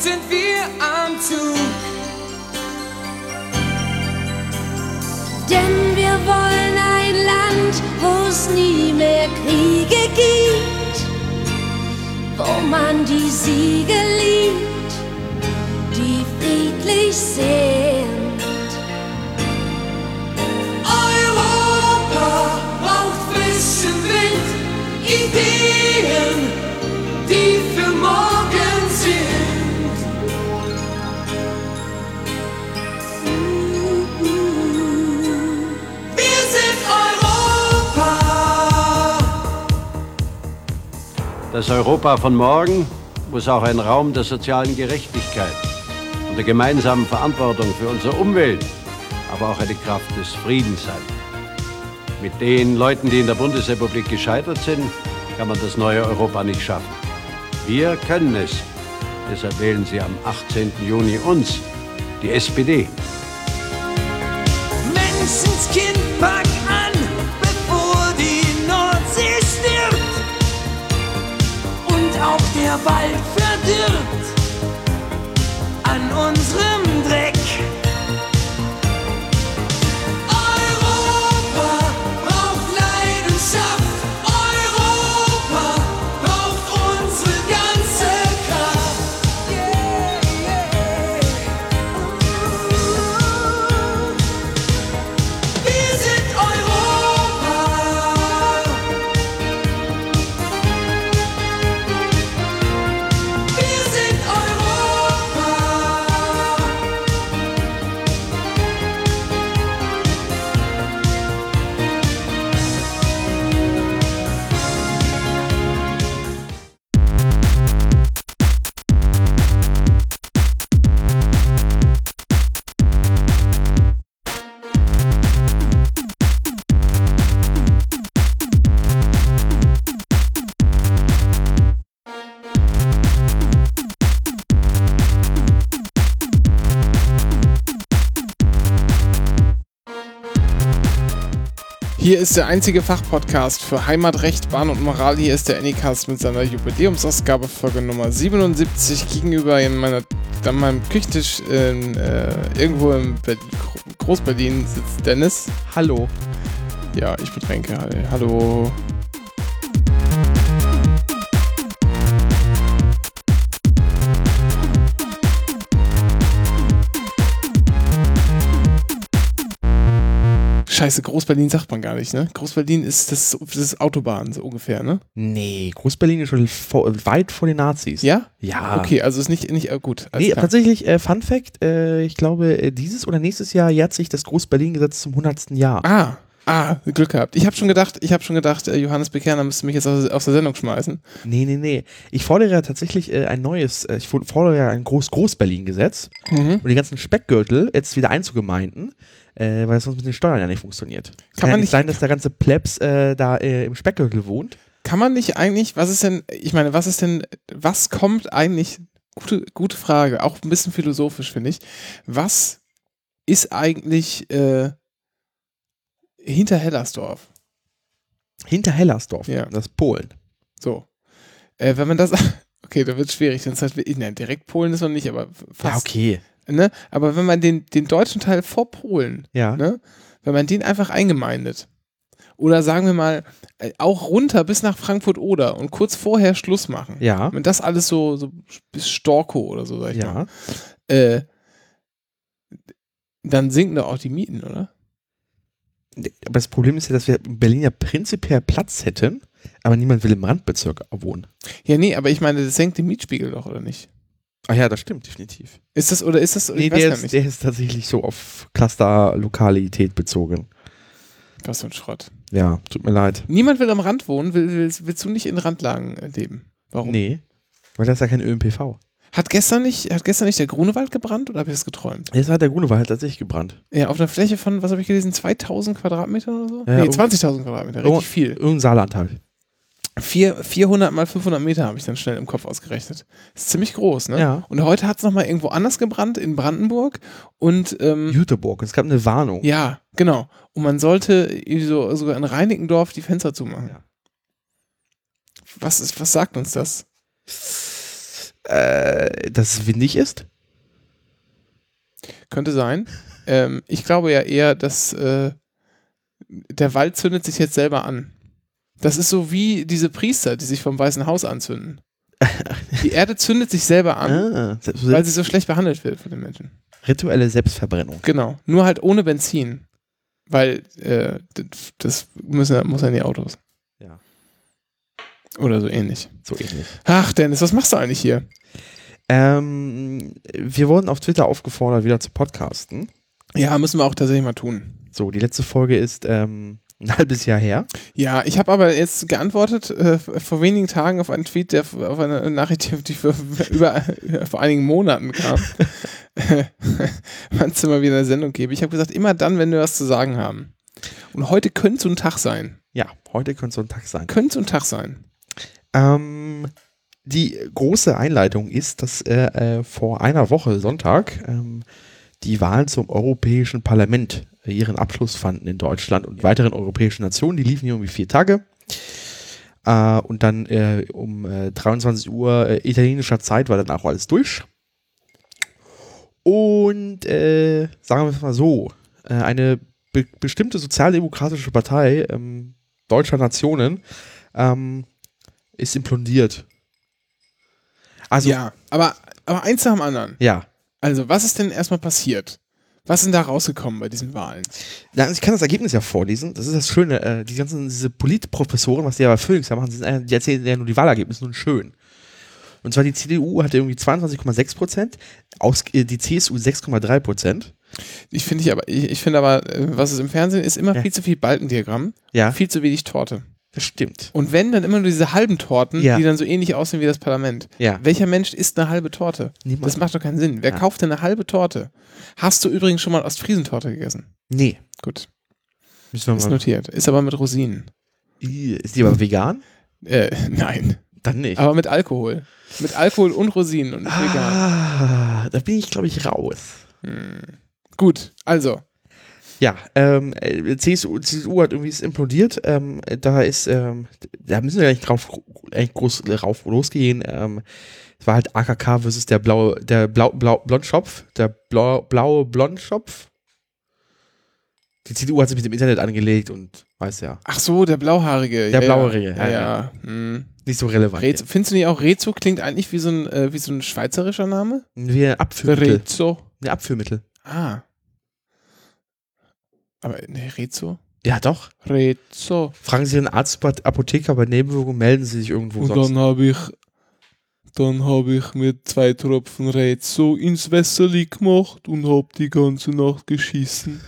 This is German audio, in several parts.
Jetzt sind wir am Zug. Denn wir wollen ein Land, wo es nie mehr Kriege gibt, wo man die Siege liebt, die friedlich sind. Das Europa von morgen muss auch ein Raum der sozialen Gerechtigkeit und der gemeinsamen Verantwortung für unsere Umwelt, aber auch eine Kraft des Friedens sein. Mit den Leuten, die in der Bundesrepublik gescheitert sind, kann man das neue Europa nicht schaffen. Wir können es. Deshalb wählen Sie am 18. Juni uns, die SPD. Menschenskind, der Wald verdirbt an unserem Dreck. Hier ist der einzige Fachpodcast für Heimatrecht, Bahn und Moral. Hier ist der Anycast mit seiner Jubiläumsausgabe Folge Nummer 77 gegenüber in meiner, an meinem Küchentisch in, äh, irgendwo in Berlin, Groß-Berlin sitzt Dennis. Hallo. Ja, ich betränke. Hallo. Scheiße, Groß-Berlin sagt man gar nicht, ne? Groß-Berlin ist das, das ist Autobahn, so ungefähr, ne? Nee, Groß-Berlin ist schon vor, weit vor den Nazis. Ja? Ja. Okay, also ist nicht, nicht äh, gut. Nee, klar. tatsächlich, äh, Fun Fact, äh, ich glaube, äh, dieses oder nächstes Jahr jährt sich das Groß-Berlin-Gesetz zum 100. Jahr. Ah, ah, Glück gehabt. Ich habe schon gedacht, ich habe schon gedacht, äh, Johannes Bekerner müsste mich jetzt aus, aus der Sendung schmeißen. Nee, nee, nee. Ich fordere ja tatsächlich äh, ein neues, äh, ich fordere ja ein Groß-Groß-Berlin-Gesetz, Mhm. um die ganzen Speckgürtel jetzt wieder einzugemeinden, äh, weil es sonst mit den Steuern ja nicht funktioniert. Kann ja man nicht nicht- sein, dass der ganze Plebs äh, da äh, im Speckgürtel wohnt. Kann man nicht eigentlich, was ist denn, ich meine, was ist denn, was kommt eigentlich, gute, gute Frage, auch ein bisschen philosophisch, finde ich. Was ist eigentlich äh, hinter Hellersdorf? Hinter Hellersdorf, Ja. das ist Polen. So. Äh, wenn man das, okay, da wird es schwierig, dann sagt, nein, direkt Polen ist noch nicht, aber fast. Ja, okay. Ne? Aber wenn man den, den deutschen Teil vor Polen Ja. ne? wenn man den einfach eingemeindet oder sagen wir mal äh, auch runter bis nach Frankfurt oder und kurz vorher Schluss machen. Ja. Wenn das alles so, so bis Storkow oder so, sag ich Ja. mal, äh, dann sinken doch auch die Mieten, oder? Aber das Problem ist ja, dass wir in Berlin ja prinzipiell Platz hätten, aber niemand will im Randbezirk wohnen. Ja, nee, aber ich meine, das senkt den Mietspiegel doch, oder nicht? Ah ja, das stimmt, definitiv. Ist das, oder ist das, Nee, der ist, der ist tatsächlich so auf Cluster-Lokalität bezogen. Was für ein Schrott. Ja, tut mir leid. Niemand will am Rand wohnen, will, willst, willst du nicht in Randlagen äh, leben? Warum? Nee, weil das ist ja kein ÖMPV. Hat gestern nicht, hat gestern nicht der Grunewald gebrannt oder habe ich das geträumt? Jetzt hat der Grunewald tatsächlich gebrannt. Ja, auf einer Fläche von, was habe ich gelesen, 2000 Quadratmeter oder so? Ja, nee, irgend- 20.000 Quadratmeter, richtig viel. Irgendein Saarland halt. Vier, 400 mal 500 Meter habe ich dann schnell im Kopf ausgerechnet. ist ziemlich groß, ne? Ja. Und heute hat es nochmal irgendwo anders gebrannt, in Brandenburg. Und ähm, Jüteburg. Es gab eine Warnung. ja, genau. Und man sollte so, sogar in Reinickendorf die Fenster zumachen. Ja. Was, ist, was sagt uns das? Äh, dass es windig ist? Könnte sein. ähm, ich glaube ja eher, dass äh, der Wald zündet sich jetzt selber an. Das ist so wie diese Priester, die sich vom Weißen Haus anzünden. Die Erde zündet sich selber an, Ah, weil sie so schlecht behandelt wird von den Menschen. rituelle Selbstverbrennung. Genau. Nur halt ohne Benzin. Weil äh, das müssen, muss ja in die Autos. Ja. Oder so ähnlich. So ähnlich. Ach, Dennis, was machst du eigentlich hier? Ähm, wir wurden auf Twitter aufgefordert, wieder zu podcasten. Ja, müssen wir auch tatsächlich mal tun. So, die letzte Folge ist ähm, ein halbes Jahr her. Ja, ich habe aber jetzt geantwortet äh, vor wenigen Tagen auf einen Tweet, der auf eine Nachricht, die für, über, vor einigen Monaten kam. Wann es immer wieder eine Sendung gebe. Ich habe gesagt, immer dann, wenn wir was zu sagen haben. Und heute könnte so ein Tag sein. Ja, heute könnte so ein Tag sein. Könnte so ein Tag sein. Ähm, die große Einleitung ist, dass äh, äh, vor einer Woche, Sonntag, ähm, die Wahlen zum Europäischen Parlament äh, ihren Abschluss fanden in Deutschland und weiteren europäischen Nationen. Die liefen hier irgendwie vier Tage. Äh, und dann äh, um äh, 23 Uhr äh, italienischer Zeit war dann auch alles durch. Und äh, sagen wir es mal so, äh, eine be bestimmte sozialdemokratische Partei ähm, deutscher Nationen ähm, ist implodiert. Also, ja. ja, aber, aber eins nach dem anderen. ja. Also, was ist denn erstmal passiert? Was ist denn da rausgekommen bei diesen Wahlen? Ja, Ich kann das Ergebnis ja vorlesen. Das ist das Schöne. Äh, die ganzen diese Politprofessoren, was die ja bei Phoenix machen, die, sind, äh, die erzählen ja nur die Wahlergebnisse nun schön. Und zwar die CDU hatte irgendwie 22,6 Prozent, äh, die CSU 6,3 Prozent. Ich finde ich aber, ich, ich finde aber, äh, was es im Fernsehen ist, immer Ja. viel zu viel Balkendiagramm, Ja, viel zu wenig Torte. Das stimmt. Und wenn, dann immer nur diese halben Torten, Ja. die dann so ähnlich aussehen wie das Parlament. Ja. Welcher Mensch isst eine halbe Torte? Niemand. Das macht doch keinen Sinn. Wer Ja. kauft denn eine halbe Torte? Hast du übrigens schon mal Ostfriesentorte gegessen? Nee. Gut, Müssen ist wir mal. notiert. Ist aber mit Rosinen. Ist die aber vegan? Äh, nein. Dann nicht. Aber mit Alkohol. Mit Alkohol und Rosinen und nicht vegan. ah, da bin ich, glaube ich, raus. Gut, also. Ja, ähm, äh, CSU, CSU hat irgendwie ist implodiert. Ähm, da ist, ähm, da müssen wir nicht drauf eigentlich groß rauf losgehen. Ähm, es war halt AKK versus der blaue, der blau, blau, Blondschopf, der blau, blaue Blondschopf. Die CDU hat sich mit dem Internet angelegt und weiß ja, Ach so, der Blauhaarige. Der ja, Blauhaarige, Ja, ja, ja. ja. Hm. nicht so relevant. Rezo, findest du nicht auch Rezo klingt eigentlich wie so ein, äh, wie so ein schweizerischer Name? Wie ein Abführmittel. Rezo. Ein Abführmittel. Ah. Aber, ne, Rezo? Ja, doch. Rezo. Fragen Sie einen Arzt, Apotheker bei Nebenwirkungen, melden Sie sich irgendwo Und sonst. dann habe ich, dann habe ich mir zwei Tropfen Rezo ins Wässerli gemacht und habe die ganze Nacht geschissen.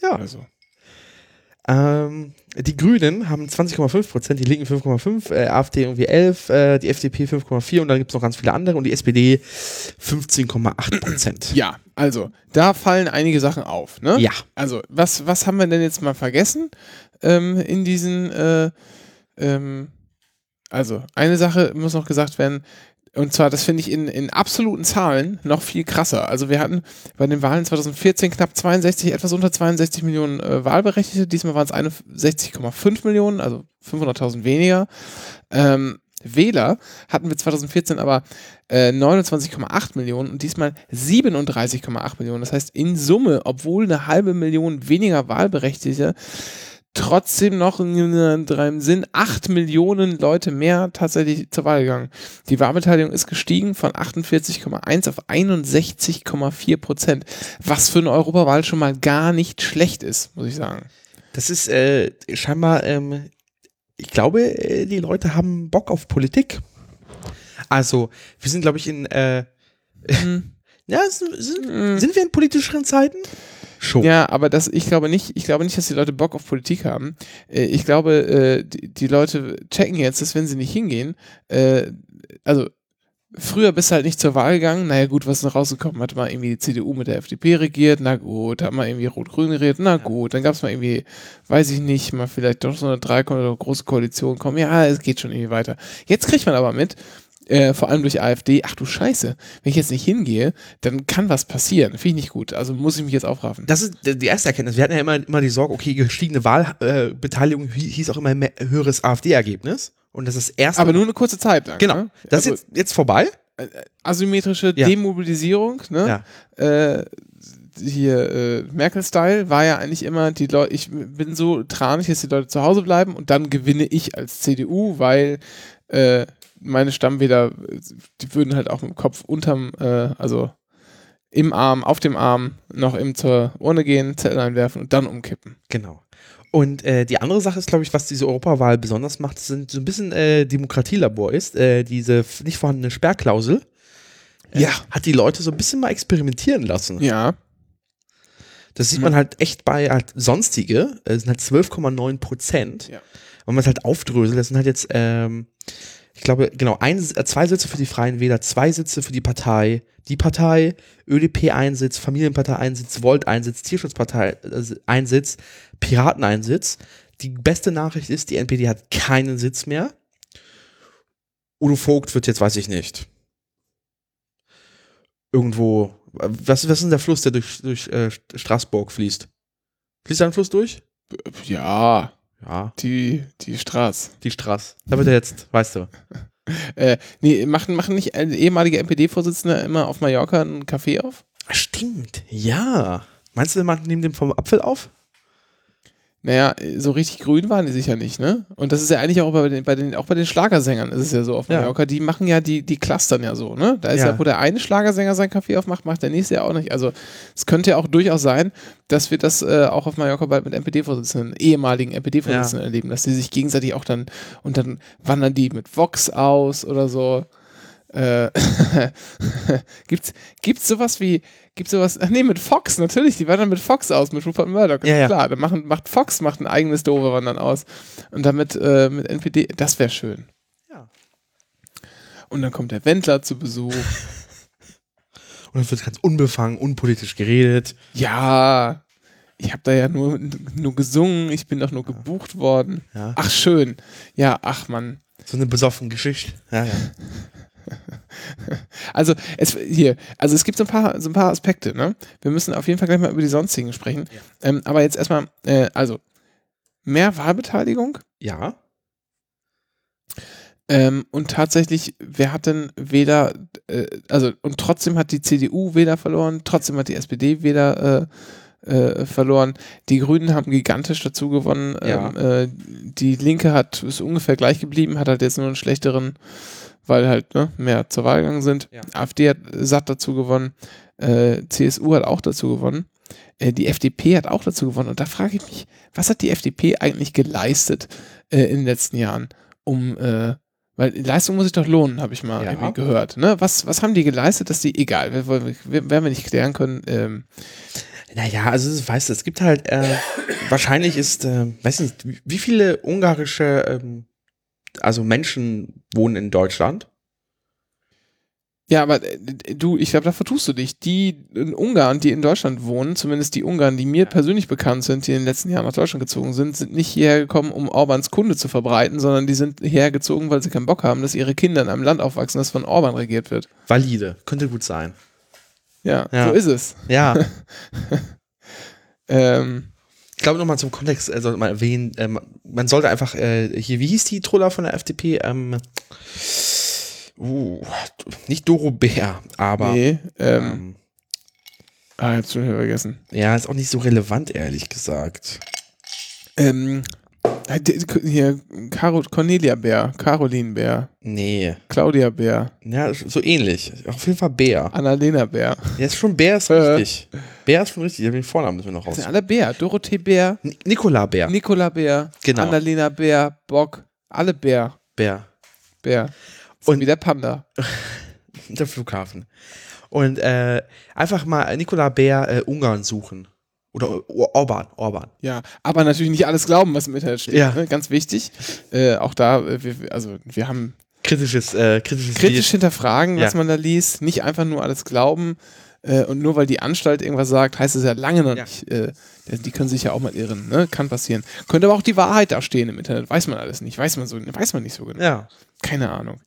Ja. Also. Ähm, die Grünen haben 20,5 Prozent, die Linken 5,5%, äh, AfD irgendwie 11, äh, die FDP 5,4 und dann gibt es noch ganz viele andere und die SPD 15,8 Prozent. Ja, also, da fallen einige Sachen auf, ne? Ja. Also, was, was haben wir denn jetzt mal vergessen ähm, in diesen, äh, ähm, also, eine Sache muss noch gesagt werden, und zwar, das finde ich in, in absoluten Zahlen noch viel krasser. Also, wir hatten bei den Wahlen 2014 knapp 62, etwas unter 62 Millionen äh, Wahlberechtigte, diesmal waren es 61,5 Millionen, also 500.000 weniger. Ähm, Wähler hatten wir 2014 aber äh, 29,8 Millionen und diesmal 37,8 Millionen. Das heißt, in Summe, obwohl eine halbe Million weniger Wahlberechtigte, trotzdem noch in drei Sinn 8 Millionen Leute mehr tatsächlich zur Wahl gegangen. Die Wahlbeteiligung ist gestiegen von 48,1 auf 61,4 Prozent, was für eine Europawahl schon mal gar nicht schlecht ist, muss ich sagen. Das ist äh, scheinbar, ähm, ich glaube, äh, die Leute haben Bock auf Politik. Also, wir sind, glaube ich, in, äh, Hm. ja, sind, sind, sind wir in politischeren Zeiten? Schon. Ja, aber das, ich glaube nicht, ich glaube nicht, dass die Leute Bock auf Politik haben. Äh, Ich glaube, äh, die, die Leute checken jetzt, dass wenn sie nicht hingehen, äh, also früher bist du halt nicht zur Wahl gegangen. Naja, gut, was ist denn rausgekommen? Hat mal irgendwie die CDU mit der FDP regiert? Na gut. Hat mal irgendwie Rot-Grün regiert? Na gut. Dann gab es mal irgendwie, weiß ich nicht, mal vielleicht doch so eine drei oder große Koalition kommen. Ja, es geht schon irgendwie weiter. Jetzt kriegt man aber mit, äh, vor allem durch AfD, ach du Scheiße, wenn ich jetzt nicht hingehe, dann kann was passieren. Finde ich nicht gut. Also muss ich mich jetzt aufraffen. Das ist die erste Erkenntnis. Wir hatten ja immer, immer die Sorge, okay, gestiegene Wahlbeteiligung äh, hieß auch immer mehr höheres AfD-Ergebnis. Und das ist erst. Aber nur eine kurze Zeit lang. Genau. Ne? Das ist Also, jetzt, jetzt vorbei. asymmetrische Ja. Demobilisierung, ne? Äh, hier äh, Merkel-Style war ja eigentlich immer, die Leute, ich bin so tranig, dass die Leute zu Hause bleiben und dann gewinne ich als CDU, weil äh, meine Stammwähler, äh, die würden halt auch mit dem Kopf unterm, äh, also im Arm, auf dem Arm noch eben zur Urne gehen, Zettel einwerfen und dann umkippen. Genau. Und äh, die andere Sache ist, glaube ich, was diese Europawahl besonders macht, sind so ein bisschen äh, Demokratielabor ist, äh, diese nicht vorhandene Sperrklausel. Äh, Ja. Hat die Leute so ein bisschen mal experimentieren lassen. Ja. Das sieht man halt echt bei halt sonstige, äh, sind halt 12,9 Prozent. Ja. Wenn man es halt aufdröselt, das sind halt jetzt, ähm, ich glaube, genau, ein, äh, zwei Sitze für die Freien Wähler, zwei Sitze für die Partei, die Partei, ÖDP ein Sitz, Familienpartei ein Sitz, Volt ein Sitz, Tierschutzpartei äh, ein Sitz, Piraten ein Sitz. Die beste Nachricht ist, die NPD hat keinen Sitz mehr. Udo Vogt wird jetzt, weiß ich nicht, irgendwo, äh, was, was ist denn der Fluss, der durch, durch äh, Straßburg fließt? Fließt da ein Fluss durch? Ja, Ja, die, die Straße. die Straße. Da wird er jetzt, weißt du. Äh, nee, machen, machen nicht äh, ehemalige NPD-Vorsitzende immer auf Mallorca einen Café auf? Stimmt, ja. Meinst du, man nimmt den vom Apfel auf? Naja, so richtig grün waren die sicher nicht, ne? Und das ist ja eigentlich auch bei den, bei den, auch bei den Schlagersängern ist es ja so auf Ja. Mallorca, die machen ja, die, die clustern ja so, ne? Da ist ja. Ja. wo der eine Schlagersänger sein Café aufmacht, macht der nächste ja auch nicht. Also es könnte ja auch durchaus sein, dass wir das äh, auch auf Mallorca bald mit NPD-Vorsitzenden, ehemaligen NPD-Vorsitzenden erleben, dass die sich gegenseitig auch dann, und dann wandern die mit Vox aus oder so. Äh, gibt's, gibt's sowas wie, gibt's sowas, ach nee, mit Fox, natürlich, die wandern mit Fox aus, mit Rupert Murdoch, Ja, ja. klar, dann machen, macht Fox, macht ein eigenes doofe Wandern aus. Und damit, äh, mit NPD, das wäre schön. Ja. Und dann kommt der Wendler zu Besuch. Und dann wird ganz unbefangen, unpolitisch geredet. ja, ich habe da ja nur, nur gesungen, ich bin doch nur gebucht worden. Ja. Ach, schön. Ja, ach man. So eine besoffene Geschichte. Ja, ja. Also es hier, also es gibt so ein paar, so ein paar Aspekte, ne? Wir müssen auf jeden Fall gleich mal über die sonstigen sprechen. Ähm, aber jetzt erstmal, äh, also mehr Wahlbeteiligung Ja. ähm, und tatsächlich, wer hat denn Wähler, äh, also und trotzdem hat die CDU Wähler verloren, trotzdem hat die SPD Wähler äh, äh, verloren. Die Grünen haben gigantisch dazu gewonnen. Ja. Ähm, äh, die Linke hat ist ungefähr gleich geblieben, hat halt jetzt nur einen schlechteren, weil halt ne, mehr zur Wahl gegangen sind. Ja. AfD hat satt dazu gewonnen. Äh, CSU hat auch dazu gewonnen. Äh, die FDP hat auch dazu gewonnen. Und da frage ich mich, was hat die FDP eigentlich geleistet äh, in den letzten Jahren, um äh, weil Leistung muss sich doch lohnen, habe ich mal Ja. irgendwie gehört. Ne? Was, was haben die geleistet, dass die, egal, werden wir nicht klären können. Ähm, Naja, also das weißt du, es gibt halt, äh, wahrscheinlich ist, äh, weiß nicht, wie- wie viele ungarische, ähm, also Menschen wohnen in Deutschland? ja, aber äh, du, ich glaube, da vertust du dich. Die in Ungarn, die in Deutschland wohnen, zumindest die Ungarn, die mir persönlich bekannt sind, die in den letzten Jahren nach Deutschland gezogen sind, sind nicht hierher gekommen, um Orbans Kunde zu verbreiten, sondern die sind hierher gezogen, weil sie keinen Bock haben, dass ihre Kinder in einem Land aufwachsen, das von Orban regiert wird. Valide, könnte gut sein. Ja, Ja. so ist es. Ja, Ähm, ich glaube nochmal zum Kontext, äh, sollte man erwähnen, ähm, man sollte einfach, äh, hier, wie hieß die Troller von der FDP? Ähm, uh, nicht Doro Bär, aber nee, ähm, ähm, ah, ich hab's schon vergessen. ja, ist auch nicht so relevant, ehrlich gesagt. Ähm, äh, hier, Caro, Cornelia Bär, Caroline Bär, Nee, Claudia Bär, ja, so ähnlich. Auf jeden Fall Bär. Annalena Bär. Ja, ist schon Bär ist Äh. richtig. Bär ist schon richtig, den Vornamen müssen wir noch Das sind raus. alle Bär. Dorothee Bär, Ni- Nikola Bär. Nicola Bär, Genau. Annalena Bär, Bock, alle Bär, Bär. Bär. Und- Und wie der Panda. Der Flughafen. Und äh, einfach mal Nikola Bär äh, Ungarn suchen. Oder Or- Orban, Orban. Ja, aber natürlich nicht alles glauben, was im Internet steht. Ja. Ne? Ganz wichtig. Äh, auch da, äh, wir, wir- also wir haben kritisches, äh, kritisches kritisch hinterfragen, was Ja. man da liest, nicht einfach nur alles glauben. Äh, und nur weil die Anstalt irgendwas sagt, heißt es ja lange noch Ja. nicht. Äh, die können sich ja auch mal irren, ne? Kann passieren. Könnte aber auch die Wahrheit da stehen im Internet, weiß man alles nicht, weiß man so, weiß man nicht so genau. Ja. Keine Ahnung.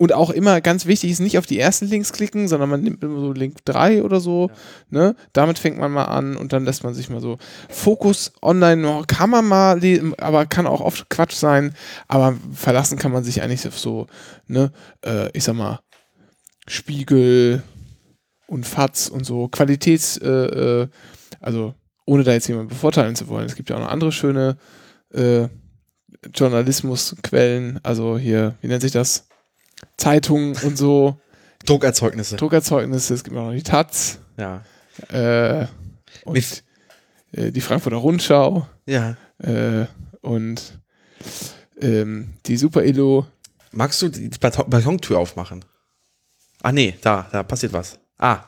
Und auch immer ganz wichtig ist, nicht auf die ersten Links klicken, sondern man nimmt immer so Link 3 oder so. Ne? Damit fängt man mal an und dann lässt man sich mal so Fokus online, oh, kann man mal, le- aber kann auch oft Quatsch sein. Aber verlassen kann man sich eigentlich auf so, ne, äh, ich sag mal, Spiegel und Fatz und so Qualitäts, äh, äh, also ohne da jetzt jemanden bevorteilen zu wollen. Es gibt ja auch noch andere schöne äh, Journalismusquellen, also hier, wie nennt sich das? Zeitungen und so, Druckerzeugnisse. Druckerzeugnisse, es gibt auch noch die Taz ja. äh, und Mit- äh, die Frankfurter Rundschau Ja. äh, und ähm, die Super Elo. Magst du die Balkon- Balkontür aufmachen? Ah, nee, da, da passiert was. Ah.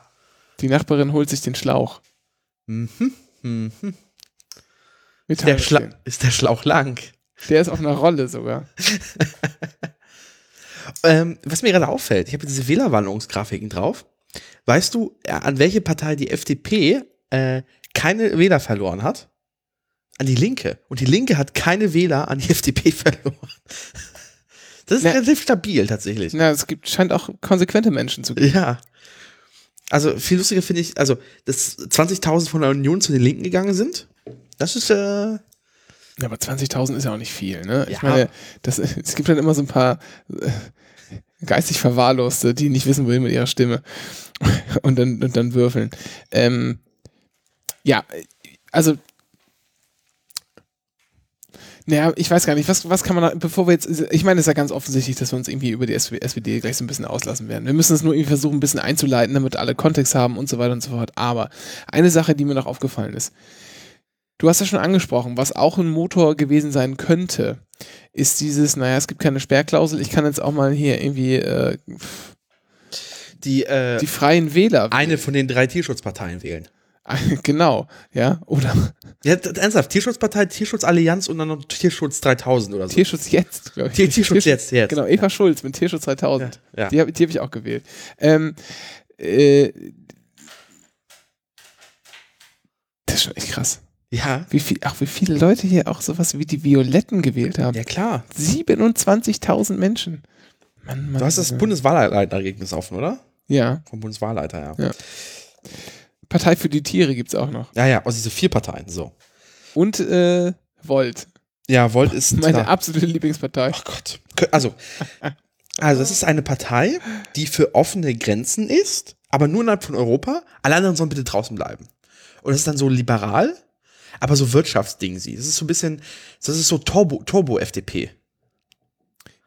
Die Nachbarin holt sich den Schlauch. Mhm. Mhm. Ist der, Schla ist der Schlauch lang? der ist auf einer Rolle sogar. Ähm, was mir gerade auffällt, ich habe diese Wählerwanderungsgrafiken drauf. Weißt du, äh, an welche Partei die FDP äh, keine Wähler verloren hat? An die Linke. Und die Linke hat keine Wähler an die FDP verloren. Das ist Na- relativ stabil tatsächlich. Na, es gibt, scheint auch konsequente Menschen zu geben. Ja. Also viel lustiger finde ich, also, dass 20.000 von der Union zu den Linken gegangen sind. Das ist, äh, Ja, aber 20.000 ist ja auch nicht viel, ne? Ich Ja. meine, das, es gibt dann immer so ein paar äh, geistig Verwahrloste, die nicht wissen, wohin mit ihrer Stimme und dann, und dann würfeln. Ähm, ja, also naja, ich weiß gar nicht, was, was kann man da, bevor wir jetzt, ich meine, es ist ja ganz offensichtlich, dass wir uns irgendwie über die SPD gleich so ein bisschen auslassen werden. Wir müssen es nur irgendwie versuchen, ein bisschen einzuleiten, damit alle Kontext haben und so weiter und so fort. Aber eine Sache, die mir noch aufgefallen ist, Du hast ja schon angesprochen, was auch ein Motor gewesen sein könnte, ist dieses, naja, es gibt keine Sperrklausel, ich kann jetzt auch mal hier irgendwie äh, die, äh, die freien Wähler. eine von den drei Tierschutzparteien wählen. genau, ja. Oder Ja, ernsthaft, Tierschutzpartei, Tierschutzallianz und dann noch Tierschutz 3000 oder so. Tierschutz jetzt, glaube ich. Tier, Tierschutz jetzt, jetzt. Genau, Eva Schulz mit Tierschutz 3000. Ja, ja. Die habe hab ich auch gewählt. Ähm, äh, das ist schon echt krass. Ja, Wie viel, auch wie viele Leute hier auch sowas wie die Violetten gewählt haben. ja klar. 27.000 Menschen. Mann, Mann, Du hast das. Bundeswahlleiterergebnis offen, oder? Ja. Vom Bundeswahlleiter, ja. Ja. Partei für die Tiere gibt es auch noch. Ja, ja, aus diese vier Parteien, so. Und äh, Volt. Ja, Volt ist Meine da. absolute Lieblingspartei. Ach Gott. Also, also, das ist eine Partei, die für offene Grenzen ist, aber nur innerhalb von Europa. Alle anderen sollen bitte draußen bleiben. Und das ist dann so liberal, aber so Wirtschaftsding sie. Das ist so ein bisschen, das ist so Turbo, Turbo-FDP.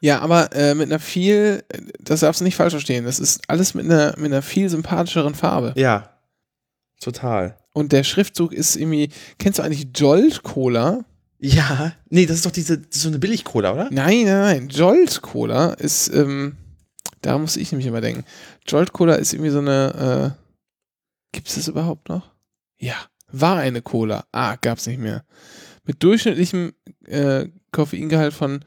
Ja, aber äh, mit einer viel, das darfst du nicht falsch verstehen, das ist alles mit einer, mit einer viel sympathischeren Farbe. Ja. Total. Und der Schriftzug ist irgendwie, kennst du eigentlich Jolt Cola? Ja. Nee, das ist doch diese, so eine Billig-Cola, oder? Nein, nein, nein. Jolt Cola ist, ähm, da muss ich nämlich immer denken. Jolt Cola ist irgendwie so eine, äh, gibt es das überhaupt noch? Ja, war eine Cola. Ah, gab's nicht mehr. Mit durchschnittlichem äh, Koffeingehalt von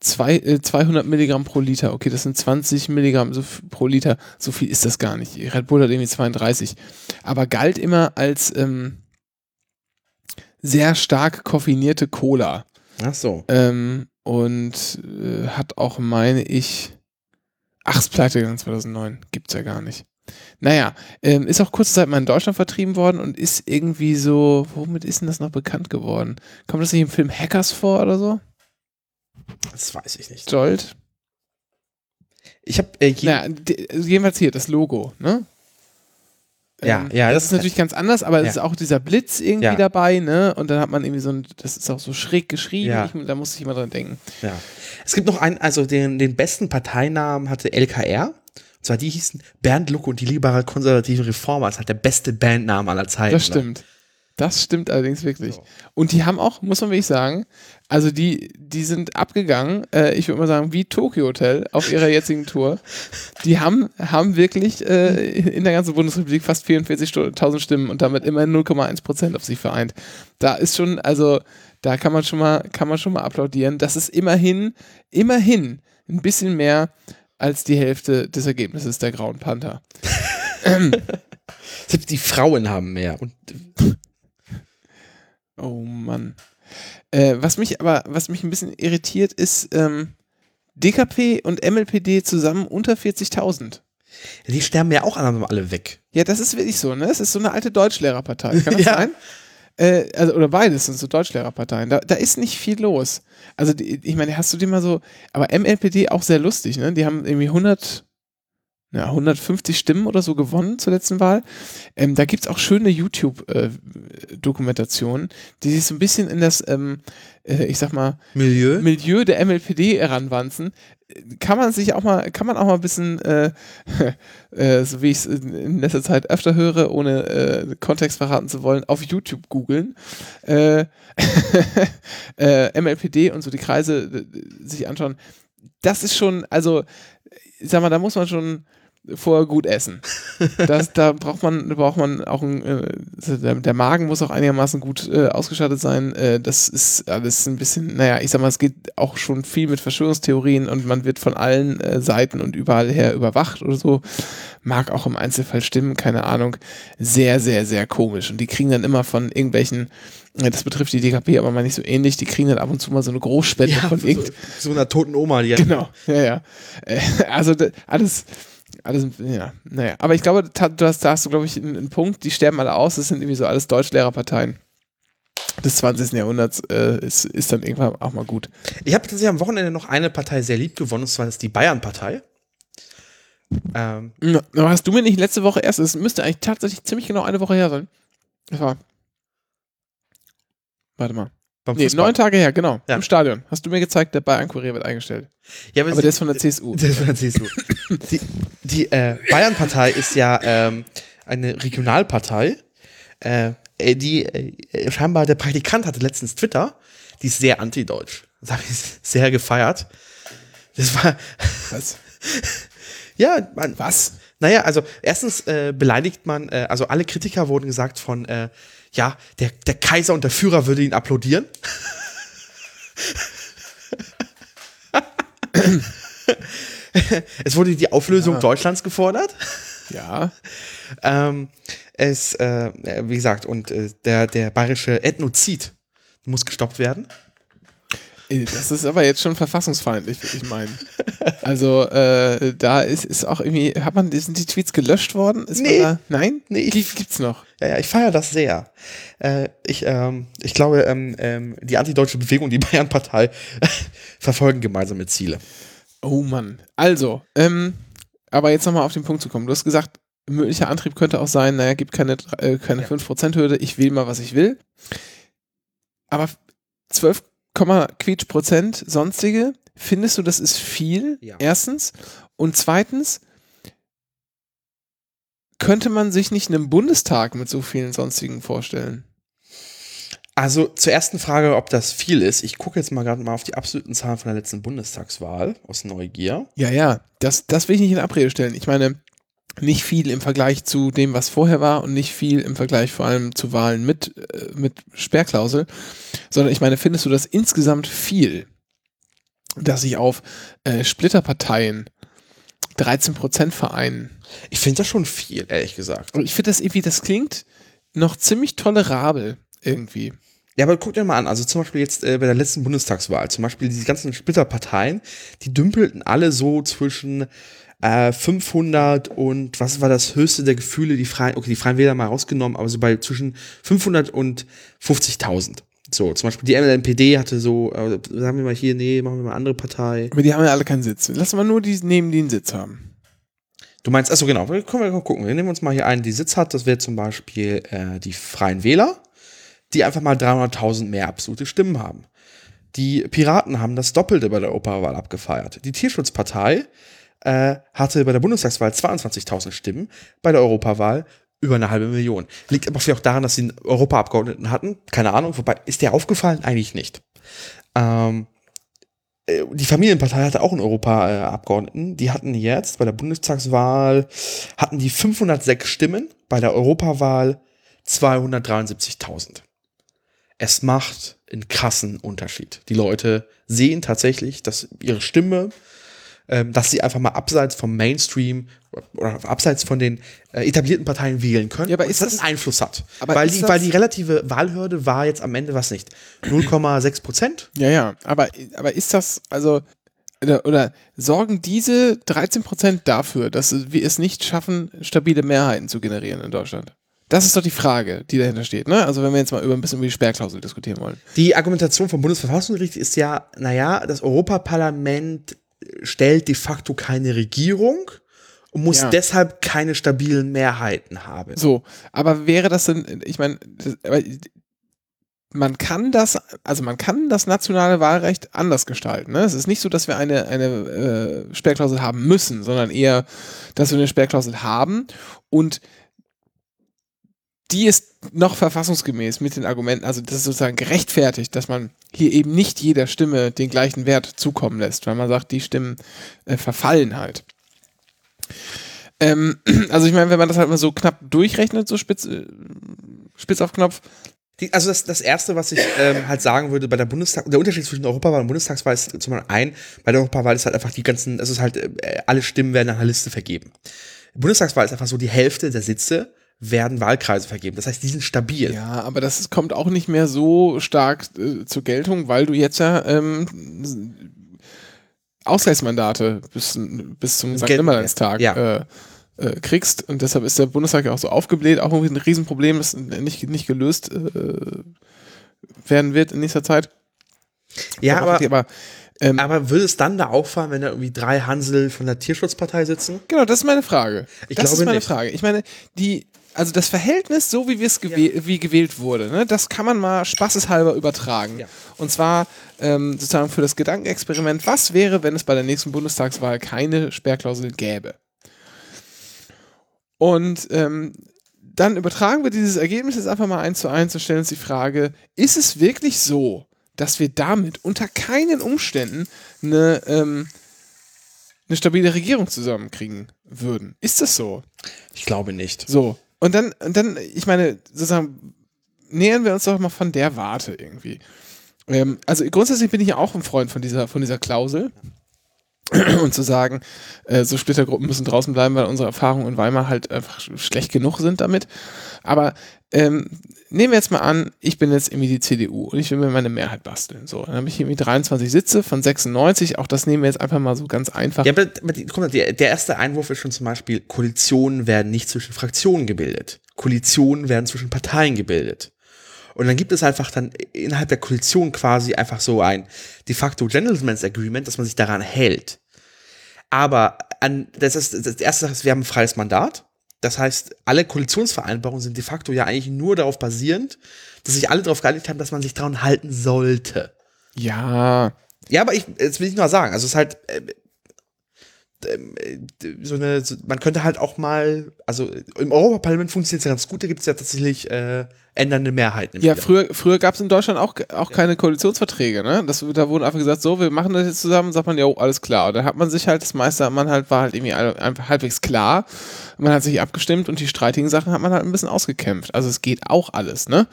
zwei, äh, 200 Milligramm pro Liter. Okay, das sind 20 Milligramm so, pro Liter. So viel ist das gar nicht. Red Bull hat irgendwie 32. Aber galt immer als ähm, sehr stark koffeinierte Cola. Ach so. Ähm, und äh, hat auch, meine ich, ach, ist pleite gegangen 2009. Gibt's ja gar nicht. Naja, ähm, ist auch kurze Zeit mal in Deutschland vertrieben worden und ist irgendwie so, womit ist denn das noch bekannt geworden? Kommt das nicht im Film Hackers vor oder so? Das weiß ich nicht. Jolt? Ich habe äh, je- Naja, also jedenfalls hier, das Logo, ne? Ja, ja, das, das ist natürlich ganz anders, aber es ja. ist auch dieser Blitz irgendwie Ja. dabei, ne? Und dann hat man irgendwie so ein, das ist auch so schräg geschrieben, Ja. ich, da musste ich mal dran denken. Ja. Es gibt noch einen, also den, den besten Parteinamen hatte LKR. Und zwar die hießen Bernd Lucke und die liberal-konservativen Reformer. Das ist halt der beste Bandname aller Zeiten. Das ne? stimmt. Das stimmt allerdings wirklich. So. Und die haben auch, muss man wirklich sagen, also die, die sind abgegangen, äh, ich würde mal sagen, wie Tokyo Hotel auf ihrer jetzigen Tour. Die haben, haben wirklich äh, in der ganzen Bundesrepublik fast 44.000 Stimmen und damit immerhin 0,1 Prozent auf sich vereint. Da ist schon, also da kann man schon mal, kann man schon mal applaudieren. Das ist immerhin, immerhin ein bisschen mehr als die Hälfte des Ergebnisses der Grauen Panther. Selbst die Frauen haben mehr. Und Oh Mann. Äh, was mich aber, was mich ein bisschen irritiert, ist ähm, DKP und MLPD zusammen unter 40.000. die sterben ja auch alle weg. Ja, das ist wirklich so, ne? Es ist so eine alte Deutschlehrerpartei. Kann das Ja. sein? Äh, also, oder beides sind so Deutschlehrerparteien. Da, da ist nicht viel los. Also, die, ich meine, hast du die mal so, aber MLPD auch sehr lustig, ne? Die haben irgendwie 100, ja, 150 Stimmen oder so gewonnen zur letzten Wahl. Ähm, da gibt es auch schöne YouTube-Dokumentationen, die sich so ein bisschen in das, ähm, äh, ich sag mal, Milieu? Milieu der MLPD heranwanzen, kann man sich auch mal, kann man auch mal ein bisschen, äh, äh, so wie ich es in, letzter Zeit öfter höre, ohne äh, Kontext verraten zu wollen, auf YouTube googeln. Äh, äh, MLPD und so die Kreise äh, sich anschauen. Das ist schon, also, ich sag mal, da muss man schon vorher gut essen. Das, da braucht man, braucht man auch ein, äh, der, der Magen muss auch einigermaßen gut äh, ausgestattet sein. Äh, das ist alles ein bisschen, naja, ich sag mal, es geht auch schon viel mit Verschwörungstheorien und man wird von allen äh, Seiten und überall her überwacht oder so. Mag auch im Einzelfall stimmen, keine Ahnung. Sehr, sehr, sehr komisch. Und die kriegen dann immer von irgendwelchen, äh, das betrifft die DKP aber mal nicht so ähnlich, die kriegen dann ab und zu mal so eine Großspende von so, irgend, so einer toten Oma, die Genau, ja, ja. Äh, Also alles, alles, ja, naja. Aber ich glaube, du hast, da hast du, glaube ich, einen, einen Punkt, die sterben alle aus, das sind irgendwie so alles Deutschlehrerparteien des 20. Jahrhunderts, äh, ist, ist dann irgendwann auch mal gut. Ich habe tatsächlich am Wochenende noch eine Partei sehr lieb gewonnen, und zwar ist die Bayern-Partei. Ähm, Na, hast du mir nicht letzte Woche erst, es müsste eigentlich tatsächlich ziemlich genau eine Woche her sein. Das war, warte mal. Beim Nee, Fußball. neun Tage her, genau, Ja. im Stadion. Hast du mir gezeigt, der Bayern-Kurier wird eingestellt. Ja, Aber der ist von der CSU. Der ist von der CSU. die die äh, Bayern-Partei ist ja ähm, eine Regionalpartei, äh, äh, die äh, scheinbar der Praktikant hatte letztens Twitter, die ist sehr anti-deutsch. Das habe ich sehr gefeiert. Das war, Was? ja, man, Was? Naja, also erstens äh, beleidigt man, äh, also alle Kritiker wurden gesagt von, äh, ja, der, der Kaiser und der Führer würde ihn applaudieren. es wurde die Auflösung Deutschlands gefordert. Ja. Ähm, es, äh, wie gesagt, und äh, der, der bayerische Ethnozid muss gestoppt werden. Äh, Das ist aber jetzt schon verfassungsfeindlich, würde ich meinen. Also, äh, da ist, ist auch irgendwie, hat man, sind die Tweets gelöscht worden? Ist Nee. Da, nein? Nee, ich- Gibt, gibt's noch. Ja, ja, ich feiere das sehr. Äh, ich, ähm, ich glaube, ähm, ähm, die antideutsche Bewegung, die Bayern-Partei, verfolgen gemeinsame Ziele. Oh Mann. Also, ähm, aber jetzt nochmal auf den Punkt zu kommen. Du hast gesagt, möglicher Antrieb könnte auch sein, naja, gibt keine, äh, keine 5%-Hürde, ich will mal, was ich will. Aber 12, Quietsch Prozent sonstige, findest du, das ist viel? Ja. Erstens. Und zweitens, könnte man sich nicht einen Bundestag mit so vielen sonstigen vorstellen? Also zur ersten Frage, ob das viel ist. Ich gucke jetzt mal gerade mal auf die absoluten Zahlen von der letzten Bundestagswahl aus Neugier. Ja, ja, das, das will ich nicht in Abrede stellen. Ich meine, nicht viel im Vergleich zu dem, was vorher war und nicht viel im Vergleich vor allem zu Wahlen mit, äh, mit Sperrklausel, sondern ich meine, findest du das insgesamt viel, dass sich auf äh, Splitterparteien 13 Prozent vereinen? Ich finde das schon viel, ehrlich gesagt. Und ich finde das irgendwie, das klingt noch ziemlich tolerabel irgendwie. Ja, aber guck dir mal an, also zum Beispiel jetzt äh, bei der letzten Bundestagswahl, zum Beispiel diese ganzen Splitterparteien, die dümpelten alle so zwischen äh, 500 und was war das höchste der Gefühle, die Freien, okay, die Freien Wähler mal rausgenommen, aber so bei zwischen 500 und 50.000. So, zum Beispiel die MLNPD hatte so, äh, sagen wir mal hier, nee, machen wir mal eine andere Partei. Aber die haben ja alle keinen Sitz. Lass mal nur die nehmen, die einen Sitz haben. Du meinst, achso, genau, wir können wir mal gucken. Wir nehmen uns mal hier einen, die Sitz hat. Das wäre zum Beispiel äh, die Freien Wähler, die einfach mal 300.000 mehr absolute Stimmen haben. Die Piraten haben das Doppelte bei der Europawahl abgefeiert. Die Tierschutzpartei äh, hatte bei der Bundestagswahl 22.000 Stimmen, bei der Europawahl über eine halbe Million. Liegt aber vielleicht auch daran, dass sie einen Europaabgeordneten hatten. Keine Ahnung, wobei, ist der aufgefallen? Eigentlich nicht. Ähm, äh, die Familienpartei hatte auch einen Europaabgeordneten. Die hatten jetzt bei der Bundestagswahl hatten die 506 Stimmen, bei der Europawahl 273.000. Es macht einen krassen Unterschied. Die Leute sehen tatsächlich, dass ihre Stimme ähm, dass sie einfach mal abseits vom Mainstream oder abseits von den äh, etablierten Parteien wählen können. Ja, aber ist das das- einen Einfluss hat. Weil, die, weil die relative Wahlhürde war jetzt am Ende was nicht. 0,6 Prozent? Ja, ja, aber, aber ist das, also, oder, oder sorgen diese 13% dafür, dass wir es nicht schaffen, stabile Mehrheiten zu generieren in Deutschland? Das ist doch die Frage, die dahinter steht, ne? Also wenn wir jetzt mal über ein bisschen über die Sperrklausel diskutieren wollen. Die Argumentation vom Bundesverfassungsgericht ist ja, naja, das Europaparlament stellt de facto keine Regierung und muss Ja. deshalb keine stabilen Mehrheiten haben. So, aber wäre das denn, ich meine, man kann das, also man kann das nationale Wahlrecht anders gestalten. Ne? Es ist nicht so, dass wir eine, eine äh, Sperrklausel haben müssen, sondern eher, dass wir eine Sperrklausel haben und die ist noch verfassungsgemäß mit den Argumenten, also das ist sozusagen gerechtfertigt, dass man hier eben nicht jeder Stimme den gleichen Wert zukommen lässt, weil man sagt, die Stimmen äh, verfallen halt. Ähm, also ich meine, wenn man das halt mal so knapp durchrechnet, so spitz, äh, spitz auf Knopf, also das, das Erste, was ich ähm, halt sagen würde bei der Bundestag, der Unterschied zwischen Europawahl und Bundestagswahl ist zum Beispiel ein, bei der Europawahl ist halt einfach die ganzen, es ist halt, äh, alle Stimmen werden nach einer Liste vergeben. Bundestagswahl ist einfach so, die Hälfte der Sitze werden Wahlkreise vergeben. Das heißt, die sind stabil. Ja, aber das kommt auch nicht mehr so stark äh, zur Geltung, weil du jetzt ja ähm, Ausgleichsmandate bis, bis zum St. Nimmerleinstag ja. äh, äh, kriegst. Und deshalb ist der Bundestag ja auch so aufgebläht, auch irgendwie ein Riesenproblem, das nicht, nicht gelöst äh, werden wird in nächster Zeit. Ja, aber, aber ähm, aber würde es dann da auffallen, wenn da irgendwie drei Hansel von der Tierschutzpartei sitzen? Genau, das ist meine Frage. Ich das glaube ist meine nicht. Frage. Ich meine, die, also das Verhältnis, so wie wir es gewäh wie gewählt wurde, ne, das kann man mal spaßeshalber übertragen. Ja. Und zwar ähm, sozusagen für das Gedankenexperiment, was wäre, wenn es bei der nächsten Bundestagswahl keine Sperrklausel gäbe? Und ähm, dann übertragen wir dieses Ergebnis jetzt einfach mal eins zu eins und stellen uns die Frage, ist es wirklich so, dass wir damit unter keinen Umständen eine, ähm, eine stabile Regierung zusammenkriegen würden? Ist das so? Ich glaube nicht. So. Und dann, und dann, ich meine, sozusagen, nähern wir uns doch mal von der Warte irgendwie. Ähm, also grundsätzlich bin ich ja auch ein Freund von dieser, von dieser Klausel. Und zu sagen, äh, so Splittergruppen müssen draußen bleiben, weil unsere Erfahrungen in Weimar halt einfach sch- schlecht genug sind damit. Aber ähm, nehmen wir jetzt mal an, ich bin jetzt irgendwie die CDU und ich will mir meine Mehrheit basteln. So, dann habe ich irgendwie 23 Sitze von 96. Auch das nehmen wir jetzt einfach mal so ganz einfach. Ja, aber, aber die, guck der, der erste Einwurf ist schon zum Beispiel, Koalitionen werden nicht zwischen Fraktionen gebildet. Koalitionen werden zwischen Parteien gebildet. Und dann gibt es einfach dann innerhalb der Koalition quasi einfach so ein de facto Gentleman's Agreement, dass man sich daran hält. Aber an, das ist das erste Sache ist, wir haben ein freies Mandat. Das heißt, alle Koalitionsvereinbarungen sind de facto ja eigentlich nur darauf basierend, dass sich alle darauf geeinigt haben, dass man sich daran halten sollte. Ja, Ja, aber ich, jetzt will ich nur sagen, also es ist halt äh, ähm, äh, so eine, so, man könnte halt auch mal, also im Europaparlament funktioniert es ja ganz gut, da gibt es ja tatsächlich äh, ändernde Mehrheiten. Ja, Spiel. früher, früher gab es in Deutschland auch, auch keine Koalitionsverträge, ne? Das, da wurden einfach gesagt, so, wir machen das jetzt zusammen, sagt man, ja, alles klar. Und dann hat man sich halt, das meiste man halt, war halt irgendwie einfach halbwegs klar. Man hat sich abgestimmt und die streitigen Sachen hat man halt ein bisschen ausgekämpft. Also es geht auch alles, ne?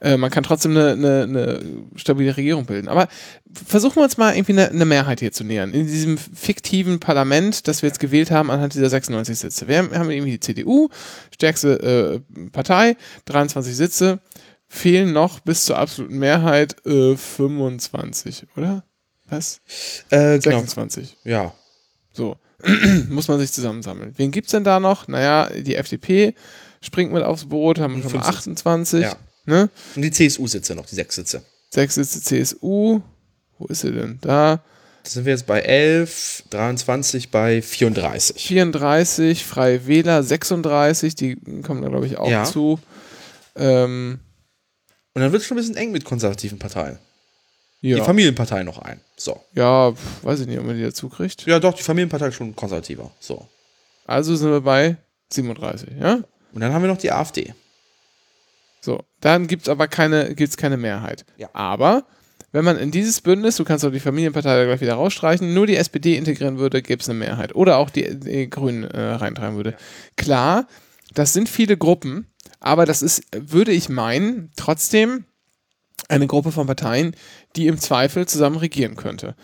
Äh, man kann trotzdem eine, eine, eine stabile Regierung bilden. Aber versuchen wir uns mal irgendwie eine, eine Mehrheit hier zu nähern. In diesem fiktiven Parlament, das wir jetzt gewählt haben, anhand dieser 96 Sitze. Wir haben, haben irgendwie die CDU, stärkste äh, Partei, 23 Sitze fehlen noch bis zur absoluten Mehrheit äh, 25, oder? Was? äh, genau. 26. Ja. So. Muss man sich zusammensammeln. Wen gibt's denn da noch? Naja, die FDP springt mit aufs Boot, haben wir schon mal fünf 28. Ja. Ne? Und die CSU-Sitze noch, die sechs Sitze. Sechs Sitze CSU. Wo ist sie denn? Da. Da sind wir jetzt bei 11, 23, bei 34. 34, Freie Wähler 36, die kommen da, glaube ich, auch Ja. zu. Ähm, Und dann wird es schon ein bisschen eng mit konservativen Parteien. Die ja, Familienpartei noch ein. So. ja, weiß ich nicht, ob man die dazu kriegt. Ja, doch, die Familienpartei ist schon konservativer. So. Also sind wir bei 37, ja? Und dann haben wir noch die AfD. So, dann gibt es aber keine, gibt's keine Mehrheit. Ja. Aber wenn man in dieses Bündnis, du kannst auch die Familienpartei da gleich wieder rausstreichen, nur die SPD integrieren würde, gäbe es eine Mehrheit. Oder auch die, die Grünen äh, reintragen würde. Klar, das sind viele Gruppen, aber das ist, würde ich meinen, trotzdem eine Gruppe von Parteien, die im Zweifel zusammen regieren könnte.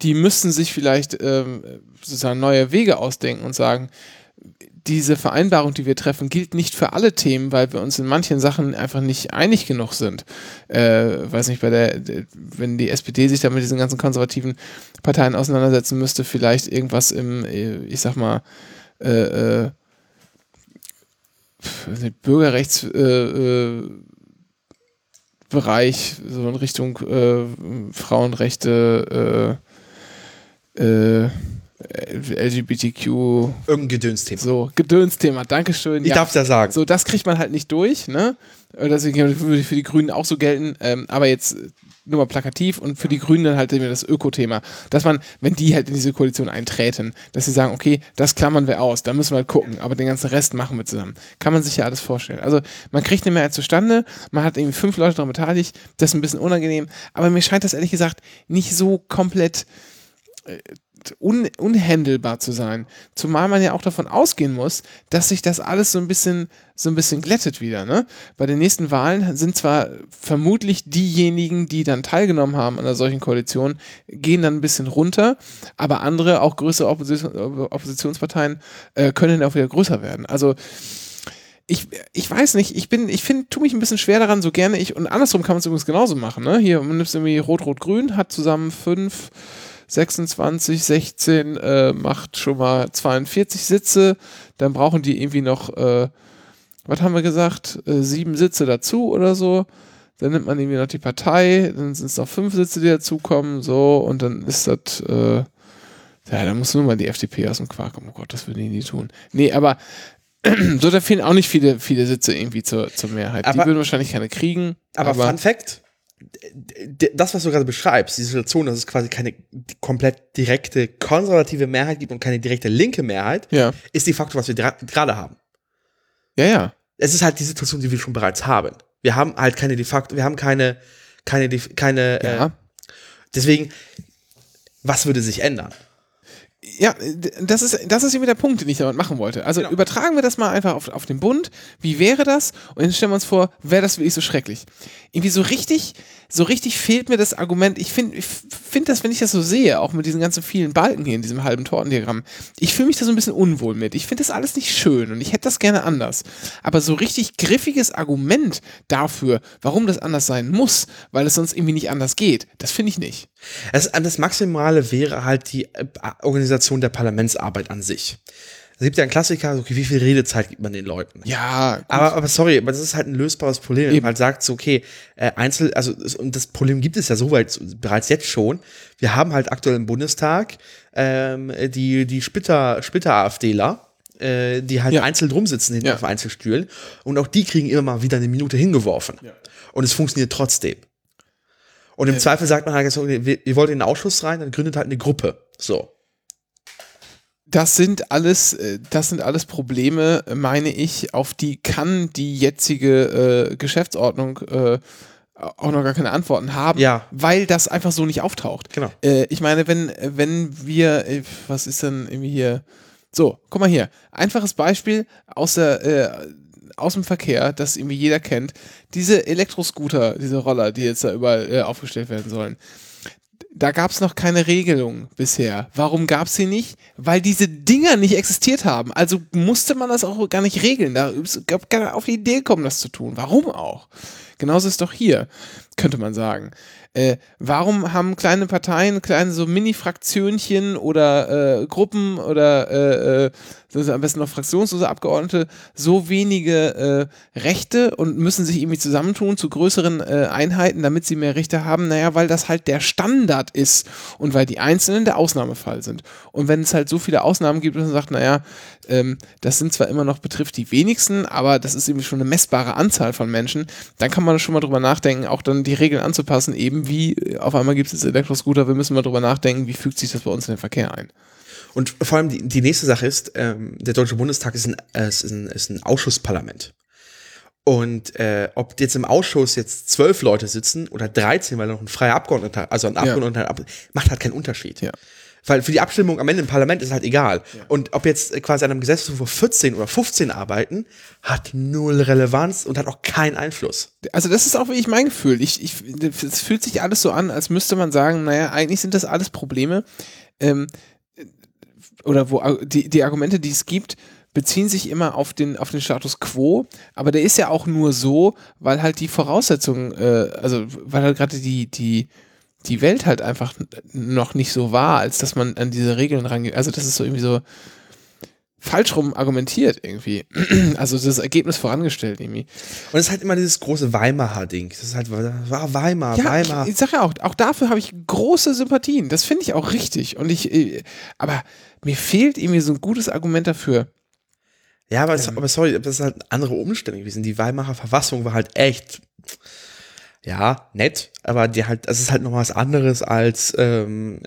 Die müssten sich vielleicht ähm, sozusagen neue Wege ausdenken und sagen, diese Vereinbarung, die wir treffen, gilt nicht für alle Themen, weil wir uns in manchen Sachen einfach nicht einig genug sind. Äh, weiß nicht, bei der, wenn die SPD sich da mit diesen ganzen konservativen Parteien auseinandersetzen müsste, vielleicht irgendwas im, äh, ich sag mal, äh, äh, Bürgerrechts äh, äh, so in Richtung äh, Frauenrechte, äh, äh, LGBTQ. Irgendein Gedönsthema. So, Gedönsthema, Dankeschön. Ich ja. darf's ja sagen. So, das kriegt man halt nicht durch, ne? Deswegen würde für die Grünen auch so gelten, ähm, aber jetzt nur mal plakativ und für die Grünen dann halt immer das Öko-Thema. Dass man, wenn die halt in diese Koalition einträten, dass sie sagen, okay, das klammern wir aus, da müssen wir halt gucken, aber den ganzen Rest machen wir zusammen. Kann man sich ja alles vorstellen. Also man kriegt eine Mehrheit zustande, man hat irgendwie fünf Leute daran beteiligt, das ist ein bisschen unangenehm, aber mir scheint das ehrlich gesagt nicht so komplett äh, un unhandelbar zu sein. Zumal man ja auch davon ausgehen muss, dass sich das alles so ein bisschen, so ein bisschen glättet wieder. Ne? Bei den nächsten Wahlen sind zwar vermutlich diejenigen, die dann teilgenommen haben an einer solchen Koalition, gehen dann ein bisschen runter, aber andere, auch größere Opposition, Oppositionsparteien, äh, können dann auch wieder größer werden. Also ich, ich weiß nicht, ich bin, ich finde, tue mich ein bisschen schwer daran, so gerne ich, und andersrum kann man es übrigens genauso machen, ne? Hier, man nimmt irgendwie Rot-Rot-Grün, hat zusammen fünf, 26, 16 äh, macht schon mal 42 Sitze. Dann brauchen die irgendwie noch, äh, was haben wir gesagt, äh, sieben Sitze dazu oder so. Dann nimmt man irgendwie noch die Partei, dann sind es noch fünf Sitze, die dazukommen, so, und dann ist das, äh, ja, dann muss nur mal die FDP aus dem Quark kommen. Oh Gott, das würden die nie tun. Nee, aber so, da fehlen auch nicht viele, viele Sitze irgendwie zur, zur Mehrheit. Aber- die würden wahrscheinlich keine kriegen. Aber, Fun Fact, das, was du gerade beschreibst, die Situation, dass es quasi keine komplett direkte konservative Mehrheit gibt und keine direkte linke Mehrheit, ja, ist de facto, was wir gerade haben. ja, ja. Es ist halt die Situation, die wir schon bereits haben. Wir haben halt keine de facto, wir haben keine, keine, keine, Ja. äh, deswegen, was würde sich ändern? Ja, d- das ist, das ist irgendwie der Punkt, den ich damit machen wollte. Also Genau. übertragen wir das mal einfach auf, auf den Bund. Wie wäre das? Und jetzt stellen wir uns vor, wäre das wirklich so schrecklich? Irgendwie so richtig, so richtig fehlt mir das Argument. Ich finde ich find das, wenn ich das so sehe, auch mit diesen ganzen vielen Balken hier in diesem halben Tortendiagramm, ich fühle mich da so ein bisschen unwohl mit. Ich finde das alles nicht schön und ich hätte das gerne anders. Aber so richtig griffiges Argument dafür, warum das anders sein muss, weil es sonst irgendwie nicht anders geht, das finde ich nicht. Das, das Maximale wäre halt die äh, Organisation der Parlamentsarbeit an sich. Es gibt ja einen Klassiker, okay, wie viel Redezeit gibt man den Leuten? Ja, gut. Aber, aber sorry, aber das ist halt ein lösbares Problem. Wenn Eben. man halt sagt, so, okay, äh, Einzel, also und das Problem gibt es ja soweit so- bereits jetzt schon. Wir haben halt aktuell im Bundestag ähm, die, die Splitter, Splitter-AfDler, äh, die halt Ja. einzeln drum sitzen hinten Ja. auf Einzelstühlen. Und auch die kriegen immer mal wieder eine Minute hingeworfen. Und es funktioniert trotzdem. Und im Zweifel sagt man halt, so, ihr wollt in den Ausschuss rein, dann gründet halt eine Gruppe. So. Das sind alles, äh, das sind alles Probleme, äh, meine ich, auf die kann die jetzige äh, Geschäftsordnung äh, auch noch gar keine Antworten haben, Ja. weil das einfach so nicht auftaucht. Genau. Äh, ich meine, wenn, wenn wir, äh, was ist denn irgendwie hier? So, guck mal hier. Einfaches Beispiel aus der, äh, aus dem Verkehr, das irgendwie jeder kennt. Diese Elektroscooter, diese Roller, die jetzt da überall aufgestellt werden sollen da gab es noch keine Regelung bisher. Warum gab es sie nicht? Weil diese Dinger nicht existiert haben. Also musste man das auch gar nicht regeln. Da gab nicht auf die Idee kommen, das zu tun. Warum auch? Genauso ist doch hier, könnte man sagen. Äh, warum haben kleine Parteien, kleine so Mini-Fraktionchen oder äh, Gruppen oder äh, äh, am besten noch fraktionslose Abgeordnete so wenige äh, Rechte und müssen sich irgendwie zusammentun zu größeren äh, Einheiten, damit sie mehr Rechte haben? Naja, weil das halt der Standard ist und weil die Einzelnen der Ausnahmefall sind. Und wenn es halt so viele Ausnahmen gibt, dass man sagt, naja, ähm, das sind zwar immer noch betrifft die wenigsten, aber das ist irgendwie schon eine messbare Anzahl von Menschen, dann kann man schon mal drüber nachdenken, auch dann die Regeln anzupassen, eben wie äh, auf einmal gibt es Elektroscooter, wir müssen mal drüber nachdenken, wie fügt sich das bei uns in den Verkehr ein. Und vor allem die, die nächste Sache ist, ähm, der Deutsche Bundestag ist ein, äh, ist ein, ist ein Ausschussparlament. Und äh, ob jetzt im Ausschuss jetzt zwölf Leute sitzen oder 13, weil noch ein freier Abgeordneter, also ein Abgeordneter, ab- macht halt keinen Unterschied. Ja. Weil für die Abstimmung am Ende im Parlament ist halt egal. Und ob jetzt quasi an einem Gesetzentwurf 14 oder 15 arbeiten, hat null Relevanz und hat auch keinen Einfluss. Also das ist auch wirklich mein Gefühl. Ich, ich, es fühlt sich alles so an, als müsste man sagen, naja, eigentlich sind das alles Probleme. Ähm, oder wo die, die Argumente, die es gibt, beziehen sich immer auf den, auf den Status quo, aber der ist ja auch nur so, weil halt die Voraussetzungen, äh, also weil halt gerade die, die, die Welt halt einfach noch nicht so war, als dass man an diese Regeln rangeht. Also das ist so irgendwie so falsch rum argumentiert irgendwie. Also das Ergebnis vorangestellt irgendwie. Und es ist halt immer dieses große Weimarer-Ding. Das ist halt war Weimar, Ja, Weimar. ich, ich sag ja auch, auch dafür habe ich große Sympathien. Das finde ich auch richtig. Und ich, äh, aber mir fehlt irgendwie so ein gutes Argument dafür. Ja, aber, es, Ähm. aber sorry, das ist halt andere Umstände gewesen. Die Weimarer Verfassung war halt echt, ja, nett, aber die halt, das ist halt noch was anderes als ähm,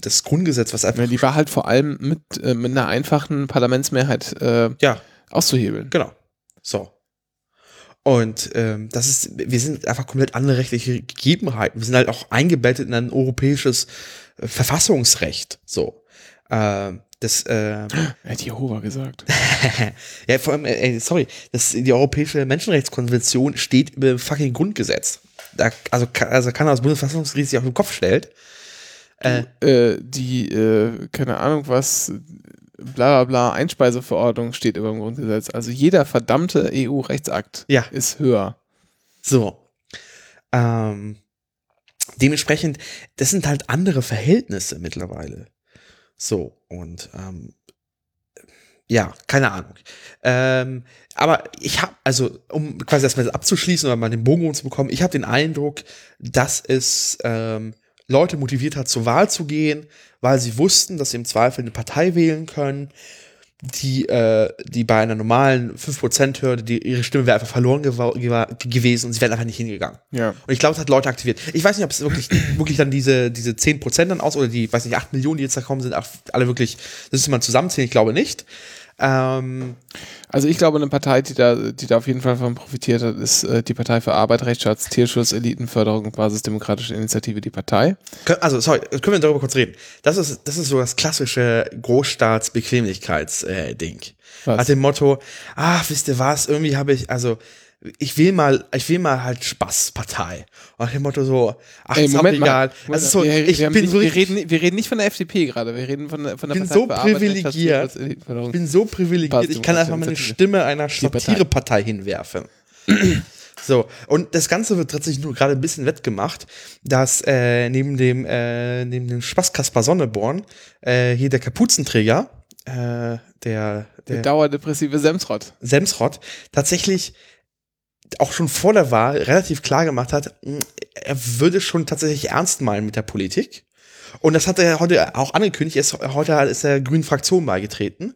das Grundgesetz, was einfach, Ja, Die war halt vor allem mit, äh, mit einer einfachen Parlamentsmehrheit äh, ja, auszuhebeln. genau, so. Und ähm, das ist, wir sind einfach komplett andere rechtliche Gegebenheiten. Wir sind halt auch eingebettet in ein europäisches äh, Verfassungsrecht, so. Ähm, das, äh, Hätte Jehova gesagt. ja, vor allem, äh, ey, sorry, das, die Europäische Menschenrechtskonvention steht über fucking Grundgesetz. Da, also, kann, also kann das Bundesverfassungsgericht sich auf den Kopf stellt. Äh, die, äh, keine Ahnung was, bla bla bla, Einspeiseverordnung steht über dem Grundgesetz. Also jeder verdammte EU-Rechtsakt Ja. ist höher. So. Ähm, dementsprechend, das sind halt andere Verhältnisse mittlerweile. So, und ähm, ja, keine Ahnung. Ähm, aber ich habe, also um quasi das mal abzuschließen oder mal den Bogen zu bekommen, ich habe den Eindruck, dass es ähm, Leute motiviert hat, zur Wahl zu gehen, weil sie wussten, dass sie im Zweifel eine Partei wählen können, die, äh, die bei einer normalen 5%-Hürde, die, ihre Stimme wäre einfach verloren gewesen und sie wären einfach nicht hingegangen. Ja. Und ich glaube, es hat Leute aktiviert. Ich weiß nicht, ob es wirklich, wirklich dann diese, diese 10% dann aus oder die, weiß nicht, 8 Millionen, die jetzt da kommen, sind auch alle wirklich, das ist man zusammenzählen, ich glaube nicht. Ähm, Also ich glaube, eine Partei, die da, die da auf jeden Fall von profitiert hat, ist äh, die Partei für Arbeit, Rechtsschutz, Tierschutz, Elitenförderung und Basisdemokratische Initiative, die Partei. Also, sorry, können wir darüber kurz reden? Das ist, das ist so das klassische Großstaats-Bequemlichkeits-Ding. Was? Nach dem Motto, ach, wisst ihr was, irgendwie habe ich, also, ich will mal, ich will mal halt Spaßpartei. Und dem Motto so, ach, Ey, ist auch Moment egal. mal. Also so, wir, ich wir, bin nicht, so wir, reden, wir reden nicht von der FDP gerade, wir reden von, der- von der bin Partei so privilegiert. Ich bin so privilegiert, ich kann einfach meine. Stimme einer. Satirepartei hinwerfen. So, und das Ganze wird tatsächlich nur gerade ein bisschen wettgemacht, dass äh, neben dem, äh, neben dem Spaßkasper Sonneborn äh, hier der Kapuzenträger, äh, der, Der der dauerdepressive Semsrott. Semsrott, tatsächlich auch schon vor der Wahl relativ klar gemacht hat, mh, er würde schon tatsächlich ernst meinen mit der Politik. Und das hat er heute auch angekündigt. Er ist, heute ist er grünen Fraktion beigetreten.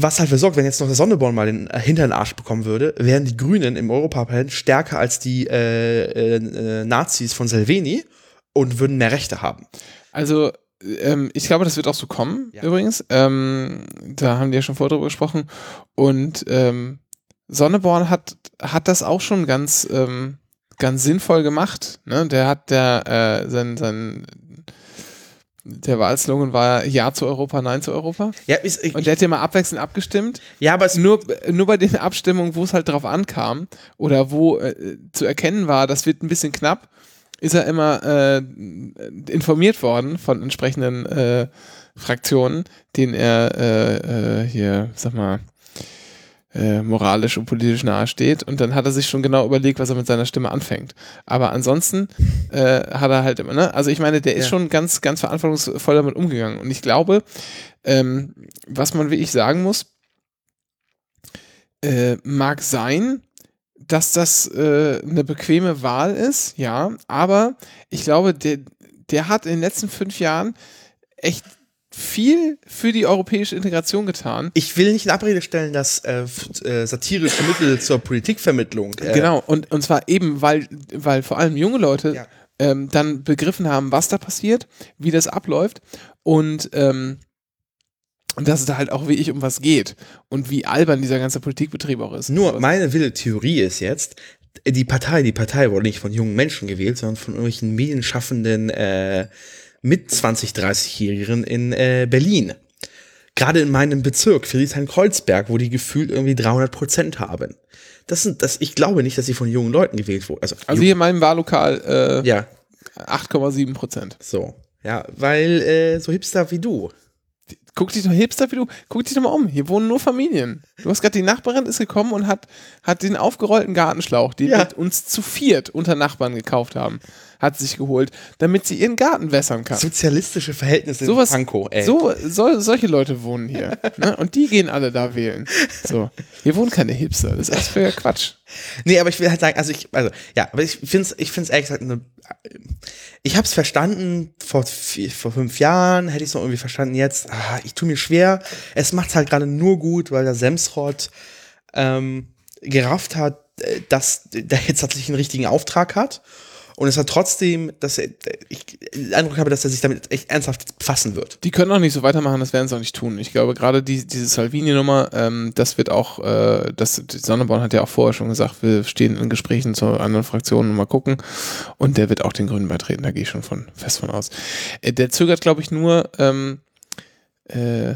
Was halt für sorgt, wenn jetzt noch der Sonneborn mal den äh, hinter den Arsch bekommen würde, wären die Grünen im Europaparlament stärker als die äh, äh, äh, Nazis von Salvini und würden mehr Rechte haben. Also, ähm, ich glaube, das wird auch so kommen, Ja. übrigens. Ähm, da haben die ja schon vorher drüber gesprochen. Und ähm, Sonneborn hat, hat das auch schon ganz, ähm, ganz sinnvoll gemacht. Ne? Der hat der, äh, sein, sein, der Wahlslogan war Ja zu Europa, Nein zu Europa. Ja, ist, ich, Und der hat ja mal abwechselnd abgestimmt. ja aber es, Nur, nur bei den Abstimmungen, wo es halt drauf ankam oder wo äh, zu erkennen war, das wird ein bisschen knapp, ist er immer äh, informiert worden von entsprechenden äh, Fraktionen, denen er äh, äh, hier, sag mal, äh, moralisch und politisch nahe steht. Und dann hat er sich schon genau überlegt, was er mit seiner Stimme anfängt. Aber ansonsten äh, hat er halt immer, ne? Also ich meine, der ist Ja. schon ganz, ganz verantwortungsvoll damit umgegangen. Und ich glaube, ähm, was man wirklich sagen muss, äh, mag sein, dass das äh, eine bequeme Wahl ist, ja, aber ich glaube, der, der hat in den letzten fünf Jahren echt viel für die europäische Integration getan. ich will nicht in Abrede stellen, dass äh, äh, satirische Mittel zur Politikvermittlung. Äh, Genau, und, und zwar eben, weil, weil vor allem junge Leute Ja. ähm, dann begriffen haben, was da passiert, wie das abläuft und, ähm, und dass es da halt auch wie ich um was geht und wie albern dieser ganze Politikbetrieb auch ist. Nur meine wilde Theorie ist jetzt, die Partei, die Partei wurde nicht von jungen Menschen gewählt, sondern von irgendwelchen medienschaffenden äh, mit 20, 30-Jährigen in äh, Berlin. Gerade in meinem Bezirk, Friedrichshain-Kreuzberg, wo die gefühlt irgendwie 300 Prozent haben. Das sind, das, ich glaube nicht, dass sie von jungen Leuten gewählt wurden. Also, Also hier in meinem Wahllokal äh, ja, 8,7 Prozent. so. Ja, weil äh, so Hipster wie du. Guck dich doch Hipster wie du, guck dich doch mal um. Hier wohnen nur Familien. Du hast gerade die Nachbarin ist gekommen und hat, hat den aufgerollten Gartenschlauch, den Ja. wir uns zu viert unter Nachbarn gekauft haben, hat sich geholt, damit sie ihren Garten wässern kann. Sozialistische Verhältnisse Sowas, in Pankow, ey. so, so, solche Leute wohnen hier. ne? Und die gehen alle da wählen. So. Hier wohnen keine Hipster. Das ist alles für Quatsch. Nee, aber ich will halt sagen, also ich, also, ja, aber ich finde es ich find's ehrlich gesagt, eine, ich habe es verstanden, vor, vier, vor fünf Jahren hätte ich es noch irgendwie verstanden, jetzt, ah, ich tue mir schwer, es macht halt gerade nur gut, weil der Semsrott ähm, gerafft hat, äh, dass der jetzt tatsächlich einen richtigen Auftrag hat und es hat trotzdem, dass er, ich den Eindruck habe, dass er sich damit echt ernsthaft befassen wird. Die können auch nicht so weitermachen, das werden sie auch nicht tun. Ich glaube, gerade die, diese Salvini-Nummer, ähm, das wird auch, äh, das, die Sonneborn hat ja auch vorher schon gesagt, wir stehen in Gesprächen zu anderen Fraktionen und mal gucken. Und der wird auch den Grünen beitreten, da gehe ich schon von, fest von aus. Äh, der zögert, glaube ich, nur, ähm, äh,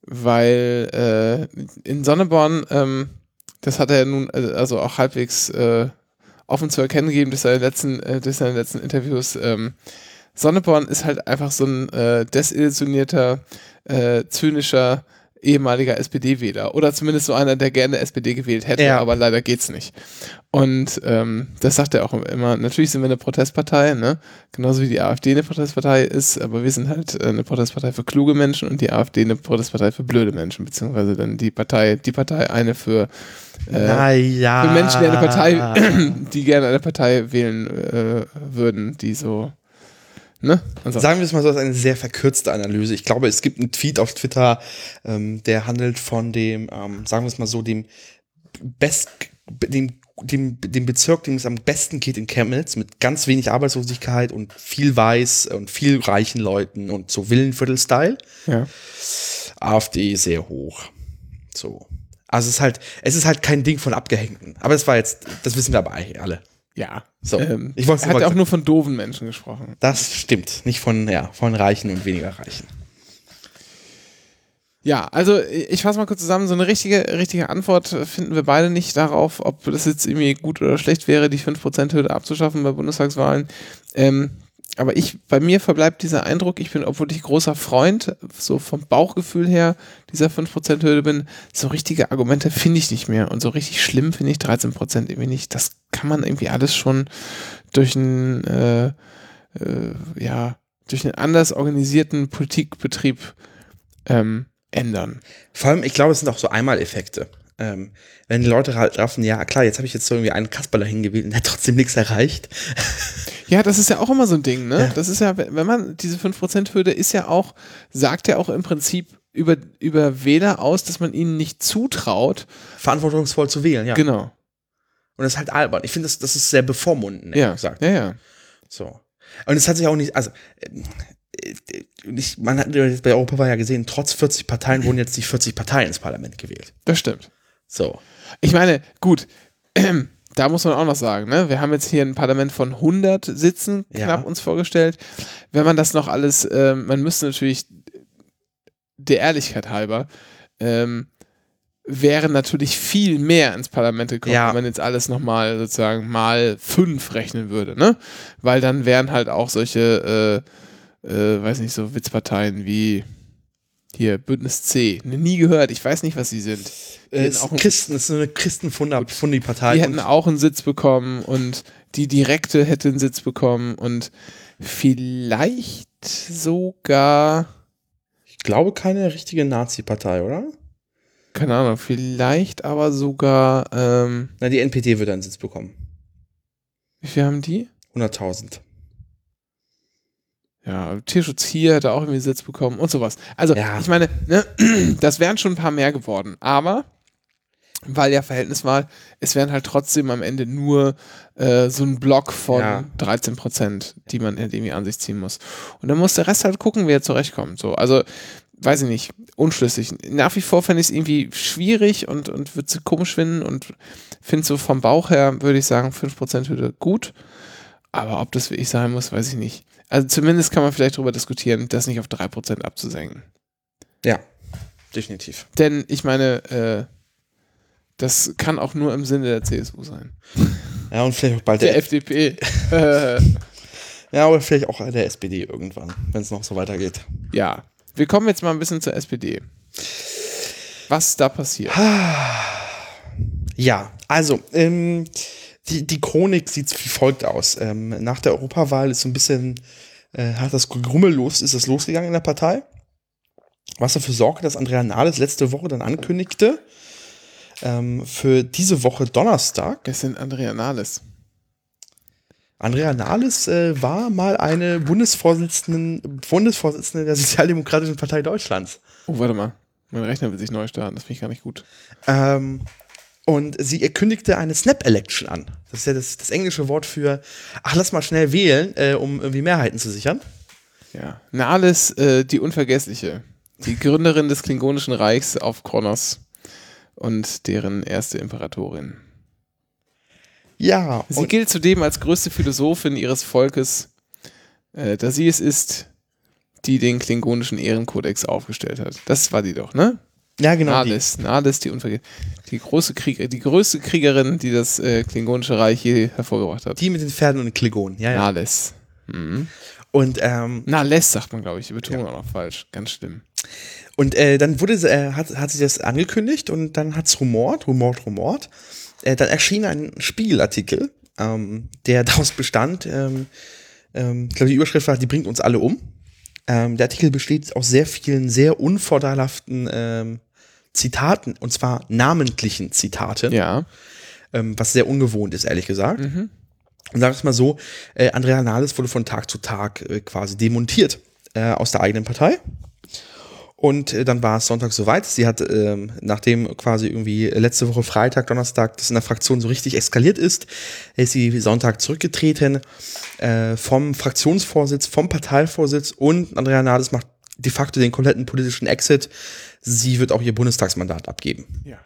weil äh, in Sonneborn, ähm, das hat er nun äh, also auch halbwegs äh, offen zu erkennen gegeben, in den letzten, äh, durch seine letzten Interviews, ähm, Sonneborn ist halt einfach so ein äh, desillusionierter, äh, zynischer ehemaliger SPD-Wähler oder zumindest so einer, der gerne SPD gewählt hätte, Ja. aber leider geht's nicht. Und ähm, das sagt er auch immer. Natürlich sind wir eine Protestpartei, ne? Genauso wie die AfD eine Protestpartei ist, aber wir sind halt äh, eine Protestpartei für kluge Menschen und die AfD eine Protestpartei für blöde Menschen, beziehungsweise dann die Partei, die Partei eine für äh, naja. für Menschen, die eine Partei, die gerne eine Partei wählen äh, würden, die so, ne? Also, Sagen wir es mal so, das ist eine sehr verkürzte Analyse. Ich glaube, es gibt einen Tweet auf Twitter, ähm, der handelt von dem, ähm, sagen wir es mal so, dem best, dem, dem, dem Bezirk, dem es am besten geht in Chemnitz, mit ganz wenig Arbeitslosigkeit und viel Weiß und viel reichen Leuten und so Villenviertel-Style. ja. AfD sehr hoch. So. Also es ist halt, es ist halt kein Ding von Abgehängten. Aber das war jetzt, das wissen wir aber alle. Ja. So. Ähm, ich wollte er hat ja auch nur von doofen Menschen gesprochen. Das stimmt. Nicht von, ja, von Reichen und weniger Reichen. Ja, also ich fasse mal kurz zusammen, so eine richtige, richtige Antwort finden wir beide nicht darauf, ob das jetzt irgendwie gut oder schlecht wäre, die 5%-Hürde abzuschaffen bei Bundestagswahlen. Ähm, aber ich, bei mir verbleibt dieser Eindruck, ich bin, obwohl ich großer Freund, so vom Bauchgefühl her, dieser 5%-Hürde bin, so richtige Argumente finde ich nicht mehr. Und so richtig schlimm finde ich 13% irgendwie nicht. Das kann man irgendwie alles schon durch einen, äh, äh, ja, durch einen anders organisierten Politikbetrieb ähm, ändern. Vor allem, ich glaube, es sind auch so Einmaleffekte. Ähm, wenn die Leute ra- raffen, ja klar, jetzt habe ich jetzt so irgendwie einen Kasperler hingewählt und der hat trotzdem nichts erreicht. Ja, das ist ja auch immer so ein Ding, ne? Ja. Das ist ja, wenn man, diese 5%-Hürde ist ja auch, sagt ja auch im Prinzip über, über Wähler aus, dass man ihnen nicht zutraut. Verantwortungsvoll zu wählen, ja. Genau. Und das ist halt albern. Ich finde, das, das ist sehr bevormundend, Ja. gesagt. Ja, ja. So. Und es hat sich auch nicht, also, äh, äh, ich, man hat bei Europawahl ja gesehen, trotz 40 Parteien wurden jetzt nicht 40 Parteien ins Parlament gewählt. Das stimmt. So. Ich meine, gut, da muss man auch noch sagen, ne? Wir haben jetzt hier ein Parlament von 100 Sitzen Ja. knapp uns vorgestellt. Wenn man das noch alles, ähm, man müsste natürlich der Ehrlichkeit halber, ähm, wäre natürlich viel mehr ins Parlament gekommen, Ja. wenn man jetzt alles nochmal sozusagen mal fünf rechnen würde, ne? Weil dann wären halt auch solche, äh, äh, weiß nicht, so Witzparteien wie hier Bündnis C. Nie gehört, ich weiß nicht, was sie sind. Die Äh, auch Christen, es ist eine Christenfundi-Partei. die hätten auch einen Sitz bekommen und die Direkte hätte einen Sitz bekommen und vielleicht sogar, Ich glaube, keine richtige Nazi-Partei, oder? keine Ahnung, vielleicht aber sogar, ähm, Na, die NPD würde einen Sitz bekommen. wie viel haben die? 100.000. Ja, Tierschutz hier hätte auch irgendwie Sitz bekommen und sowas. Also, Ja. ich meine, ne, das wären schon ein paar mehr geworden, aber weil ja Verhältniswahl, es wären halt trotzdem am Ende nur äh, so ein Block von Ja. 13 Prozent, die man irgendwie an sich ziehen muss. Und dann muss der Rest halt gucken, wie er zurechtkommt. So, also, weiß ich nicht, unschlüssig. Nach wie vor fände ich es irgendwie schwierig und, und würde es komisch finden und finde so vom Bauch her, würde ich sagen, 5% Hürde gut. Aber ob das wirklich sein muss, weiß ich nicht. Also zumindest kann man vielleicht darüber diskutieren, das nicht auf 3% abzusenken. Ja, definitiv. Denn ich meine, äh, das kann auch nur im Sinne der CSU sein. Ja, und vielleicht auch bald Der der, FDP. Ja, oder vielleicht auch der SPD irgendwann, wenn es noch so weitergeht. ja. Wir kommen jetzt mal ein bisschen zur SPD. Was da passiert. Ja, also, ähm, die, die Chronik sieht wie folgt aus. Ähm, nach der Europawahl ist so ein bisschen, äh, hat das Grummel los, ist das losgegangen in der Partei. Was dafür sorgte, dass Andrea Nahles letzte Woche dann ankündigte, ähm, für diese Woche Donnerstag. Wer sind Andrea Nahles? Andrea Nahles äh, war mal eine Bundesvorsitzenden, Bundesvorsitzende der Sozialdemokratischen Partei Deutschlands. Oh, warte mal. Mein Rechner will sich neu starten. Das finde ich gar nicht gut. Ähm, und sie kündigte eine Snap-Election an. Das ist ja das, das englische Wort für, ach, lass mal schnell wählen, äh, um irgendwie Mehrheiten zu sichern. Ja. Nahles, äh, die Unvergessliche. Die Gründerin des Klingonischen Reichs auf Kronos und deren erste Imperatorin. Ja, Sie gilt zudem als größte Philosophin ihres Volkes, äh, da sie es ist, die den Klingonischen Ehrenkodex aufgestellt hat. Das war die doch, ne? Ja genau. Die, Nahles, Nahles, die Unverge die große Krieg die größte Kriegerin, die das äh, Klingonische Reich je hervorgebracht hat. die mit den Pferden und den Klingonen, ja, ja. Nahles. Mhm. Und, ähm, Nahles sagt man, glaube ich. Die Betonung auch noch falsch. Ganz schlimm. und äh, dann wurde äh, hat, hat sie das angekündigt und dann hat's rumort, rumort, rumort. Äh, dann erschien ein Spiegelartikel, ähm, der daraus bestand, ähm, ähm, ich glaube, die Überschrift war, die bringt uns alle um. Ähm, der Artikel besteht aus sehr vielen, sehr unvorteilhaften ähm, Zitaten, und zwar namentlichen Zitaten, Ja. ähm, was sehr ungewohnt ist, ehrlich gesagt. Und sag es mal so, äh, Andrea Nahles wurde von Tag zu Tag äh, quasi demontiert äh, aus der eigenen Partei. Und äh, dann war es Sonntag soweit. Sie hat, ähm, nachdem quasi irgendwie letzte Woche Freitag, Donnerstag das in der Fraktion so richtig eskaliert ist, ist sie Sonntag zurückgetreten äh, vom Fraktionsvorsitz, vom Parteivorsitz und Andrea Nahles macht de facto den kompletten politischen Exit. Sie wird auch ihr Bundestagsmandat abgeben. Ja.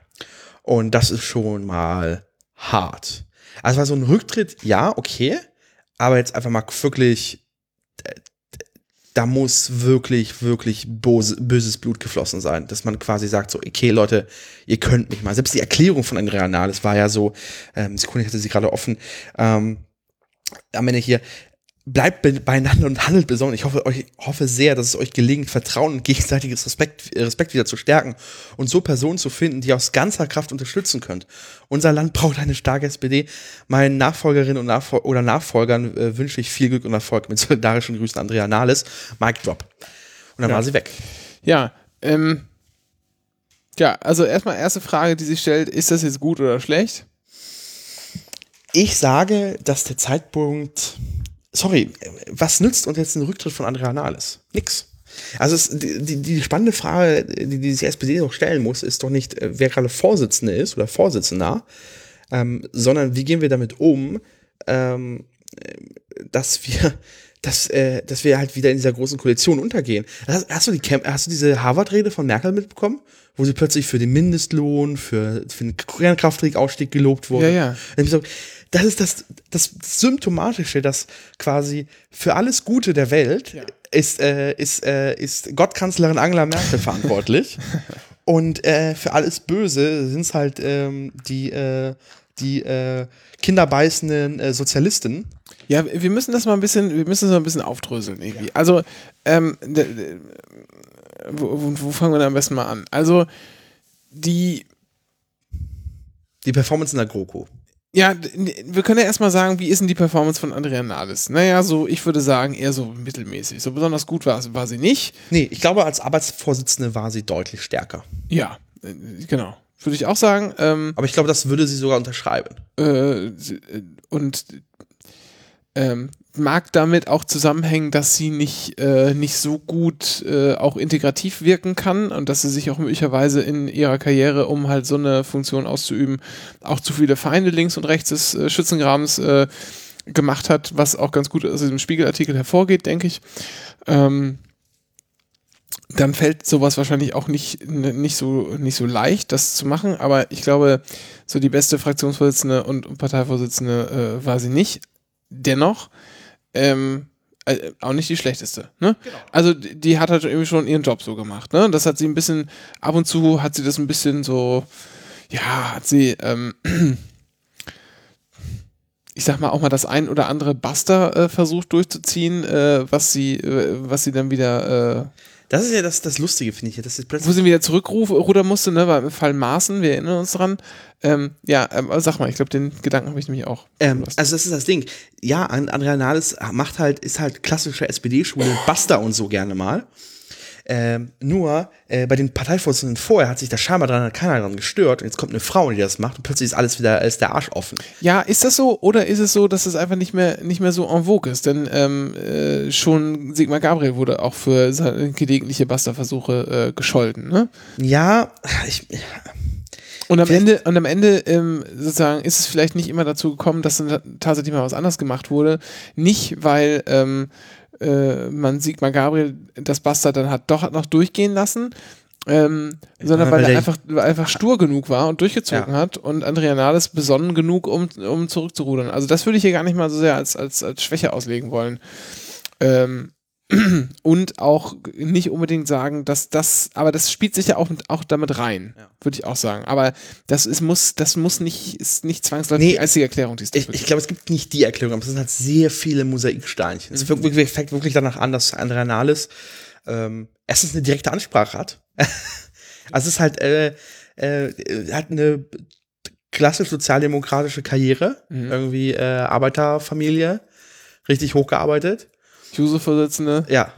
Und das ist schon mal hart. Also war so ein Rücktritt, ja, okay, aber jetzt einfach mal wirklich, da muss wirklich, wirklich böse, böses Blut geflossen sein, dass man quasi sagt so, okay, Leute, ihr könnt mich mal. Selbst die Erklärung von Andrea Nahles war ja so, ähm, Sekunde, ich hatte sie gerade offen, ähm, am Ende hier, bleibt be- beieinander und handelt besonnen. Ich hoffe, euch, hoffe sehr, dass es euch gelingt, Vertrauen und gegenseitiges Respekt, äh, Respekt wieder zu stärken und so Personen zu finden, die ihr aus ganzer Kraft unterstützen könnt. Unser Land braucht eine starke SPD. Meinen Nachfolgerinnen und Nachfol oder Nachfolgern äh, wünsche ich viel Glück und Erfolg mit solidarischen Grüßen Andrea Nahles. Mic drop. Und dann Ja. war sie weg. Ja, ähm, ja, also erstmal erste Frage, die sich stellt, ist das jetzt gut oder schlecht? Ich sage, dass der Zeitpunkt. Sorry, was nützt uns jetzt ein Rücktritt von Andrea Nahles? Nix. Also es, die, die, spannende Frage, die, die sich SPD noch stellen muss, ist doch nicht, äh, wer gerade Vorsitzende ist oder Vorsitzender, ähm, sondern wie gehen wir damit um, ähm, äh, dass wir, dass, äh, dass wir halt wieder in dieser großen Koalition untergehen. Hast, hast du die Camp hast du diese Harvard-Rede von Merkel mitbekommen, wo sie plötzlich für den Mindestlohn, für, für den Kernkraftausstieg gelobt wurde? Ja, ja. Das ist das, das Symptomatische, dass quasi für alles Gute der Welt Ja. ist, äh, ist, äh, ist Gottkanzlerin Angela Merkel verantwortlich. Und äh, für alles Böse sind es halt ähm, die, äh, die äh, kinderbeißenden äh, Sozialisten. Ja, wir müssen das mal ein bisschen, wir müssen das mal ein bisschen aufdröseln irgendwie. Also, ähm, wo, wo fangen wir da am besten mal an? Also, die, Die Performance in der GroKo. Ja, wir können ja erstmal sagen, wie ist denn die Performance von Andrea Nahles? Naja, so, ich würde sagen, eher so mittelmäßig. So besonders gut war, war sie nicht. Nee, ich glaube, als Arbeitsvorsitzende war sie deutlich stärker. Ja, äh, genau. Würde ich auch sagen. Ähm, Aber ich glaube, das würde sie sogar unterschreiben. äh, und ähm, mag damit auch zusammenhängen, dass sie nicht, äh, nicht so gut äh, auch integrativ wirken kann und dass sie sich auch möglicherweise in ihrer Karriere, um halt so eine Funktion auszuüben, auch zu viele Feinde links und rechts des äh, Schützengrabens äh, gemacht hat, was auch ganz gut aus diesem Spiegelartikel hervorgeht, denke ich. Ähm, dann fällt sowas wahrscheinlich auch nicht, nicht, so, nicht so leicht, das zu machen. Aber ich glaube, so die beste Fraktionsvorsitzende und Parteivorsitzende äh, war sie nicht. Dennoch ähm, äh, auch nicht die schlechteste. Ne? Also die die hat halt irgendwie schon ihren Job so gemacht. Ne? Das hat sie ein bisschen, ab und zu hat sie das ein bisschen so, ja, hat sie, ähm, ich sag mal auch mal das ein oder andere Buster äh, versucht durchzuziehen, äh, was sie, äh, was sie dann wieder, äh, Das ist ja das, das Lustige, finde ich. Das ist wo plötzlich. sie wieder zurückrudern musste, ne, war im Fall Maßen, wir erinnern uns dran. Ähm, ja, ähm, sag mal, ich glaube, den Gedanken habe ich nämlich auch. Ähm, also das ist das Ding. Ja, An- Andrea Nahles macht halt, ist halt klassische SPD-Schule, Buster und so gerne mal. Ähm, nur äh, bei den Parteivorsitzenden vorher hat sich da scheinbar dran hat keiner dran gestört und jetzt kommt eine Frau, die das macht und plötzlich ist alles wieder ist der Arsch offen. Ja, ist das so oder ist es so, dass es einfach nicht mehr nicht mehr so en vogue ist? Denn ähm, äh, schon Sigmar Gabriel wurde auch für seine gelegentliche Buster-Versuche äh, gescholten, ne? Ja, ich, Und am Vielleicht- Ende, und am Ende ähm, sozusagen ist es vielleicht nicht immer dazu gekommen, dass dann tatsächlich mal was anderes gemacht wurde. Nicht, weil ähm, äh, man Sigmar Gabriel das Buster dann hat doch noch durchgehen lassen, ähm, sondern weil weil er einfach, einfach stur genug war und durchgezogen Ja. hat und Andrea Nahles besonnen genug, um, um zurückzurudern. Also das würde ich hier gar nicht mal so sehr als, als, als Schwäche auslegen wollen. Ähm, und auch nicht unbedingt sagen, dass das, aber das spielt sich ja auch, mit, auch damit rein, würde ich auch sagen. Aber das ist, muss, das muss nicht, ist nicht zwangsläufig Nee, die einzige Erklärung, die es ich, ich glaube, es gibt nicht die Erklärung, aber es sind halt sehr viele Mosaiksteinchen. Es wirkt wirklich, fängt wirklich danach an, dass Andrea Nahles ähm, erstens eine direkte Ansprache hat. also es ist halt, äh, äh, hat eine klassisch sozialdemokratische Karriere, irgendwie äh, Arbeiterfamilie, richtig hochgearbeitet. Juso-Vorsitzende, Ja.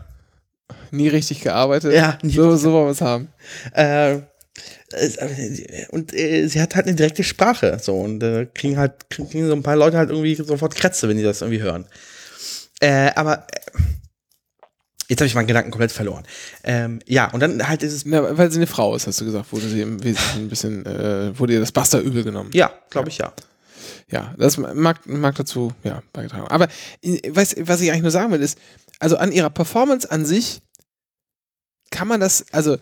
nie richtig gearbeitet. Ja, nie so, so wollen wir es haben. Äh, und äh, sie hat halt eine direkte Sprache, so und äh, kriegen halt kriegen so ein paar Leute halt irgendwie sofort Krätze, wenn die das irgendwie hören. Äh, aber äh, jetzt habe ich meinen Gedanken komplett verloren. Ähm, ja, und dann halt ist es Na, weil sie eine Frau ist, hast du gesagt, wurde sie im Wesentlichen ein bisschen, äh, wurde ihr das Buster übel genommen. ja, glaube ich ja. Ja, das mag, mag dazu ja, beigetragen. Aber äh, weiß, was ich eigentlich nur sagen will, ist, also an ihrer Performance an sich kann man das, also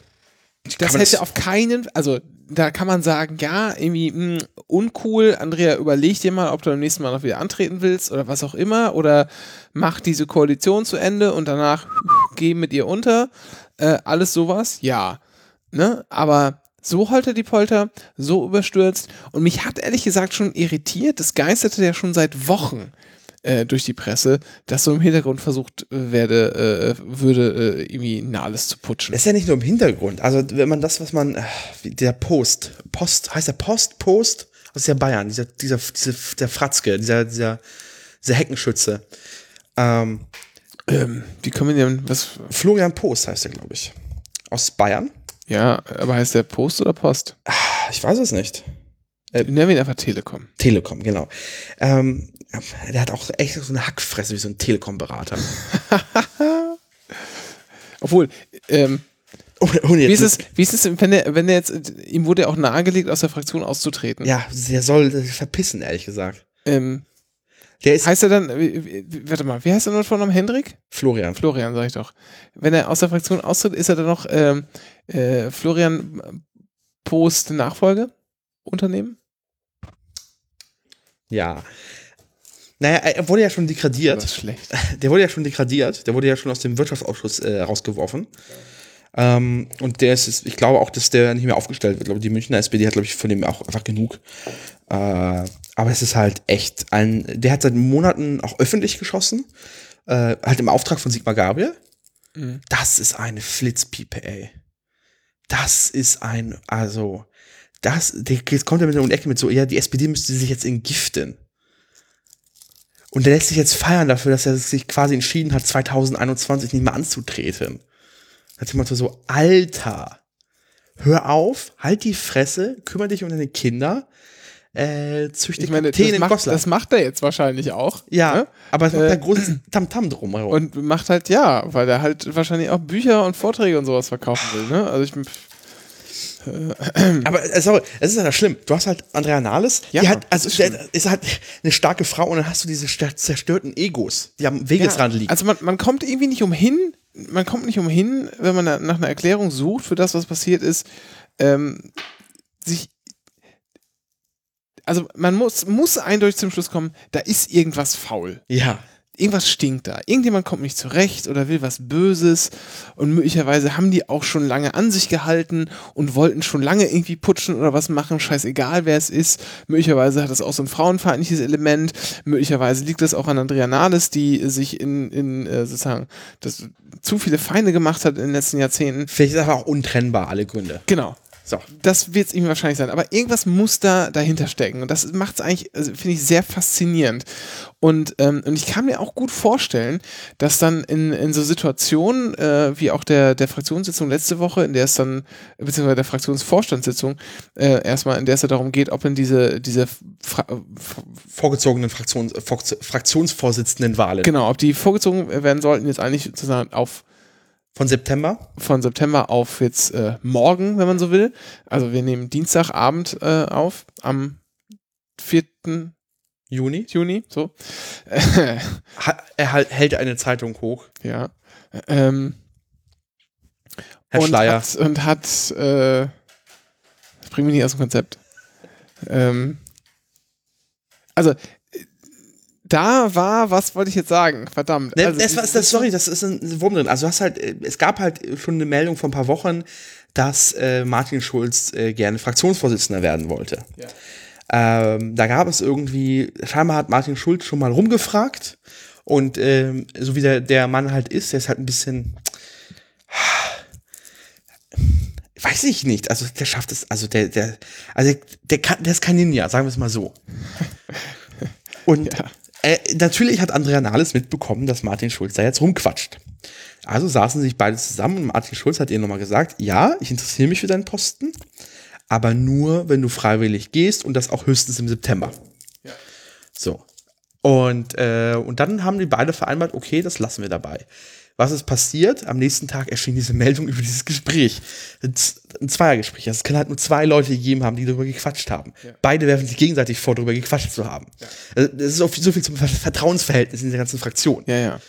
das hätte das- auf keinen, also da kann man sagen, ja, irgendwie mh, uncool, Andrea, überleg dir mal, ob du beim nächsten Mal noch wieder antreten willst oder was auch immer oder mach diese Koalition zu Ende und danach geh mit ihr unter, äh, alles sowas, ja, ne, aber so holter die Polter, so überstürzt und mich hat ehrlich gesagt schon irritiert, das geisterte ja schon seit Wochen äh, durch die Presse, dass so im Hintergrund versucht äh, werde, äh, würde, äh, irgendwie Nahles zu putschen. Das ist ja nicht nur im Hintergrund. Also wenn man das, was man, äh, der Post, Post, heißt der Post, Post? Das ist ja Bayern, dieser, dieser, dieser, der Fratzke, dieser, dieser, dieser Heckenschütze. Ähm, Ähm, wie können wir denn, was, Florian Post heißt er, glaube ich. Aus Bayern. Ja, aber heißt der Post oder Post? Ich weiß es nicht. Nennen wir ihn einfach Telekom. Telekom, genau. Ähm, der hat auch echt so eine Hackfresse wie so ein Telekom-Berater. Obwohl, ähm, Ohne, ohne wie ist es, wie ist es, wenn er, wenn er jetzt, ihm wurde ja auch nahegelegt, aus der Fraktion auszutreten. Ja, der soll sich verpissen, ehrlich gesagt. Ähm, Der ist heißt er dann, warte mal, wie heißt er noch Vornamen? Hendrik? Florian. Florian, sag ich doch. Wenn er aus der Fraktion austritt, ist er dann noch ähm, äh, Florian Post Nachfolge Unternehmen? Ja. Naja, er wurde ja schon degradiert. Das ist schlecht. Der wurde ja schon degradiert. Der wurde ja schon aus dem Wirtschaftsausschuss äh, rausgeworfen. Ähm, und der ist, ich glaube auch, dass der nicht mehr aufgestellt wird. Ich glaube, die Münchner SPD hat, glaube ich, von dem auch einfach genug. Äh, aber es ist halt echt ein, der hat seit Monaten auch öffentlich geschossen. Äh, halt im Auftrag von Sigmar Gabriel. Das ist eine Flitzpiepe, ey. Das ist ein, also, das, der jetzt kommt er mit die Ecke mit so, ja, die SPD müsste sich jetzt entgiften. Und der lässt sich jetzt feiern dafür, dass er sich quasi entschieden hat, 2021 nicht mehr anzutreten. Hat jemand so, Alter, hör auf, halt die Fresse, kümmere dich um deine Kinder, äh, züchte Ich meine, Kakteen das macht, Goslar. das macht er jetzt wahrscheinlich auch. Ja, ne? aber es macht Äh, ein großes Tamtam drumherum. Und macht halt, ja, weil er halt wahrscheinlich auch Bücher und Vorträge und sowas verkaufen will, ne? Also ich, Aber äh, sorry, es ist ja schlimm. Du hast halt Andrea Nahles, Ja, die hat, also ist der, ist halt eine starke Frau und dann hast du diese zerstörten Egos, die am Wegesrand liegen. Also man, man kommt irgendwie nicht umhin, man kommt nicht umhin, wenn man na- nach einer Erklärung sucht für das, was passiert ist, ähm, sich also man muss, muss eindeutig zum Schluss kommen, da ist irgendwas faul. Ja. Irgendwas stinkt da. Irgendjemand kommt nicht zurecht oder will was Böses und möglicherweise haben die auch schon lange an sich gehalten und wollten schon lange irgendwie putschen oder was machen, scheißegal wer es ist. Möglicherweise hat das auch so ein frauenfeindliches Element. Möglicherweise liegt das auch an Andrea Nahles, die sich in, in äh, sozusagen das zu viele Feinde gemacht hat in den letzten Jahrzehnten. Vielleicht ist es aber auch untrennbar, alle Gründe. Genau. So. Das wird es ihm wahrscheinlich sein. Aber irgendwas muss da dahinter stecken. Und das macht es eigentlich, also, finde ich, sehr faszinierend. Und, ähm, und ich kann mir auch gut vorstellen, dass dann in, in so Situationen, äh, wie auch der, der Fraktionssitzung letzte Woche, in der es dann, beziehungsweise der Fraktionsvorstandssitzung, äh, erstmal, in der es ja darum geht, ob in diese, diese Fra Vorgezogenen Fraktions Fraktionsvorsitzendenwahlen genau, ob die vorgezogen werden sollten, jetzt eigentlich sozusagen auf von September. von September auf jetzt äh, morgen, wenn man so will. Also wir nehmen Dienstagabend äh, auf, am 4. Juni. Juni, so. Er hält eine Zeitung hoch. ja. Ähm, Herr und Schleier. Hat, und hat, äh, das bringt mich nicht aus dem Konzept. Ähm, also, da war, was wollte ich jetzt sagen? Verdammt. Ne, Also, das, war- das, sorry, das ist ein Wurm drin. Also du hast halt, äh, es gab halt schon eine Meldung vor ein paar Wochen, dass äh, Martin Schulz äh, gerne Fraktionsvorsitzender werden wollte. Ähm, da gab es irgendwie, scheinbar hat Martin Schulz schon mal rumgefragt und ähm, so wie der, der Mann halt ist, der ist halt ein bisschen, weiß ich nicht, also der schafft es, also der, der, also der kann, der ist kein Ninja, sagen wir es mal so. Und Ja. Äh, natürlich hat Andrea Nahles mitbekommen, dass Martin Schulz da jetzt rumquatscht. Also saßen sich beide zusammen und Martin Schulz hat ihr nochmal gesagt, ja, ich interessiere mich für deinen Posten, aber nur, wenn du freiwillig gehst und das auch höchstens im September. So. Und, äh, und dann haben die beide vereinbart, okay, das lassen wir dabei. Was ist passiert? Am nächsten Tag erschien diese Meldung über dieses Gespräch. Ein Zweiergespräch. Also es kann halt nur zwei Leute gegeben haben, die darüber gequatscht haben. Beide werfen sich gegenseitig vor, darüber gequatscht zu haben. Also Das ist auch so viel zum Ver- Vertrauensverhältnis in der ganzen Fraktion. ja, ja.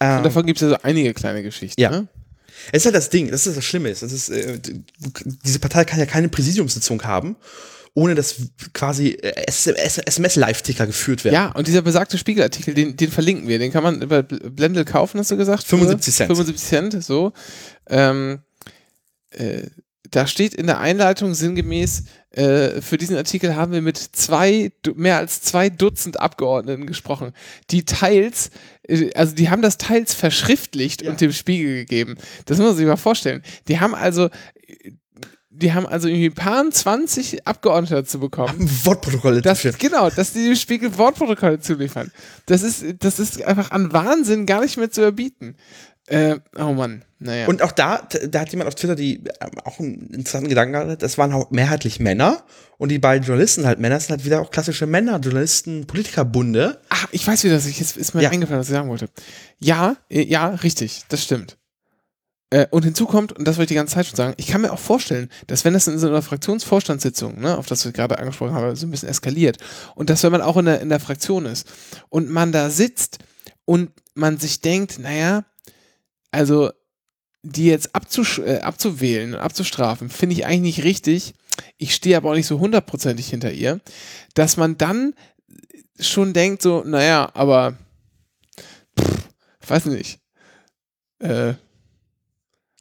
Ähm, Und davon gibt es ja so einige kleine Geschichten. Ja. Ne? Es ist halt das Ding, das ist das Schlimme ist. Das ist äh, diese Partei kann ja keine Präsidiumssitzung haben, ohne dass quasi äh, SMS-Live-Ticker geführt werden. Ja, und dieser besagte Spiegelartikel, den, den verlinken wir. Den kann man über Bl- Blendel kaufen, hast du gesagt? 75 Cent. 75 Cent, so. Ähm, äh, da steht in der Einleitung sinngemäß, äh, für diesen Artikel haben wir mit zwei, mehr als zwei Dutzend Abgeordneten gesprochen, die teils, äh, also die haben das teils verschriftlicht und dem Spiegel gegeben. Das muss man sich mal vorstellen. Die haben also, die haben also irgendwie ein paar 20 Abgeordnete dazu bekommen. Wortprotokolle Das, dafür. genau, dass die dem Spiegel Wortprotokolle zuliefern. Das ist, das ist einfach an Wahnsinn gar nicht mehr zu erbieten. Äh, oh Mann, naja. Und auch da, da hat jemand auf Twitter die ähm, auch einen interessanten Gedanken gehabt, das waren auch mehrheitlich Männer und die beiden Journalisten halt Männer sind halt wieder auch klassische Männer, Journalisten, Politikerbunde. Ach, ich weiß wieder, dass ich, jetzt ist mir Ja. eingefallen, was ich sagen wollte. Ja, äh, ja, richtig, das stimmt. Äh, und hinzu kommt, und das wollte ich die ganze Zeit schon sagen, ich kann mir auch vorstellen, dass wenn das in so einer Fraktionsvorstandssitzung, ne, auf das ich gerade angesprochen habe, so ein bisschen eskaliert, und dass wenn man auch in der, in der Fraktion ist und man da sitzt und man sich denkt, naja, also die jetzt äh, abzuwählen und abzustrafen, finde ich eigentlich nicht richtig. Ich stehe aber auch nicht so hundertprozentig hinter ihr, dass man dann schon denkt, so, naja, aber pff, weiß nicht. Äh,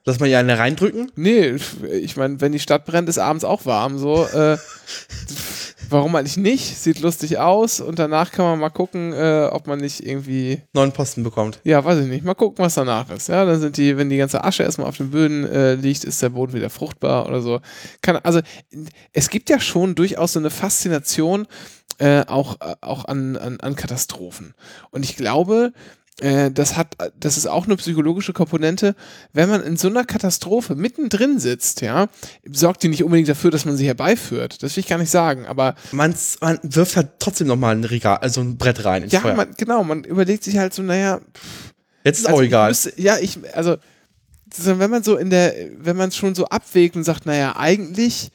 Lass mal hier eine reindrücken. nee, ich meine, wenn die Stadt brennt, ist abends auch warm, so. Äh, warum eigentlich nicht? Sieht lustig aus und danach kann man mal gucken, äh, ob man nicht irgendwie Neuen Posten bekommt. Ja, weiß ich nicht. Mal gucken, was danach ist. Ja, dann sind die, wenn die ganze Asche erstmal auf den Böden äh, liegt, ist der Boden wieder fruchtbar oder so. Kann, also es gibt ja schon durchaus so eine Faszination äh, auch, äh, auch an, an, an Katastrophen. Und ich glaube, äh, das hat, das ist auch eine psychologische Komponente. Wenn man in so einer Katastrophe mittendrin sitzt, ja, sorgt die nicht unbedingt dafür, dass man sie herbeiführt. Das will ich gar nicht sagen. Aber Man's, man wirft halt trotzdem noch mal ein Regal, also ein Brett rein ja, Feuer. man, genau, man überlegt sich halt so, naja, Jetzt ist Also auch egal. Müsste, ja, ich, also, so, wenn man so in der, wenn man schon so abwägt und sagt, naja, eigentlich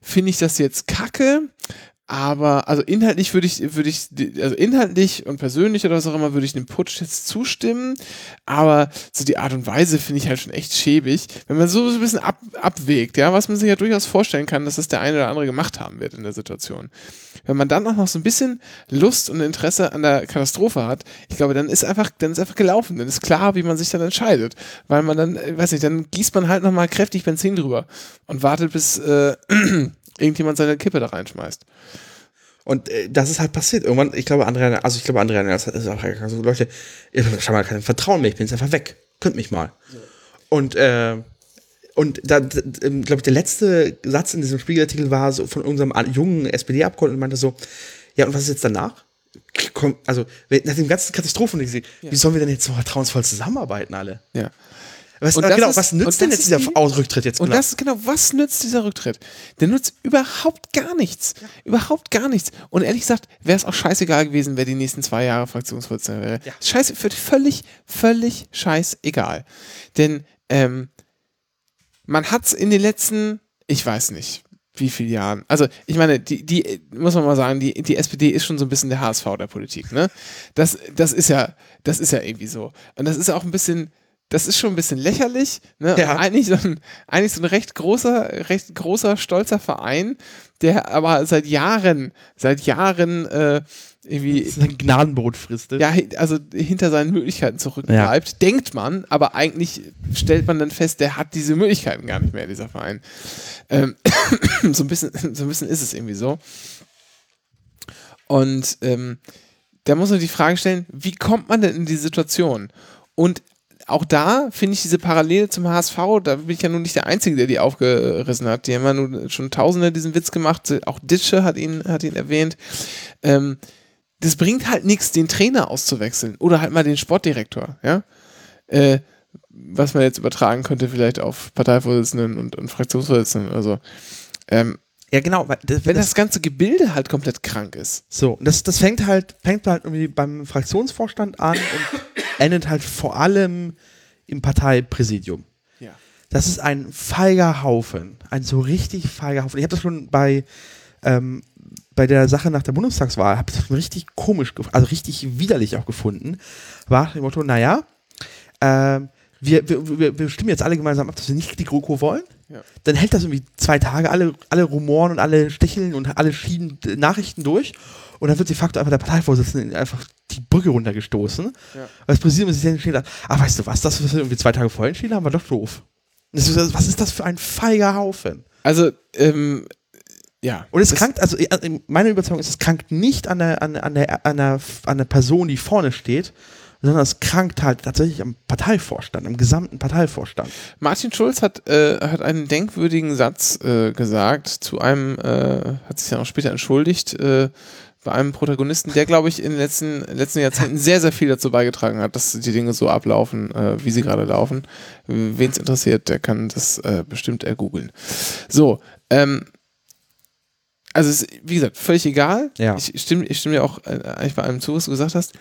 finde ich das jetzt kacke, aber also inhaltlich würde ich, würde ich, also inhaltlich und persönlich oder was auch immer, würde ich dem Putsch jetzt zustimmen, aber so die Art und Weise finde ich halt schon echt schäbig, wenn man so, ein bisschen ab, abwägt, ja, was man sich ja durchaus vorstellen kann, dass das der eine oder andere gemacht haben wird in der Situation. Wenn man dann auch noch so ein bisschen Lust und Interesse an der Katastrophe hat, ich glaube, dann ist einfach, dann ist einfach gelaufen, dann ist klar, wie man sich dann entscheidet, weil man dann, äh, weiß nicht, dann gießt man halt nochmal kräftig Benzin drüber und wartet bis äh, irgendjemand seine Kippe da reinschmeißt. Und äh, das ist halt passiert. Irgendwann, ich glaube, Andrea, also ich glaube, Andrea das ist auch so, Leute, ich habe mal kein Vertrauen mehr, ich bin jetzt einfach weg. Könnt mich mal. Ja. Und, äh, und da, ähm, glaube ich, der letzte Satz in diesem Spiegelartikel war so von unserem jungen SPD-Abgeordneten meinte so, ja, und was ist jetzt danach? Also, nach dem ganzen Katastrophen, ja. wie sollen wir denn jetzt so vertrauensvoll zusammenarbeiten alle? Ja. Was, äh, genau, was nützt denn jetzt dieser die, Rücktritt jetzt? Und genau? das genau, was nützt dieser Rücktritt? Der nützt überhaupt gar nichts. Ja. Überhaupt gar nichts. Und ehrlich gesagt, wäre es auch scheißegal gewesen, wer die nächsten zwei Jahre Fraktionsvorsitzender wäre. Ja. Scheiße, völlig, völlig scheißegal. Denn ähm, man hat es in den letzten, ich weiß nicht, wie viele Jahren. Also, ich meine, die, die, muss man mal sagen, die, die SPD ist schon so ein bisschen der HSV der Politik, ne? Das, das ist ja, das ist ja irgendwie so. Und das ist ja auch ein bisschen, das ist schon ein bisschen lächerlich. Ne? Ja. Eigentlich, so ein, eigentlich so ein recht großer, recht großer, stolzer Verein, der aber seit Jahren, seit Jahren äh, irgendwie sein Gnadenbrot fristet. Ja, also hinter seinen Möglichkeiten zurückbleibt, ja. denkt man, aber eigentlich stellt man dann fest, der hat diese Möglichkeiten gar nicht mehr, dieser Verein. Ähm, so, ein bisschen, so ein bisschen ist es irgendwie so. Und ähm, da muss man die Frage stellen, wie kommt man denn in die Situation? Und auch da finde ich diese Parallele zum HSV, da bin ich ja nun nicht der Einzige, der die aufgerissen hat. Die haben ja nun schon Tausende diesen Witz gemacht. Auch Ditsche hat ihn, hat ihn erwähnt. Ähm, das bringt halt nichts, den Trainer auszuwechseln oder halt mal den Sportdirektor, ja. Äh, was man jetzt übertragen könnte, vielleicht auf Parteivorsitzenden und, und Fraktionsvorsitzenden oder so. Ähm, ja, genau. Das, wenn das, das, ganze Gebilde halt komplett krank ist. So, das, das fängt halt, fängt halt irgendwie beim Fraktionsvorstand an und endet halt vor allem im Parteipräsidium. Ja. Das ist ein feiger Haufen. Ein so richtig feiger Haufen. Ich habe das schon bei, ähm, bei der Sache nach der Bundestagswahl, habe das richtig komisch, also richtig widerlich auch gefunden. War dem Motto, naja, äh, wir, wir, wir, wir stimmen jetzt alle gemeinsam ab, dass wir nicht die GroKo wollen. Ja. Dann hält das irgendwie zwei Tage, alle, alle Rumoren und alle Sticheln und alle Schienen Nachrichten durch. Und dann wird de facto einfach der Parteivorsitzende einfach die Brücke runtergestoßen. Ja. Weil das Präsidium sich dann entschieden hat, ah, weißt du was, das, was wir irgendwie zwei Tage vorher entschieden haben, war doch doof. Ist, was ist das für ein feiger Haufen? Also, ähm, ja. Und es krankt, also meine Überzeugung ist, es krankt nicht an der, an, an, der, an, der, an der Person, die vorne steht, sondern es krankt halt tatsächlich am Parteivorstand, am gesamten Parteivorstand. Martin Schulz hat, äh, hat einen denkwürdigen Satz äh, gesagt zu einem, äh, hat sich ja auch später entschuldigt, äh, bei einem Protagonisten, der, glaube ich, in den letzten, letzten Jahrzehnten sehr, sehr viel dazu beigetragen hat, dass die Dinge so ablaufen, äh, wie sie gerade laufen. Wen es interessiert, der kann das äh, bestimmt ergoogeln. So, ähm, also ist, wie gesagt, völlig egal. Ja. Ich stimme, ich stimme dir auch äh, eigentlich bei allem zu, was du gesagt hast.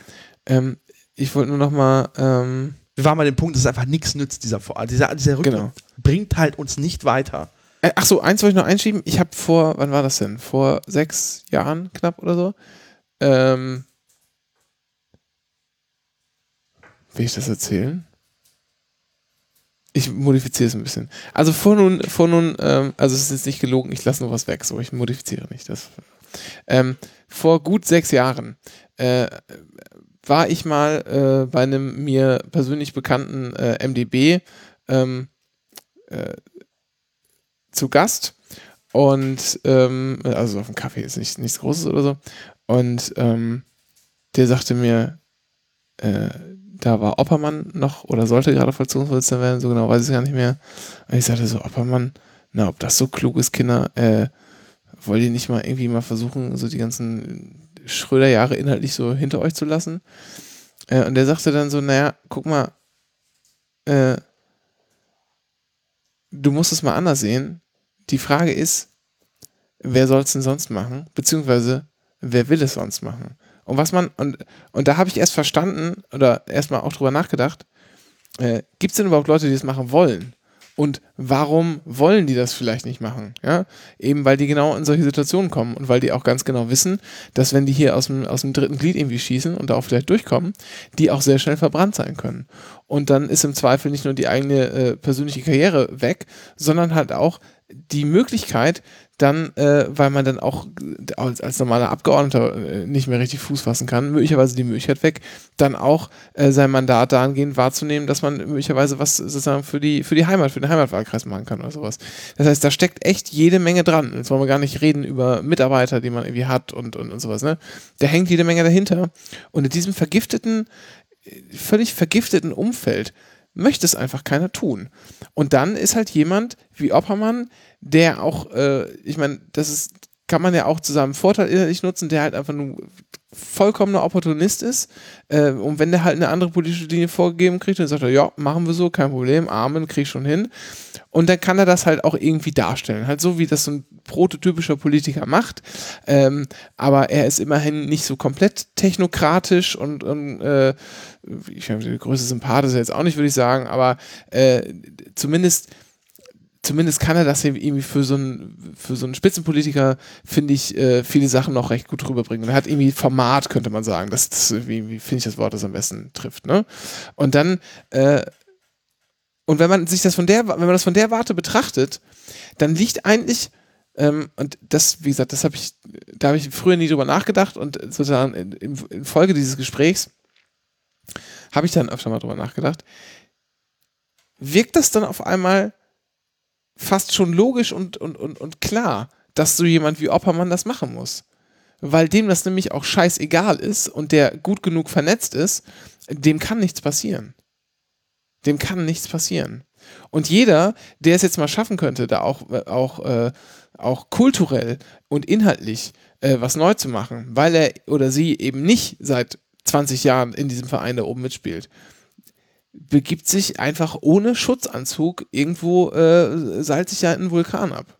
Ähm, ich wollte nur noch mal. Ähm, wir waren mal den Punkt, dass es einfach nichts nützt, dieser, dieser, dieser Rücken genau. bringt halt uns nicht weiter. Äh, ach so, eins wollte ich noch einschieben. Ich habe vor, wann war das denn? Vor sechs Jahren knapp oder so. Ähm, will ich das erzählen? Ich modifiziere es ein bisschen. Also vor nun, vor nun, ähm, also es ist jetzt nicht gelogen, ich lasse nur was weg, so ich modifiziere nicht das. Ähm, vor gut sechs Jahren äh, war ich mal äh, bei einem mir persönlich bekannten äh, MDB ähm, äh, zu Gast und ähm, also auf dem Kaffee ist nicht, nichts Großes oder so und ähm, der sagte mir, äh, da war Oppermann noch oder sollte gerade Fraktionsvorsitzender werden, so genau weiß ich gar nicht mehr. Und ich sagte so, Oppermann, na, ob das so klug ist, Kinder, äh, wollt ihr nicht mal irgendwie mal versuchen, so die ganzen Schröder-Jahre inhaltlich so hinter euch zu lassen? Äh, und der sagte dann so, naja, guck mal, äh, du musst es mal anders sehen. Die Frage ist, wer soll es denn sonst machen? Beziehungsweise, wer will es sonst machen? Und was man, und, und da habe ich erst verstanden oder erstmal auch drüber nachgedacht, äh, gibt es denn überhaupt Leute, die es machen wollen? Und warum wollen die das vielleicht nicht machen? Ja, eben weil die genau in solche Situationen kommen und weil die auch ganz genau wissen, dass wenn die hier aus dem, aus dem dritten Glied irgendwie schießen und darauf vielleicht durchkommen, die auch sehr schnell verbrannt sein können. Und dann ist im Zweifel nicht nur die eigene äh, persönliche Karriere weg, sondern halt auch die Möglichkeit, dann, äh, weil man dann auch äh, als, als normaler Abgeordneter äh, nicht mehr richtig Fuß fassen kann, möglicherweise die Möglichkeit weg, dann auch äh, sein Mandat dahingehend wahrzunehmen, dass man möglicherweise was sozusagen für die, für die Heimat, für den Heimatwahlkreis machen kann oder sowas. Das heißt, da steckt echt jede Menge dran. Jetzt wollen wir gar nicht reden über Mitarbeiter, die man irgendwie hat und, und, und sowas, ne? Da hängt jede Menge dahinter. Und in diesem vergifteten, völlig vergifteten Umfeld möchte es einfach keiner tun. Und dann ist halt jemand wie Oppermann, der auch, äh, ich meine, das ist, kann man ja auch zu seinem Vorteil innerlich nutzen, der halt einfach nur vollkommener Opportunist ist. Äh, und wenn der halt eine andere politische Linie vorgegeben kriegt, dann sagt er, ja, machen wir so, kein Problem, Amen, krieg schon hin. Und dann kann er das halt auch irgendwie darstellen. Halt so, wie das so ein prototypischer Politiker macht. Ähm, aber er ist immerhin nicht so komplett technokratisch und, und äh, ich habe die größte Sympath ist er jetzt auch nicht, würde ich sagen, aber äh, zumindest zumindest kann er das irgendwie für so einen, für so einen Spitzenpolitiker, finde ich, äh, viele Sachen noch recht gut rüberbringen. Er hat irgendwie Format, könnte man sagen. Das, das finde ich das Wort, das am besten trifft, ne? Und dann, äh, und wenn man sich das von der, wenn man das von der Warte betrachtet, dann liegt eigentlich, ähm, und das, wie gesagt, das habe ich, da habe ich früher nie drüber nachgedacht und sozusagen in, in Folge dieses Gesprächs habe ich dann öfter mal drüber nachgedacht. Wirkt das dann auf einmal fast schon logisch und, und, und, und klar, dass so jemand wie Oppermann das machen muss. Weil dem das nämlich auch scheißegal ist und der gut genug vernetzt ist, dem kann nichts passieren. Dem kann nichts passieren. Und jeder, der es jetzt mal schaffen könnte, da auch, auch, äh, auch kulturell und inhaltlich äh, was neu zu machen, weil er oder sie eben nicht seit 20 Jahren in diesem Verein da oben mitspielt, begibt sich einfach ohne Schutzanzug irgendwo äh, salzig ja in einen Vulkan ab.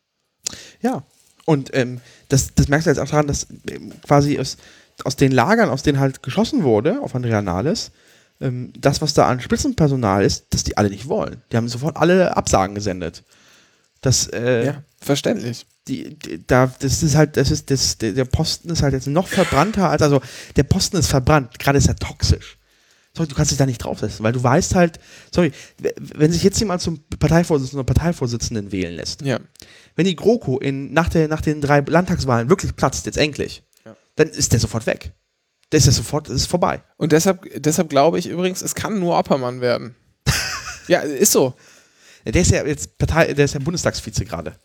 Ja, und ähm, das, das merkst du jetzt auch daran, dass ähm, quasi aus, aus den Lagern, aus denen halt geschossen wurde, auf Andrea Nahles, ähm, das, was da an Spitzenpersonal ist, dass die alle nicht wollen. Die haben sofort alle Absagen gesendet. Das, äh, ja, verständlich. Die, die, da, das ist halt, das ist, das, der Posten ist halt jetzt noch verbrannter als, also der Posten ist verbrannt, gerade ist er toxisch sorry, du kannst dich da nicht draufsetzen, weil du weißt halt, sorry, wenn sich jetzt jemand zum Parteivorsitzenden oder Parteivorsitzenden wählen lässt, ja. wenn die GroKo in, nach, der, nach den drei Landtagswahlen wirklich platzt, jetzt endlich, ja. dann ist der sofort weg. Der ist ja sofort, das ist vorbei. Und deshalb, deshalb glaube ich übrigens, es kann nur Oppermann werden. ja, ist so. Der ist ja jetzt Partei, der ist ja Bundestagsvize gerade.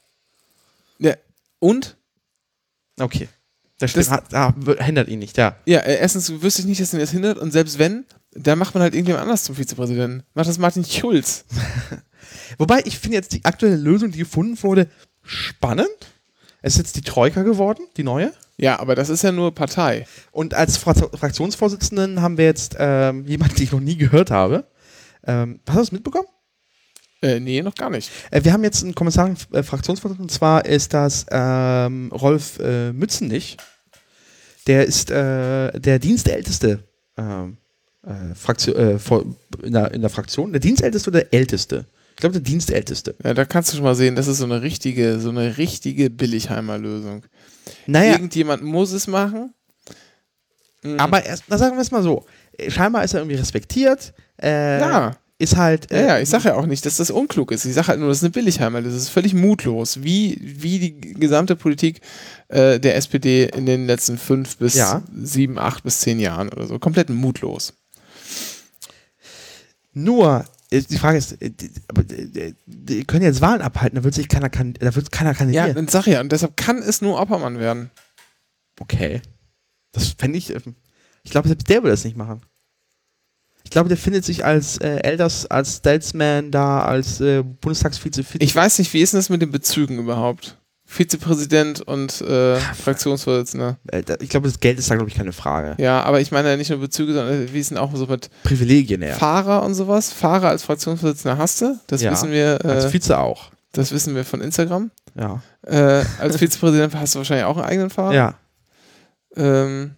Ja. Und? Okay. Das, das hat, ah, hindert ihn nicht, ja. Ja, äh, erstens wüsste ich nicht, dass ihn das hindert und selbst wenn, da macht man halt irgendjemand anders zum Vizepräsidenten. Macht das Martin Schulz. Wobei, ich finde jetzt die aktuelle Lösung, die gefunden wurde, spannend. Es ist jetzt die Troika geworden, die neue. Ja, aber das ist ja nur Partei. Und als Fra Fraktionsvorsitzenden haben wir jetzt ähm, jemanden, den ich noch nie gehört habe. Ähm, hast du das mitbekommen? Äh, nee, noch gar nicht. Äh, wir haben jetzt einen Kommissar äh, Fraktionsvorsitzenden, und zwar ist das ähm, Rolf äh, Mützenich. Der ist äh, der dienstälteste ähm, äh, Fraktion, äh, in, der, in der Fraktion. Der Dienstälteste oder der Älteste? Ich glaube, der Dienstälteste. Ja, da kannst du schon mal sehen, das ist so eine richtige, so eine richtige Billigheimer-Lösung. Naja. Irgendjemand muss es machen. Mhm. Aber erst, na, sagen wir es mal so. Scheinbar ist er irgendwie respektiert. Äh, ja. Ist halt. Äh, ja, ja, ich sage ja auch nicht, dass das unklug ist. Ich sage halt nur, das ist eine Billigheimer. Das ist völlig mutlos. Wie, wie die gesamte Politik äh, der SPD in den letzten fünf bis ja. sieben, acht bis zehn Jahren oder so. Komplett mutlos. Nur, die Frage ist, äh, die, können jetzt Wahlen abhalten, da wird sich keiner, da wird keiner kandidieren. Ja, dann sag ja, und deshalb kann es nur Oppermann werden. Okay. Das fände ich, ähm, ich glaube, selbst der würde das nicht machen. Ich glaube, der findet sich als äh, Elders, als Statesman da, als äh, Bundestagsvize. Ich weiß nicht, wie ist denn das mit den Bezügen überhaupt? Vizepräsident und äh, Fraktionsvorsitzender. Äh, ich glaube, das Geld ist da, glaube ich, keine Frage. Ja, aber ich meine ja nicht nur Bezüge, sondern wie ist denn auch so mit Privilegien, ja. Fahrer und sowas? Fahrer als Fraktionsvorsitzender hast du? Das ja, wissen wir. Äh, als Vize auch. Das wissen wir von Instagram. Ja. Äh, als Vizepräsident hast du wahrscheinlich auch einen eigenen Fahrer. Ja. Ähm,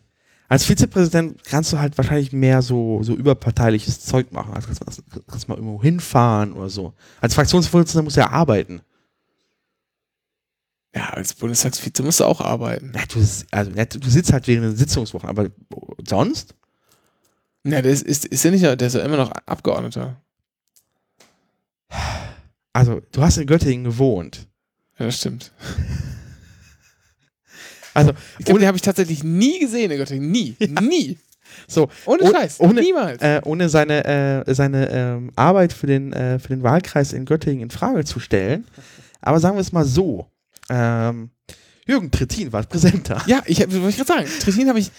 Als Vizepräsident kannst du halt wahrscheinlich mehr so, so überparteiliches Zeug machen. Also kannst, du- kannst mal irgendwo hinfahren oder so. Als Fraktionsvorsitzender musst du ja arbeiten. Ja, als Bundestagsvize musst du auch arbeiten. Ja, du, also, ja, du sitzt halt während den Sitzungswochen, aber sonst? Ja, der ist, ist, ist ja nicht, der ist ja immer noch Abgeordneter. Also, du hast in Göttingen gewohnt. Ja, das stimmt. Also, Ich glaube, ohne, habe ich tatsächlich nie gesehen in Göttingen. Nie. Nie. so, Ohne Oh- Scheiß. ohne- Niemals. äh, ohne seine, äh, seine ähm, Arbeit für den, äh, für den Wahlkreis in Göttingen in Frage zu stellen. Aber sagen wir es mal so. Ähm, Jürgen Trittin war präsent da. ja, ich wollte ich gerade sagen. Trittin habe ich,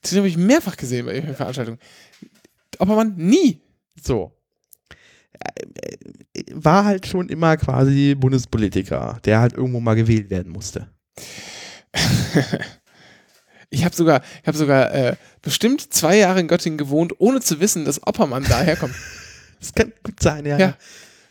Trittin hab ich mehrfach gesehen bei irgendwelchen Veranstaltungen. Oppermann nie. So. Äh, äh, War halt schon immer quasi Bundespolitiker, der halt irgendwo mal gewählt werden musste. Ich habe sogar, ich habe sogar äh, bestimmt zwei Jahre in Göttingen gewohnt, ohne zu wissen, dass Oppermann daherkommt. Das kann gut sein, ja. Ja.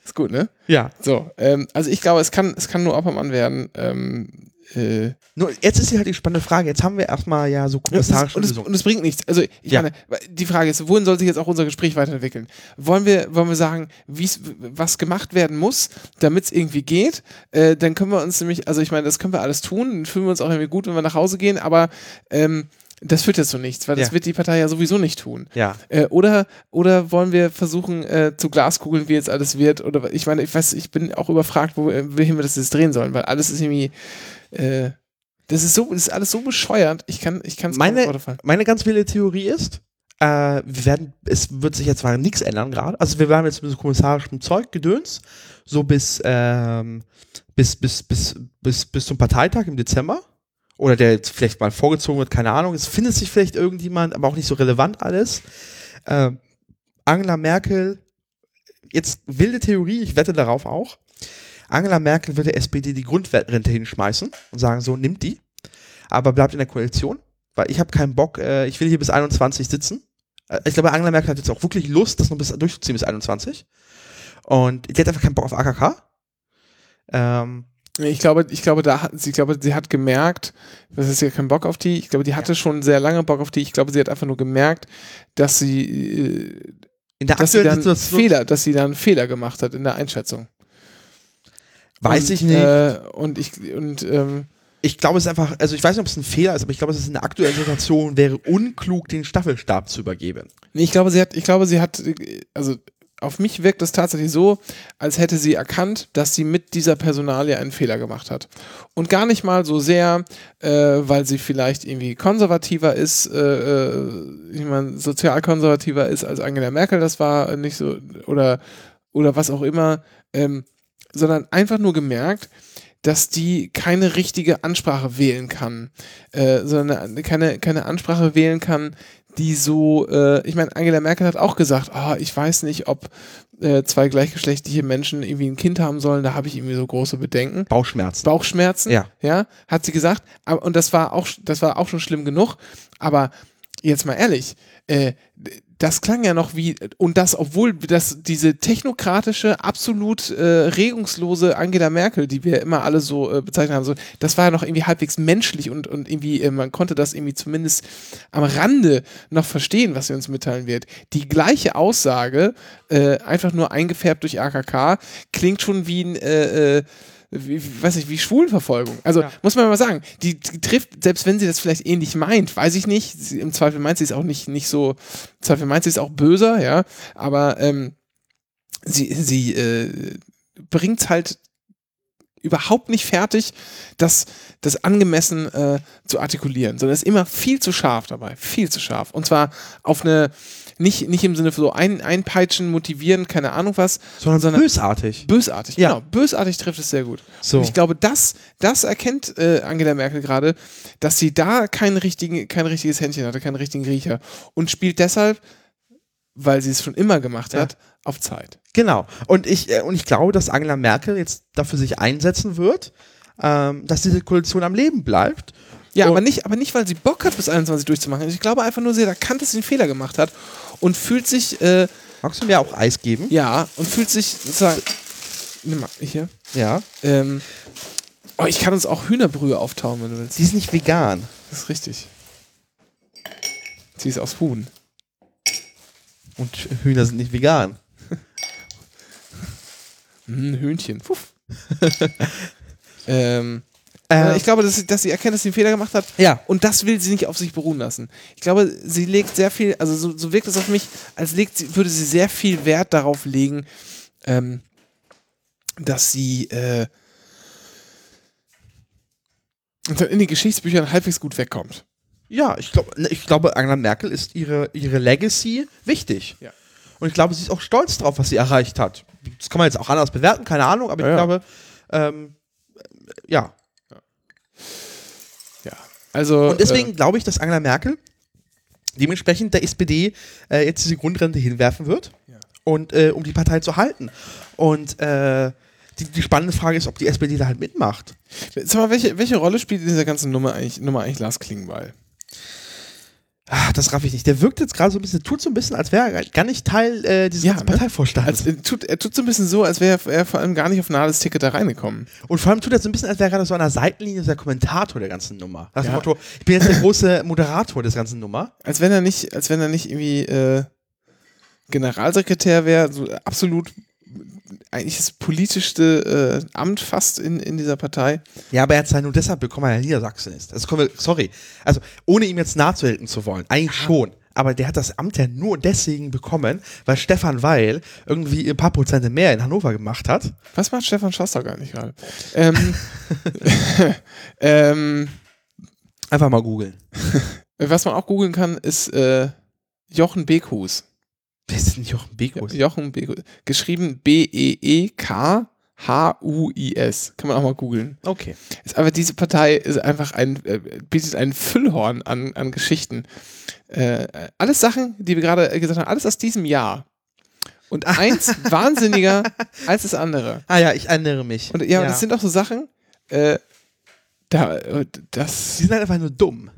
Ist gut, ne? ja. So, ähm, also ich glaube, es kann, es kann nur Oppermann werden. Ähm, äh, Nur jetzt ist hier halt die spannende Frage. Jetzt haben wir erstmal ja so und, es, kommissarische und, es, Lösungen. und es bringt nichts. Also ich Ja. meine, die Frage ist, wohin soll sich jetzt auch unser Gespräch weiterentwickeln? Wollen wir, wollen wir sagen, was gemacht werden muss, damit es irgendwie geht? Äh, dann können wir uns nämlich, also ich meine, das können wir alles tun, dann fühlen wir uns auch irgendwie gut, wenn wir nach Hause gehen, aber ähm, das führt jetzt zu nichts, weil das Ja. wird die Partei ja sowieso nicht tun. Ja. Äh, oder, oder wollen wir versuchen äh, zu Glaskugeln, wie jetzt alles wird? Oder ich meine, ich weiß, ich bin auch überfragt, äh, wohin wir das jetzt drehen sollen, weil alles ist irgendwie, äh, das ist so, das ist alles so bescheuert. Ich kann, ich kann es Meine, meine ganz wilde Theorie ist, äh, wir werden, es wird sich jetzt zwar nichts ändern gerade. Also wir bleiben jetzt mit so kommissarischem Zeug gedöns, so bis, ähm, bis, bis, bis, bis, bis zum Parteitag im Dezember. Oder der jetzt vielleicht mal vorgezogen wird, keine Ahnung. Es findet sich vielleicht irgendjemand, aber auch nicht so relevant alles. Ähm, Angela Merkel, jetzt wilde Theorie, ich wette darauf auch. Angela Merkel wird der SPD die Grundrente hinschmeißen und sagen, so, nimmt die, aber bleibt in der Koalition, weil ich habe keinen Bock, äh, ich will hier bis 21 sitzen. Äh, ich glaube, Angela Merkel hat jetzt auch wirklich Lust, das noch bis durchzuziehen bis 21. Und die hat einfach keinen Bock auf AKK. Ähm, Ich glaube, ich glaube, da hat, sie- ich glaube, sie hat gemerkt, das ist ja kein Bock auf die. Ich glaube, die hatte schon sehr lange Bock auf die. Ich glaube, sie hat einfach nur gemerkt, dass sie, äh, in der dass sie dann Fehler, dass sie dann einen Fehler gemacht hat in der Einschätzung. Weiß und, ich nicht. Äh, und ich und ähm, ich glaube, es ist einfach, also ich weiß nicht, ob es ein Fehler ist, aber ich glaube, es ist in der aktuellen Situation wäre unklug, den Staffelstab zu übergeben. Nee, ich glaube, sie hat, ich glaube, sie hat, also auf mich wirkt es tatsächlich so, als hätte sie erkannt, dass sie mit dieser Personalie einen Fehler gemacht hat. Und gar nicht mal so sehr, äh, weil sie vielleicht irgendwie konservativer ist, äh, äh, ich meine, sozialkonservativer ist als Angela Merkel, das war nicht so, oder, oder was auch immer, ähm, sondern einfach nur gemerkt, dass die keine richtige Ansprache wählen kann, äh, sondern keine, keine Ansprache wählen kann, die so, äh, ich meine, Angela Merkel hat auch gesagt, ah, ich weiß nicht, ob äh, zwei gleichgeschlechtliche Menschen irgendwie ein Kind haben sollen, da habe ich irgendwie so große Bedenken. Bauchschmerzen. Bauchschmerzen, Ja. ja, hat sie gesagt, aber, und das war auch, das war auch schon schlimm genug, aber jetzt mal ehrlich, äh, das klang ja noch wie, und das, obwohl das diese technokratische, absolut äh, regungslose Angela Merkel, die wir immer alle so äh, bezeichnet haben, so, das war ja noch irgendwie halbwegs menschlich und, und irgendwie, äh, man konnte das irgendwie zumindest am Rande noch verstehen, was sie uns mitteilen wird. Die gleiche Aussage, äh, einfach nur eingefärbt durch AKK, klingt schon wie ein, äh, äh, wie, weiß nicht, wie Schwulenverfolgung. Also Ja. muss man mal sagen, die, die trifft, selbst wenn sie das vielleicht ähnlich meint, weiß ich nicht. Sie, Im Zweifel meint sie es auch nicht, nicht so, im Zweifel meint sie es auch böser, ja. Aber ähm, sie, sie äh, bringt es halt überhaupt nicht fertig, das, das angemessen äh, zu artikulieren, sondern ist immer viel zu scharf dabei, viel zu scharf. Und zwar auf eine, nicht, nicht im Sinne von so ein, einpeitschen, motivieren, keine Ahnung was, sondern, sondern bösartig. Bösartig, Ja. genau. Bösartig trifft es sehr gut. So. Und ich glaube, das, das erkennt äh, Angela Merkel gerade, dass sie da kein, richtigen, kein richtiges Händchen hatte, keinen richtigen Riecher. Und spielt deshalb, weil sie es schon immer gemacht Ja. hat, auf Zeit. Genau. Und ich, äh, und ich glaube, dass Angela Merkel jetzt dafür sich einsetzen wird, ähm, dass diese Koalition am Leben bleibt. Ja, aber nicht, aber nicht, weil sie Bock hat, bis 21 durchzumachen. Ich glaube einfach nur, sie hat erkannt, dass sie einen Fehler gemacht hat und fühlt sich, äh, Magst du mir auch Eis geben? ja, und fühlt sich sozusagen, nimm mal, hier, Ja. ähm, oh, ich kann uns auch Hühnerbrühe auftauen, wenn du willst. Sie ist nicht vegan. Das ist richtig. Sie ist aus Huhn. Und Hühner sind nicht vegan. Hm, Hühnchen. Puff. ähm, äh, ich glaube, dass sie, dass sie erkennt, dass sie einen Fehler gemacht hat. Ja. Und das will sie nicht auf sich beruhen lassen. Ich glaube, sie legt sehr viel, also so, so wirkt es auf mich, als legt sie, würde sie sehr viel Wert darauf legen, ähm, dass sie äh, in den Geschichtsbüchern halbwegs gut wegkommt. Ja, ich, glaub, ne, ich glaube, Angela Merkel ist ihre, ihre Legacy wichtig. Ja. Und ich glaube, sie ist auch stolz drauf, was sie erreicht hat. Das kann man jetzt auch anders bewerten, keine Ahnung, aber Ja, ich ja. glaube, ähm, ja. Also. Und deswegen glaube ich, dass Angela Merkel dementsprechend der SPD äh, jetzt diese Grundrente hinwerfen wird. Ja. Und äh, um die Partei zu halten. Und äh, die, die spannende Frage ist, ob die SPD da halt mitmacht. Äh, sag mal, welche, welche Rolle spielt in dieser ganzen Nummer eigentlich, Nummer eigentlich Lars Klingbeil? Ach, das raff ich nicht. Der wirkt jetzt gerade so ein bisschen, tut so ein bisschen, als wäre er gar nicht Teil äh, dieses Ja, ganzen ne? Parteivorstands. Als, er, tut, er tut so ein bisschen so, als wäre er vor allem gar nicht auf ein Nahles Ticket da reingekommen. Und vor allem tut er so ein bisschen, als wäre er gerade so an der Seitenlinie der Kommentator der ganzen Nummer. Dem Ja. Motto, ich bin jetzt der große Moderator des ganzen Nummer. Als wenn er nicht, als wenn er nicht irgendwie äh, Generalsekretär wäre, so absolut eigentlich das politischste äh, Amt fast in, in dieser Partei. Ja, aber er hat es ja nur deshalb bekommen, weil er Niedersachsen ist. Das kommen wir, sorry. Also, ohne ihm jetzt nachzuhelfen zu wollen. Eigentlich schon. Aber der hat das Amt ja nur deswegen bekommen, weil Stefan Weil irgendwie ein paar Prozente mehr in Hannover gemacht hat. Was macht Stefan Schaster gar nicht gerade? Ähm, ähm, Einfach mal googeln. was man auch googeln kann, ist äh, Jochen Bekus. Wer ist denn Jochen Bekus? Jochen Bekus. Geschrieben B-E-E-K-H-U-I-S. Kann man auch mal googeln. Okay. Ist aber diese Partei ist einfach ein, äh, bietet ein Füllhorn an, an Geschichten. Äh, alles Sachen, die wir gerade gesagt haben, alles aus diesem Jahr. Und eins wahnsinniger als das andere. Ah ja, ich erinnere mich. Und ja, das sind auch so Sachen, äh, da, äh, das. Sie sind halt einfach nur dumm.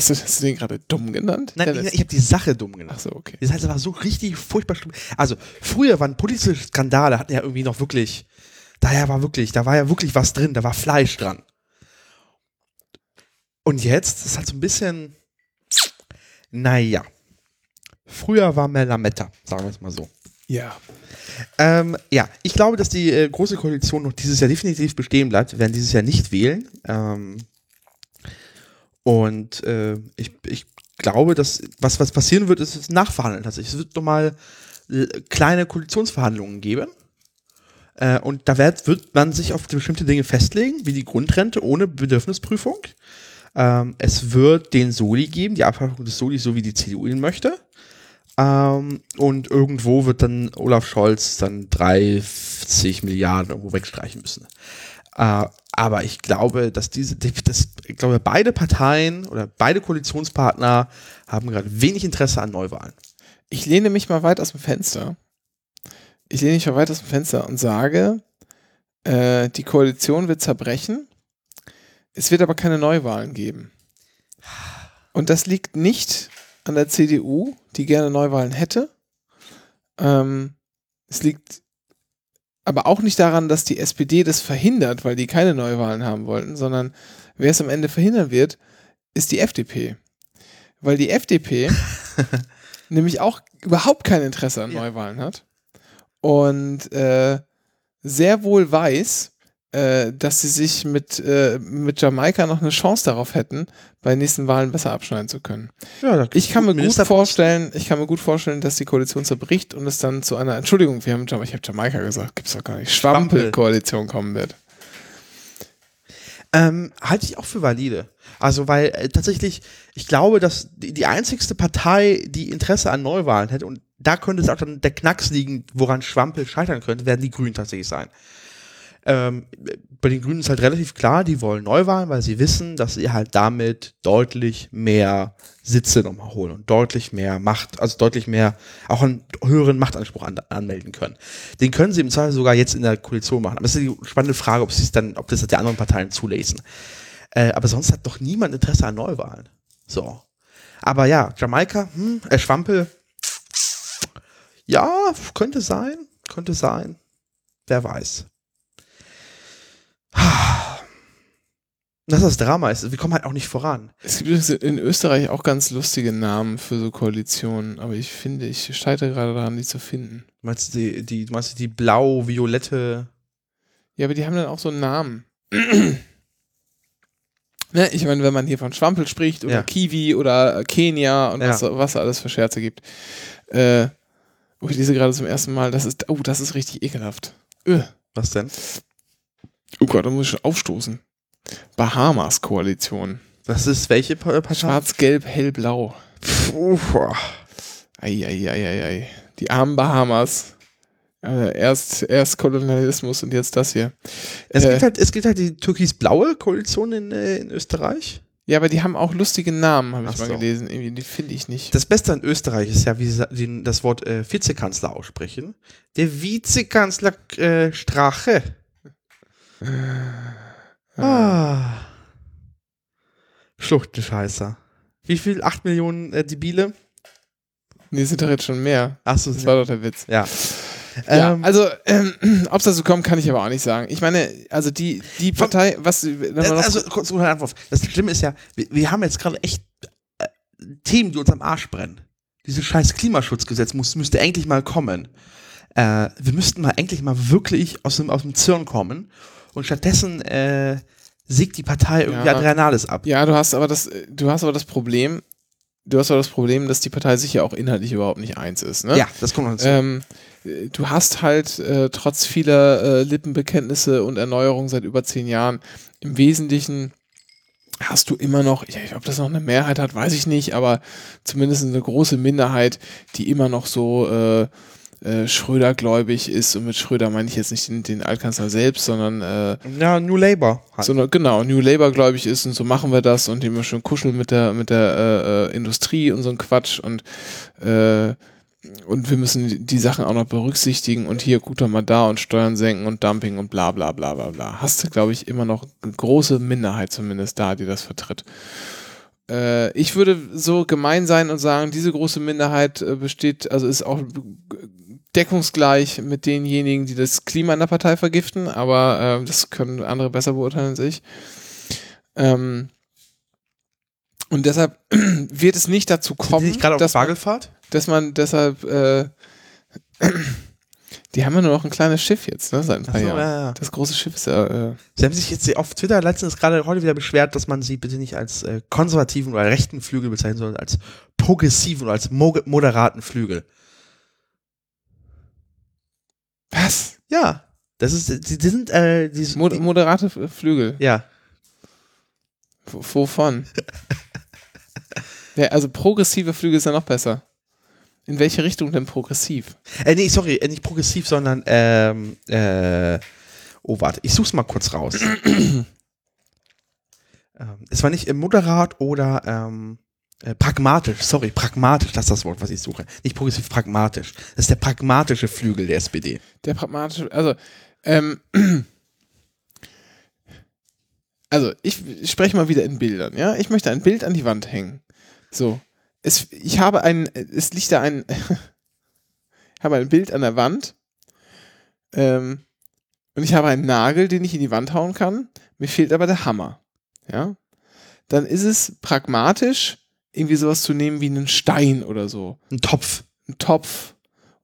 Hast du, hast du den gerade dumm genannt? Nein, Dennis? ich, ich habe die Sache dumm genannt. Ach so, okay. Das heißt, es war so richtig furchtbar schlimm. Also, früher waren politische Skandale, hatten ja irgendwie noch wirklich, daher war wirklich, da war ja wirklich was drin, da war Fleisch dran. Und jetzt ist halt so ein bisschen, naja. Früher war mehr Lametta, sagen wir es mal so. Ja. Ähm, ja, ich glaube, dass die äh, große Koalition noch dieses Jahr definitiv bestehen bleibt. Wir werden dieses Jahr nicht wählen. Ähm, und äh, ich, ich glaube, dass was, was passieren wird, ist, ist Nachverhandeln tatsächlich. Es wird nochmal äh, kleine Koalitionsverhandlungen geben. Äh, und da wird, wird man sich auf bestimmte Dinge festlegen, wie die Grundrente ohne Bedürfnisprüfung. Ähm, es wird den Soli geben, die Abschaffung des Soli, so wie die CDU ihn möchte. Ähm, und irgendwo wird dann Olaf Scholz dann 30 Milliarden irgendwo wegstreichen müssen. Äh, aber ich glaube, dass diese, das, ich glaube, beide Parteien oder beide Koalitionspartner haben gerade wenig Interesse an Neuwahlen. Ich lehne mich mal weit aus dem Fenster. Ich lehne mich mal weit aus dem Fenster und sage, äh, die Koalition wird zerbrechen. Es wird aber keine Neuwahlen geben. Und das liegt nicht an der CDU, die gerne Neuwahlen hätte. Ähm, es liegt aber auch nicht daran, dass die SPD das verhindert, weil die keine Neuwahlen haben wollten, sondern wer es am Ende verhindern wird, ist die FDP. Weil die FDP nämlich auch überhaupt kein Interesse an Ja. Neuwahlen hat und äh, sehr wohl weiß, äh, dass sie sich mit, äh, mit Jamaika noch eine Chance darauf hätten, bei den nächsten Wahlen besser abschneiden zu können. Ja, Ich kann mir gut vorstellen, ich kann mir gut vorstellen, dass die Koalition zerbricht und es dann zu einer, Entschuldigung, wir haben Jamaika, ich habe Jamaika gesagt, gibt's doch gar nicht, Schwampel-Koalition kommen wird. Ähm, halte ich auch für valide. Also, weil äh, tatsächlich, ich glaube, dass die, die einzigste Partei, die Interesse an Neuwahlen hätte, und da könnte es auch dann der Knacks liegen, woran Schwampel scheitern könnte, werden die Grünen tatsächlich sein. Ähm, bei den Grünen ist halt relativ klar, die wollen Neuwahlen, weil sie wissen, dass sie halt damit deutlich mehr Sitze nochmal holen und deutlich mehr Macht, also deutlich mehr, auch einen höheren Machtanspruch an, anmelden können. Den können sie im Zweifel sogar jetzt in der Koalition machen. Aber es ist die spannende Frage, ob sie es dann, ob das die anderen Parteien zulesen. Äh, aber sonst hat doch niemand Interesse an Neuwahlen. So. Aber ja, Jamaika, hm, äh, Schwampel, ja, könnte sein, könnte sein. Wer weiß. Das ist das Drama ist. Wir kommen halt auch nicht voran. Es gibt in Österreich auch ganz lustige Namen für so Koalitionen, aber ich finde, ich scheitere gerade daran, die zu finden. Du meinst die, die, du meinst die blau-violette. Ja, aber die haben dann auch so einen Namen. ne, ich meine, wenn man hier von Schwampel spricht oder Ja. Kiwi oder Kenia und was, Ja. was da alles für Scherze gibt. Äh, oh, ich lese gerade zum ersten Mal, das ist, oh, das ist richtig ekelhaft. Öh. Was denn? Oh Gott, da muss ich schon aufstoßen. Bahamas-Koalition. Das ist welche Pa- Partei? Schwarz, Gelb, Hellblau. Puh, boah. Eieieiei. Die armen Bahamas. Äh, erst, erst Kolonialismus und jetzt das hier. Es, Äh. gibt halt, es gibt halt die türkis-blaue Koalition in, äh, in Österreich. Ja, aber die haben auch lustige Namen, habe ich mal so. gelesen. Irgendwie, die finde ich nicht. Das Beste an Österreich ist ja, wie sie das Wort äh, Vizekanzler aussprechen. Der Vizekanzler äh, Strache. Ah. Schluchtenscheißer. Wie viel? 8 Millionen äh, Debile? Nee, sind doch jetzt schon mehr. Achso, Das war doch der Witz. ja. Ja, Ähm, also, ähm, ob es dazu kommt, kann ich aber auch nicht sagen. Ich meine, also die, die Partei, was, Äh, also kurz ein Antwort. Das Schlimme ist ja, wir, wir haben jetzt gerade echt äh, Themen, die uns am Arsch brennen. Dieses scheiß Klimaschutzgesetz muss, müsste endlich mal kommen. Äh, wir müssten mal endlich mal wirklich aus dem, aus dem Zirn kommen und stattdessen äh, siegt die Partei irgendwie Ja. Adrenales ab. ja, du hast aber das, du hast aber das Problem, du hast aber das Problem, dass die Partei sich ja auch inhaltlich überhaupt nicht eins ist, ne? Ja, das kommt hinzu. Ähm, äh, du hast halt äh, trotz vieler äh, Lippenbekenntnisse und Erneuerungen seit über zehn Jahren im Wesentlichen hast du immer noch, ja, ob das noch eine Mehrheit hat, weiß ich nicht, aber zumindest eine große Minderheit, die immer noch so äh, äh, Schröder-gläubig ist. Und mit Schröder meine ich jetzt nicht den, den Altkanzler selbst, sondern äh, ja, New Labour. Halt. sondern genau, New Labour gläubig ist und so machen wir das und immer schön kuscheln mit der, mit der äh, äh, Industrie und so ein Quatsch und äh, und wir müssen die- Sachen auch noch berücksichtigen und hier guter mal da und Steuern senken und Dumping und bla bla bla bla bla. Hast du, glaube ich, immer noch eine große Minderheit zumindest da, die das vertritt. Äh, ich würde so gemein sein und sagen, diese große Minderheit besteht, also ist auch deckungsgleich mit denjenigen, die das Klima in der Partei vergiften, aber äh, das können andere besser beurteilen als ich. Ähm, und deshalb wird es nicht dazu kommen, gerade auf dass, man, Spargelfahrt? dass man deshalb, äh, die haben ja nur noch ein kleines Schiff jetzt, ne, seit ein paar so, Jahren. ja, ja. Das große Schiff ist ja, äh, Sie haben sich jetzt auf Twitter letztens gerade heute wieder beschwert, dass man sie bitte nicht als äh, konservativen oder rechten Flügel bezeichnen soll, als progressiven oder als mo moderaten Flügel. Was? Ja, das ist, die, die sind, äh, die, Mod moderate Flügel. ja, W wovon? ja, also progressive Flügel ist ja noch besser. In welche Richtung denn progressiv? äh, nee, sorry, äh, nicht progressiv, sondern, ähm, äh, oh, warte, ich such's mal kurz raus. ähm, es war nicht äh, moderat oder, ähm, äh, pragmatisch, sorry, pragmatisch, das ist das Wort, was ich suche. Nicht progressiv, pragmatisch. Das ist der pragmatische Flügel der SPD. Der pragmatische, also, ähm, also ich, ich spreche mal wieder in Bildern, ja. Ich möchte ein Bild an die Wand hängen. So. Es, ich habe ein, es liegt da ein, ich habe ein Bild an der Wand, ähm, und ich habe einen Nagel, den ich in die Wand hauen kann. Mir fehlt aber der Hammer, ja. Dann ist es pragmatisch, irgendwie sowas zu nehmen wie einen Stein oder so Ein Topf. einen Topf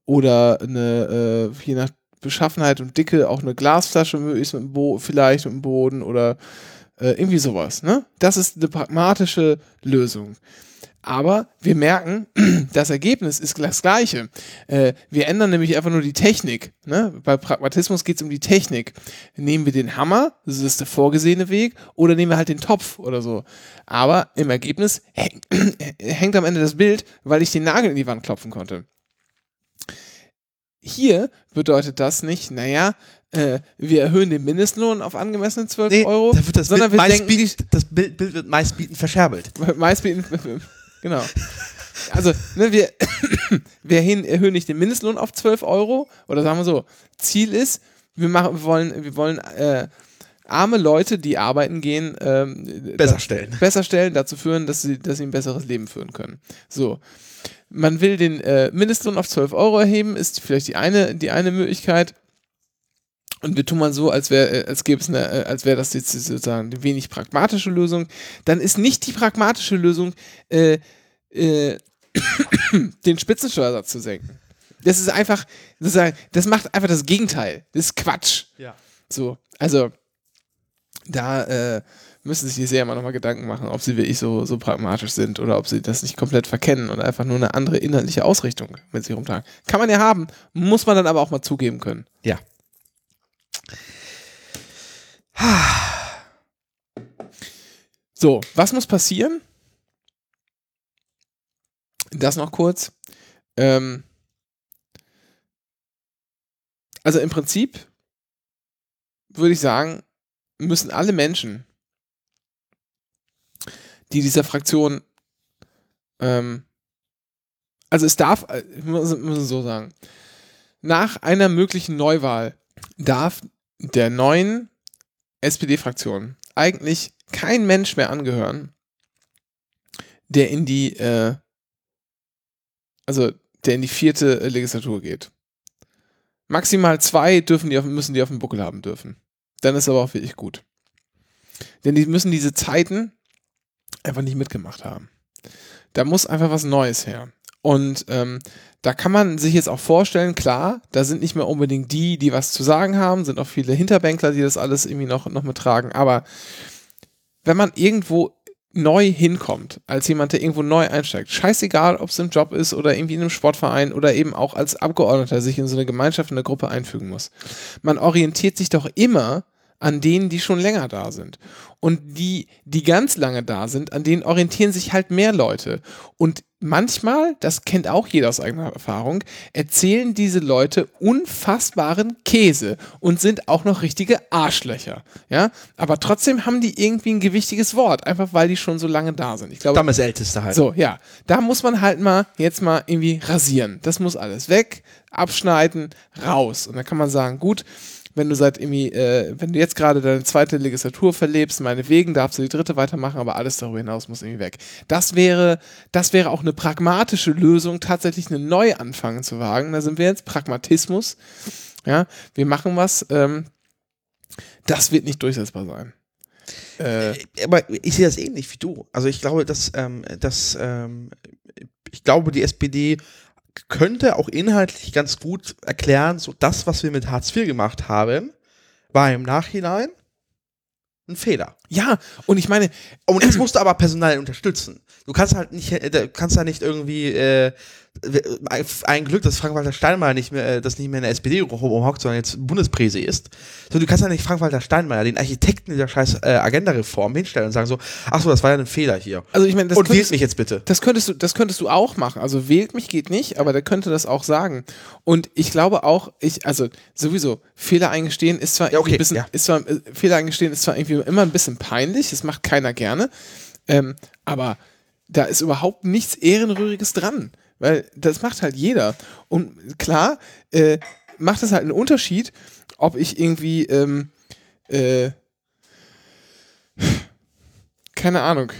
oder eine, äh, je nach Beschaffenheit und Dicke, auch eine Glasflasche möglichst mit dem Bo vielleicht mit dem Boden oder äh, irgendwie sowas. Ne? Das ist eine pragmatische Lösung. Aber wir merken, das Ergebnis ist das gleiche. Äh, wir ändern nämlich einfach nur die Technik. Ne? Bei Pragmatismus geht es um die Technik. Nehmen wir den Hammer, das ist der vorgesehene Weg, oder nehmen wir halt den Topf oder so. Aber im Ergebnis häng, hängt am Ende das Bild, weil ich den Nagel in die Wand klopfen konnte. Hier bedeutet das nicht, naja, äh, wir erhöhen den Mindestlohn auf angemessene 12 Nee, Euro, sondern Bild wir denken, das Bild, Bild wird meistbietend verscherbelt. Meistbieten, genau. Also, ne, wir, wir erhöhen, nicht den Mindestlohn auf 12 Euro oder sagen wir so, Ziel ist, wir, machen, wir wollen, wir wollen äh, arme Leute, die arbeiten gehen, ähm, Besser da- stellen. besser stellen, dazu führen, dass sie, dass sie ein besseres Leben führen können. So. Man will den äh, Mindestlohn auf 12 Euro erheben, ist vielleicht die eine, die eine Möglichkeit. Und wir tun mal so, als wäre, als gäbe es eine, äh, als wäre das jetzt sozusagen die wenig pragmatische Lösung, dann ist nicht die pragmatische Lösung, äh, äh, den Spitzensteuersatz zu senken. Das ist einfach, sozusagen, das macht einfach das Gegenteil. Das ist Quatsch. Ja. So, also da äh, müssen sich die sehr mal nochmal Gedanken machen, ob sie wirklich so, so pragmatisch sind oder ob sie das nicht komplett verkennen und einfach nur eine andere inhaltliche Ausrichtung mit sich rumtragen. Kann man ja haben, muss man dann aber auch mal zugeben können. Ja. So, was muss passieren? Das noch kurz. Ähm, also im Prinzip würde ich sagen, müssen alle Menschen, die dieser Fraktion, ähm, also es darf, äh, muss, es so sagen, nach einer möglichen Neuwahl darf der neuen SPD-Fraktion eigentlich kein Mensch mehr angehören, der in die, äh, also der in die vierte äh, Legislatur geht. Maximal zwei dürfen die auf, müssen die auf dem Buckel haben dürfen. Dann ist aber auch wirklich gut. Denn die müssen diese Zeiten einfach nicht mitgemacht haben. Da muss einfach was Neues her. Und ähm, da kann man sich jetzt auch vorstellen, klar, da sind nicht mehr unbedingt die, die was zu sagen haben, sind auch viele Hinterbänkler, die das alles irgendwie noch, noch mittragen. Aber wenn man irgendwo neu hinkommt, als jemand, der irgendwo neu einsteigt, scheißegal, ob es im Job ist oder irgendwie in einem Sportverein oder eben auch als Abgeordneter sich in so eine Gemeinschaft, in eine Gruppe einfügen muss. Man orientiert sich doch immer an denen, die schon länger da sind. Und die, die ganz lange da sind, an denen orientieren sich halt mehr Leute. Und manchmal, das kennt auch jeder aus eigener Erfahrung, erzählen diese Leute unfassbaren Käse und sind auch noch richtige Arschlöcher. Ja, aber trotzdem haben die irgendwie ein gewichtiges Wort, einfach weil die schon so lange da sind. Ich glaube, Damals Älteste halt. so, ja. Da muss man halt mal jetzt mal irgendwie rasieren. Das muss alles weg, abschneiden, raus. Und dann kann man sagen, gut, wenn du seit irgendwie, äh, wenn du jetzt gerade deine zweite Legislatur verlebst, meinetwegen darfst du die dritte weitermachen, aber alles darüber hinaus muss irgendwie weg. Das wäre, das wäre auch eine pragmatische Lösung, tatsächlich einen Neuanfang zu wagen. Da sind wir jetzt Pragmatismus. Ja, wir machen was. Ähm, das wird nicht durchsetzbar sein. Äh, aber ich sehe das ähnlich wie du. Also ich glaube, dass, ähm, dass ähm, ich glaube, die SPD könnte auch inhaltlich ganz gut erklären, so das, was wir mit Hartz IV gemacht haben, war im Nachhinein ein Fehler. ja, und ich meine, Und jetzt musst du aber personal unterstützen. Du kannst halt nicht, äh, du kannst ja nicht irgendwie, äh, ein Glück, dass Frank-Walter Steinmeier nicht mehr, äh, das nicht mehr in der SPD rumhockt, sondern jetzt Bundespräse ist. So, du kannst ja nicht Frank-Walter Steinmeier, den Architekten dieser scheiß äh, Agenda-Reform hinstellen und sagen so, ach so, das war ja ein Fehler hier. also ich meine, das und wählt könntest- mich jetzt bitte. Das könntest du, das könntest du auch machen. Also wählt mich geht nicht, aber der könnte das auch sagen. Und ich glaube auch, ich, also sowieso, Fehler eingestehen ist zwar Ja, okay, ein bisschen, ja. ist zwar, äh, Fehler eingestehen ist zwar irgendwie immer ein bisschen peinlich, das macht keiner gerne, ähm, aber da ist überhaupt nichts Ehrenrühriges dran. Weil das macht halt jeder. Und klar, äh, macht es halt einen Unterschied, ob ich irgendwie, ähm, äh, keine Ahnung,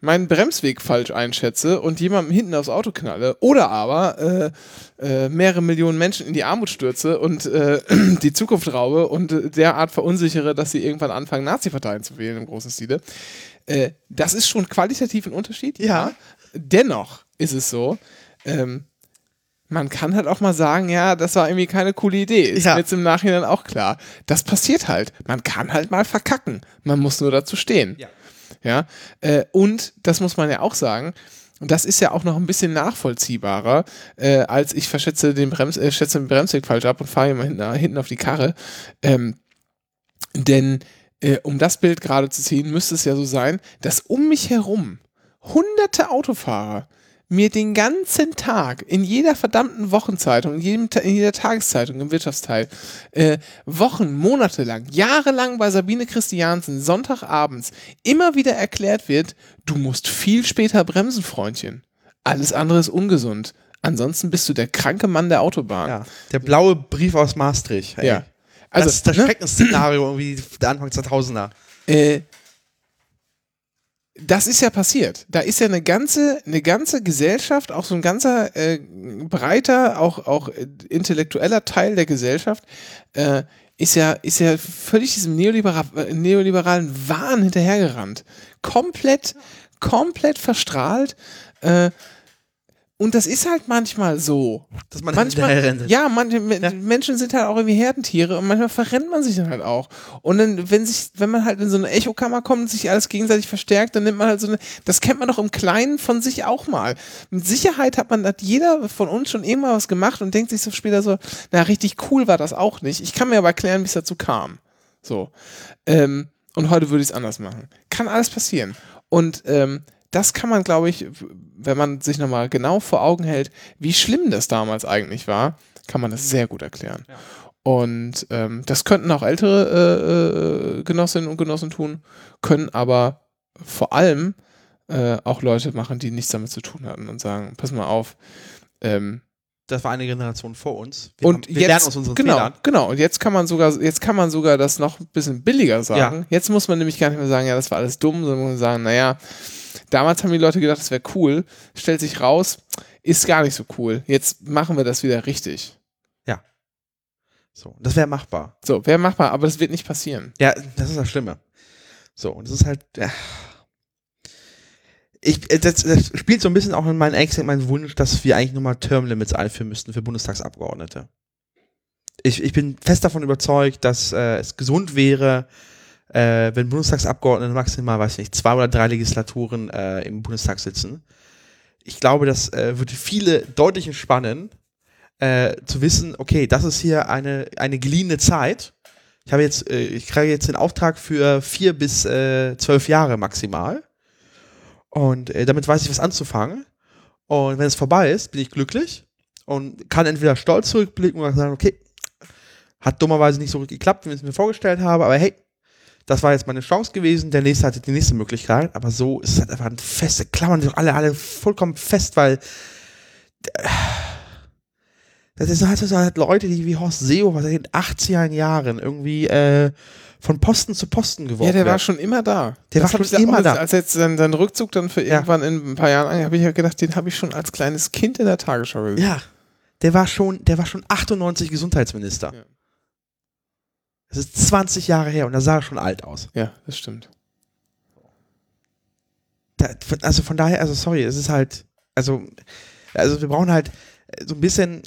meinen Bremsweg falsch einschätze und jemandem hinten aufs Auto knalle oder aber äh, äh, mehrere Millionen Menschen in die Armut stürze und äh, die Zukunft raube und äh, derart verunsichere, dass sie irgendwann anfangen, Nazi-Parteien zu wählen im großen Stile. Äh, das ist schon qualitativ ein Unterschied. Ja. Dennoch ist es so, ähm, man kann halt auch mal sagen, ja, das war irgendwie keine coole Idee. Ist Ja. mir jetzt im Nachhinein auch klar. Das passiert halt. Man kann halt mal verkacken. Man muss nur dazu stehen. Ja. Ja. Äh, und das muss man ja auch sagen. Und das ist ja auch noch ein bisschen nachvollziehbarer, äh, als ich verschätze den, Brems, äh, schätze den Bremsweg falsch ab und fahre immer hinten, hinten auf die Karre. Ähm, denn äh, um das Bild gerade zu ziehen, müsste es ja so sein, dass um mich herum hunderte Autofahrer mir den ganzen Tag in jeder verdammten Wochenzeitung, in, jedem, in jeder Tageszeitung im Wirtschaftsteil, äh, Wochen, Monate lang, jahrelang bei Sabine Christiansen, Sonntagabends, immer wieder erklärt wird, du musst viel später bremsen, Freundchen. Alles andere ist ungesund. Ansonsten bist du der kranke Mann der Autobahn. Ja. Der blaue Brief aus Maastricht. ey. Ja. Also, das ist das ne? Schreckensszenario irgendwie der Anfang 2000er. Äh, das ist ja passiert. Da ist ja eine ganze, eine ganze Gesellschaft, auch so ein ganzer äh, breiter, auch, auch intellektueller Teil der Gesellschaft, äh, ist ja, ist ja völlig diesem neolibera äh, neoliberalen Wahn hinterhergerannt. Komplett, komplett verstrahlt. Äh, und das ist halt manchmal so. Dass man manchmal, hinterherrennt. ja, manche Me- Menschen sind halt auch irgendwie Herdentiere und manchmal verrennt man sich dann halt auch. Und dann, wenn sich, wenn man halt in so eine Echokammer kommt und sich alles gegenseitig verstärkt, dann nimmt man halt so eine, das kennt man doch im Kleinen von sich auch mal. Mit Sicherheit hat man, hat jeder von uns schon immer was gemacht und denkt sich so später so, na, richtig cool war das auch nicht. Ich kann mir aber erklären, wie es dazu kam. So. Ähm, und heute würde ich es anders machen. Kann alles passieren. Und ähm, das kann man, glaube ich, wenn man sich nochmal genau vor Augen hält, wie schlimm das damals eigentlich war, kann man das sehr gut erklären. Und ähm, das könnten auch ältere äh, äh, Genossinnen und Genossen tun, können aber vor allem äh, auch Leute machen, die nichts damit zu tun hatten und sagen, pass mal auf, ähm, Das war eine Generation vor uns. Wir, und haben, wir jetzt, lernen aus unseren genau, Fehlern. genau. Und jetzt kann man sogar, jetzt kann man sogar das noch ein bisschen billiger sagen. Ja. Jetzt muss man nämlich gar nicht mehr sagen, ja, das war alles dumm, sondern muss man sagen, naja, damals haben die Leute gedacht, das wäre cool. Stellt sich raus, ist gar nicht so cool. Jetzt machen wir das wieder richtig. So, das wäre machbar. So, wäre machbar, aber das wird nicht passieren. Ja, das ist das Schlimme. So, und das ist halt. Äh, ich, das, das spielt so ein bisschen auch in meinen Ängsten, in meinen Wunsch, dass wir eigentlich nochmal Termlimits einführen müssten für Bundestagsabgeordnete. Ich, ich bin fest davon überzeugt, dass äh, es gesund wäre, äh, wenn Bundestagsabgeordnete maximal, weiß ich nicht, zwei oder drei Legislaturen äh, im Bundestag sitzen. Ich glaube, das äh, würde viele deutlich entspannen, äh, zu wissen, okay, das ist hier eine, eine geliehene Zeit. Ich habe jetzt, äh, ich kriege jetzt den Auftrag für vier bis äh, zwölf Jahre maximal. Und damit weiß ich, was anzufangen. Und wenn es vorbei ist, bin ich glücklich und kann entweder stolz zurückblicken oder sagen, okay, hat dummerweise nicht so geklappt, wie ich es mir vorgestellt habe, aber hey, das war jetzt meine Chance gewesen, der nächste hatte die nächste Möglichkeit, aber so ist es halt einfach ein feste, klammern sich doch alle, alle vollkommen fest, weil äh, das sind halt, so halt Leute, die wie Horst Seehofer seit den 80er Jahren irgendwie äh, von Posten zu Posten geworfen Ja, der war werden. schon immer da. Der Das war schon immer da. Als jetzt sein, sein Rückzug dann für Ja. irgendwann in ein paar Jahren, habe ich ja gedacht, den habe ich schon als kleines Kind in der Tagesschau gesehen. Ja, der war schon, der war schon 98 Gesundheitsminister. Ja. Das ist 20 Jahre her und da sah er schon alt aus. ja das stimmt. Da, also von daher, also sorry, es ist halt, also, also wir brauchen halt so ein bisschen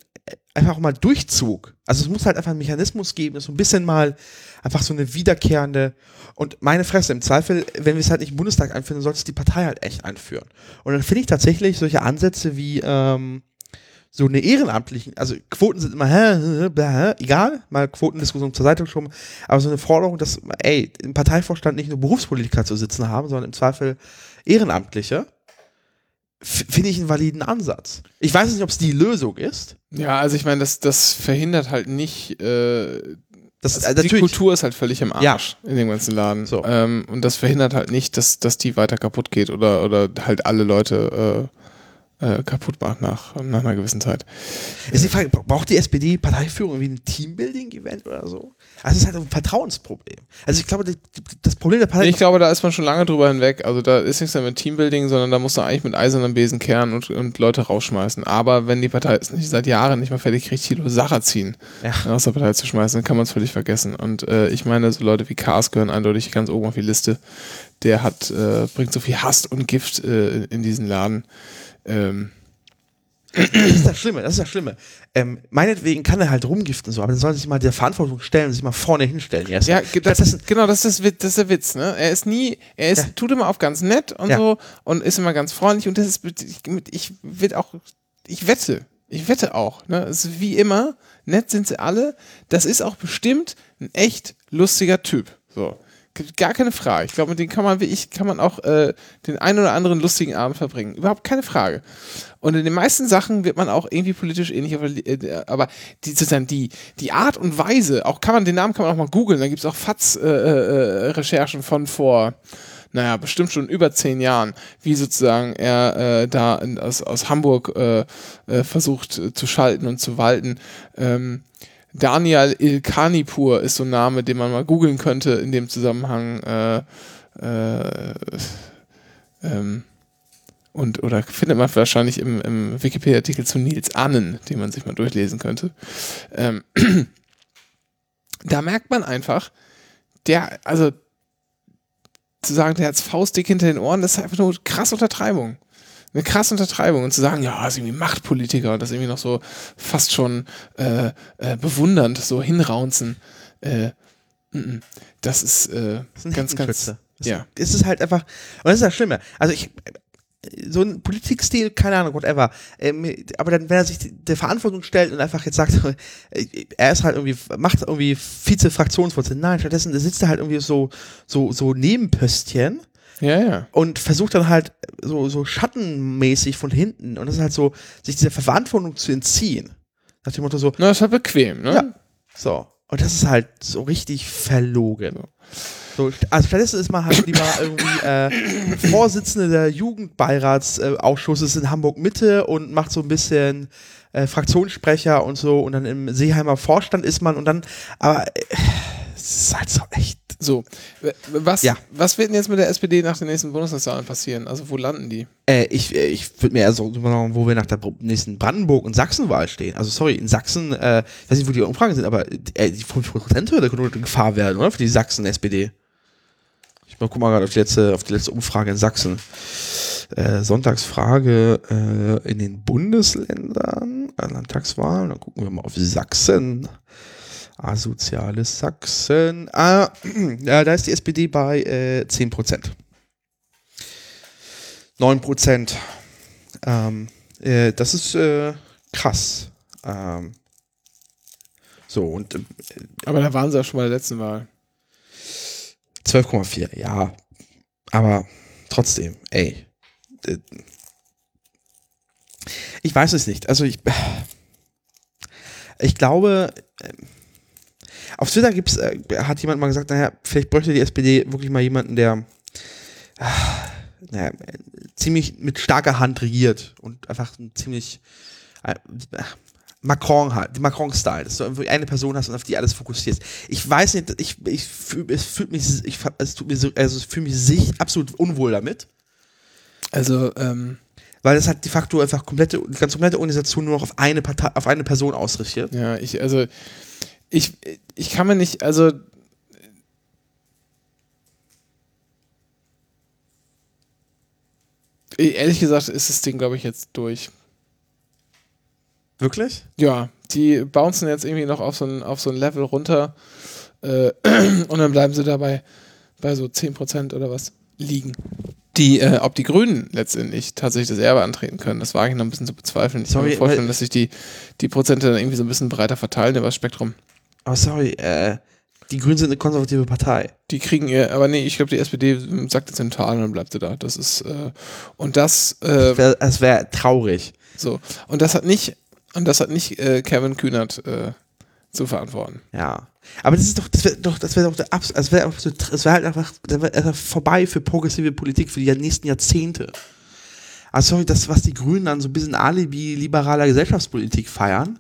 einfach mal Durchzug. Also es muss halt einfach einen Mechanismus geben, so ein bisschen mal einfach so eine wiederkehrende und meine Fresse, im Zweifel, wenn wir es halt nicht im Bundestag einführen, dann sollte es die Partei halt echt einführen. Und dann finde ich tatsächlich solche Ansätze wie ähm, so eine ehrenamtlichen, also Quoten sind immer, hä, hä, hä, egal, mal Quotendiskussion zur Seite geschoben, aber so eine Forderung, dass, ey, im Parteivorstand nicht nur Berufspolitiker zu sitzen haben, sondern im Zweifel Ehrenamtliche, finde ich einen validen Ansatz. Ich weiß nicht, ob es die Lösung ist. Ja, also ich meine, das, das verhindert halt nicht, äh, Das, also äh, die Kultur ist halt völlig im Ja. Arsch in dem ganzen Laden. So. Ähm, und das verhindert halt nicht, dass, dass die weiter kaputt geht oder, oder halt alle Leute äh, äh, kaputt macht nach, nach einer gewissen Zeit. ist die Frage, braucht die SPD Parteiführung irgendwie ein Teambuilding-Event oder so? Also es ist halt ein Vertrauensproblem. Also ich glaube, das Problem der Partei Ich glaube, da ist man schon lange drüber hinweg. Also da ist nichts mehr mit Teambuilding, sondern da musst du eigentlich mit eisernem Besen kehren und, und Leute rausschmeißen. Aber wenn die Partei es nicht seit Jahren nicht mehr fertig kriegt, Thilo Sacher ziehen, Ja. aus der Partei zu schmeißen, dann kann man es völlig vergessen. Und äh, ich meine, so Leute wie Kars gehören eindeutig ganz oben auf die Liste. Der hat, äh, bringt so viel Hass und Gift äh, in diesen Laden. Ähm, Das ist das Schlimme, das ist das Schlimme. Ähm, meinetwegen kann er halt rumgiften so, aber dann soll er sich mal der Verantwortung stellen und sich mal vorne hinstellen. Yes. Ja, das, ist, genau, das ist, das ist- das ist der Witz, ne? Er ist nie, er ist, Ja. tut immer auf ganz nett und Ja. so und ist immer ganz freundlich und das ist, ich, ich will auch, ich wette, ich wette auch, ne? Es ist wie immer, nett sind sie alle, das ist auch bestimmt ein echt lustiger Typ, so. Gar keine Frage. Ich glaube, mit dem kann man wirklich, kann man auch äh, den einen oder anderen lustigen Abend verbringen. Überhaupt keine Frage. Und in den meisten Sachen wird man auch irgendwie politisch ähnlich, aber, äh, aber die, sozusagen die, die Art und Weise, auch kann man, den Namen kann man auch mal googeln, da gibt es auch FATS-Recherchen von vor, naja, bestimmt schon über zehn Jahren, wie sozusagen er äh, da in, aus, aus Hamburg äh, äh, versucht äh, zu schalten und zu walten. Ähm, Daniel Ilkanipur ist so ein Name, den man mal googeln könnte in dem Zusammenhang. Äh, äh, ähm, und oder findet man wahrscheinlich im, im Wikipedia-Artikel zu Nils Annen, den man sich mal durchlesen könnte. Ähm, da merkt man einfach, der, also zu sagen, der hat's faustdick hinter den Ohren, das ist einfach nur krass Untertreibung. Eine krasse Untertreibung und zu sagen, ja, ist irgendwie Machtpolitiker und das irgendwie noch so fast schon äh, äh, bewundernd, so hinraunzen. Äh, mm, mm. das ist, äh, Das ist ganz, ganz. Ja. Es ist halt einfach, und das ist das Schlimme. Also ich, so ein Politikstil, keine Ahnung, whatever. Ähm, aber dann, wenn er sich der Verantwortung stellt und einfach jetzt sagt, er ist halt irgendwie, macht irgendwie Vize-Fraktionsvorsitzender. Nein, stattdessen sitzt er halt irgendwie so, so, so Nebenpöstchen Ja, ja. und versucht dann halt so, so schattenmäßig von hinten und das ist halt so, sich dieser Verantwortung zu entziehen. Nach dem Motto so, Na, ist halt bequem, ne? Ja. so. Und das ist halt so richtig verlogen. So, also stattdessen ist man halt lieber irgendwie äh, Vorsitzende der Jugendbeiratsausschusses in Hamburg Mitte und macht so ein bisschen äh, Fraktionssprecher und so und dann im Seeheimer Vorstand ist man und dann, aber äh, es ist halt so echt. So, was, Ja. was wird denn jetzt mit der SPD nach den nächsten Bundestagswahlen passieren? Also wo landen die? Äh, ich äh, ich würde mir eher so überlegen, wo wir nach der nächsten Brandenburg- und Sachsenwahl stehen. Also sorry, in Sachsen, äh, ich weiß nicht, wo die Umfragen sind, aber äh, die 5%-Hürde könnte in Gefahr werden, oder? Für die Sachsen-SPD. Ich mal, guck mal gerade auf die letzte, auf die letzte Umfrage in Sachsen. Äh, Sonntagsfrage äh, in den Bundesländern, äh, Landtagswahlen, dann gucken wir mal auf Sachsen. Asoziales Sachsen. Ah, ja, da ist die SPD bei äh, 10%. 9%. Ähm, äh, das ist äh, krass. Ähm, so, und äh, Aber da waren sie ja schon bei der letzten Wahl. 12,4, ja. Aber trotzdem, ey. Äh, Ich weiß es nicht. Also ich. Ich glaube, äh, auf Twitter gibt's, äh, hat jemand mal gesagt, naja, vielleicht bräuchte die SPD wirklich mal jemanden, der äh, naja, ziemlich mit starker Hand regiert und einfach ein ziemlich äh, Macron hat, Macron-Style, dass du irgendwie eine Person hast und auf die alles fokussierst. Ich weiß nicht, ich, ich fühl, es fühlt mich, ich, es tut mir so, also es fühlt mich sich absolut unwohl damit, Also, ähm, weil das hat de facto einfach komplette, die ganze komplette Organisation nur noch auf eine Partei, auf eine Person ausrichtet. ja, ich, also, ich, ich kann mir nicht, also, ehrlich gesagt ist das Ding, glaube ich, jetzt durch. Wirklich? Ja, die bouncen jetzt irgendwie noch auf so ein, auf so ein Level runter äh, und dann bleiben sie dabei bei so 10% oder was liegen. Die, äh, ob die Grünen letztendlich tatsächlich das Erbe antreten können, das wage ich noch ein bisschen zu bezweifeln. Ich kann mir vorstellen, dass sich die, die Prozente dann irgendwie so ein bisschen breiter verteilen über das Spektrum. Aber sorry, äh, die Grünen sind eine konservative Partei. Die kriegen ihr, aber nee, ich glaube, die SPD sagt jetzt in Zahlen und dann bleibt sie da. Das ist, äh, und das, äh, Wär- Es wäre traurig. so. Und das hat nicht, und das hat nicht äh, Kevin Kühnert äh, zu verantworten. Ja. Aber das ist doch, das wäre doch, das wäre doch der Abs, das wäre das wäre halt einfach, das wäre einfach vorbei für progressive Politik für die nächsten Jahrzehnte. Also sorry, das, was die Grünen dann so ein bisschen Alibi liberaler Gesellschaftspolitik feiern,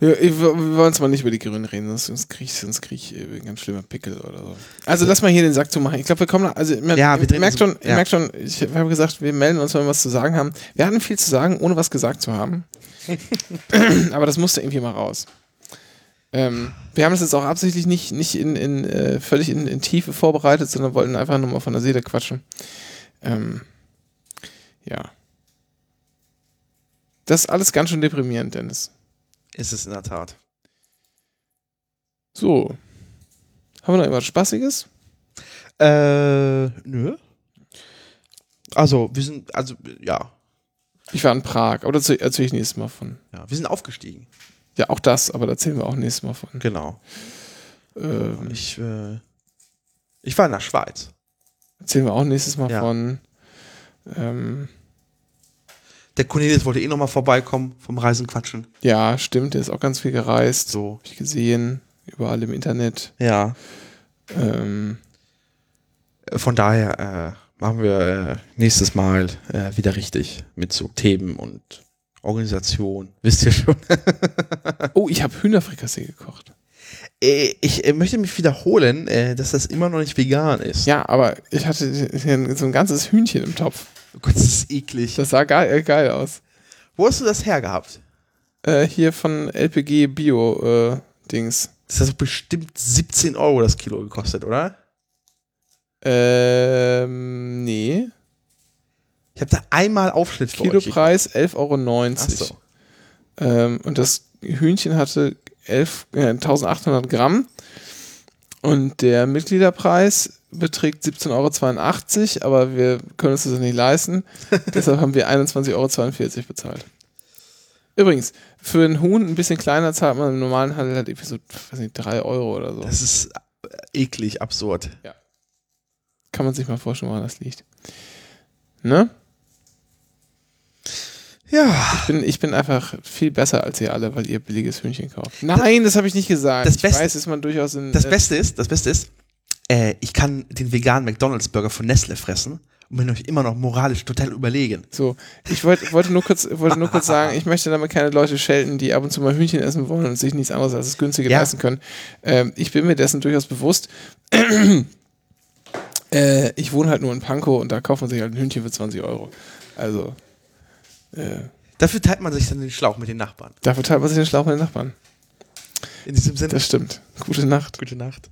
Ja, ich- wir wollen jetzt mal nicht über die Grünen reden, sonst, kriege ich, sonst krieg ich äh, ein ganz schlimmer Pickel oder so. Also lass mal hier den Sack zumachen. Ich glaube, wir kommen, nach- also man, Ja, wir merkt schon, ja. merkt schon, ich habe gesagt, wir melden uns, wenn wir was zu sagen haben. Wir hatten viel zu sagen, ohne was gesagt zu haben. Aber das musste irgendwie mal raus. Ähm, wir haben das jetzt auch absichtlich nicht, nicht in, in äh, völlig in, in Tiefe vorbereitet, sondern wollten einfach nur mal von der Seele quatschen. Ähm, ja. Das ist alles ganz schön deprimierend, Dennis. Ist es in der Tat. So. Haben wir noch irgendwas Spaßiges? Äh, nö. Also, wir sind, also, ja, Ich war in Prag, aber dazu erzähle ich nächstes Mal von. ja, wir sind aufgestiegen. Ja, auch das, aber da erzählen wir auch nächstes Mal von. Genau. Ähm, Ich, äh, ich war in der Schweiz. erzählen wir auch nächstes Mal Ja. von. Ähm, Der Cornelis wollte eh nochmal vorbeikommen vom Reisen quatschen. ja, stimmt, der ist auch ganz viel gereist. So. Hab ich gesehen, überall im Internet. Ja. Ähm, Von daher äh, machen wir äh, nächstes Mal äh, wieder richtig mit so Themen und Organisation. Wisst ihr schon? oh, ich habe Hühnerfrikassee gekocht. Äh, ich äh, möchte mich wiederholen, äh, dass das immer noch nicht vegan ist. Ja, aber ich hatte so ein ganzes Hühnchen im Topf. Oh Gott, das ist eklig. Das sah geil, äh, geil aus. Wo hast du das hergehabt? Äh, hier von LPG Bio äh, Dings. Das hat bestimmt 17 Euro das Kilo gekostet, oder? Ähm, nee. Ich habe da einmal Aufschnitt für euch. Kilopreis 11,90 Euro. Ach so. Ähm, und das Hühnchen hatte 11, äh, 1800 Gramm. Und der Mitgliederpreis beträgt 17,82 Euro, aber wir können uns das nicht leisten. Deshalb haben wir 21,42 Euro bezahlt. Übrigens, für einen Huhn ein bisschen kleiner zahlt man im normalen Handel halt irgendwie so, weiß nicht, 3 Euro oder so. Das ist eklig, absurd. Kann man sich mal vorstellen, woran das liegt. Ne? Ja. Ich bin, ich bin einfach viel besser als ihr alle, weil ihr billiges Hühnchen kauft. Nein, das habe ich nicht gesagt. das ich Beste- weiß, ist man durchaus in. Das äh, Beste ist, das Beste ist, äh, ich kann den veganen McDonalds-Burger von Nestle fressen und bin euch immer noch moralisch total überlegen. So, ich wollte wollte nur kurz wollte nur kurz sagen, ich möchte damit keine Leute schelten, die ab und zu mal Hühnchen essen wollen und sich nichts anderes als das günstige Ja. leisten können. Ähm, ich bin mir dessen durchaus bewusst. äh, ich wohne halt nur in Pankow und da kauft man sich halt ein Hühnchen für 20 Euro. Also äh, Dafür teilt man sich dann den Schlauch mit den Nachbarn. dafür teilt man sich den Schlauch mit den Nachbarn. In diesem Sinne, Das stimmt. Gute Nacht. gute Nacht.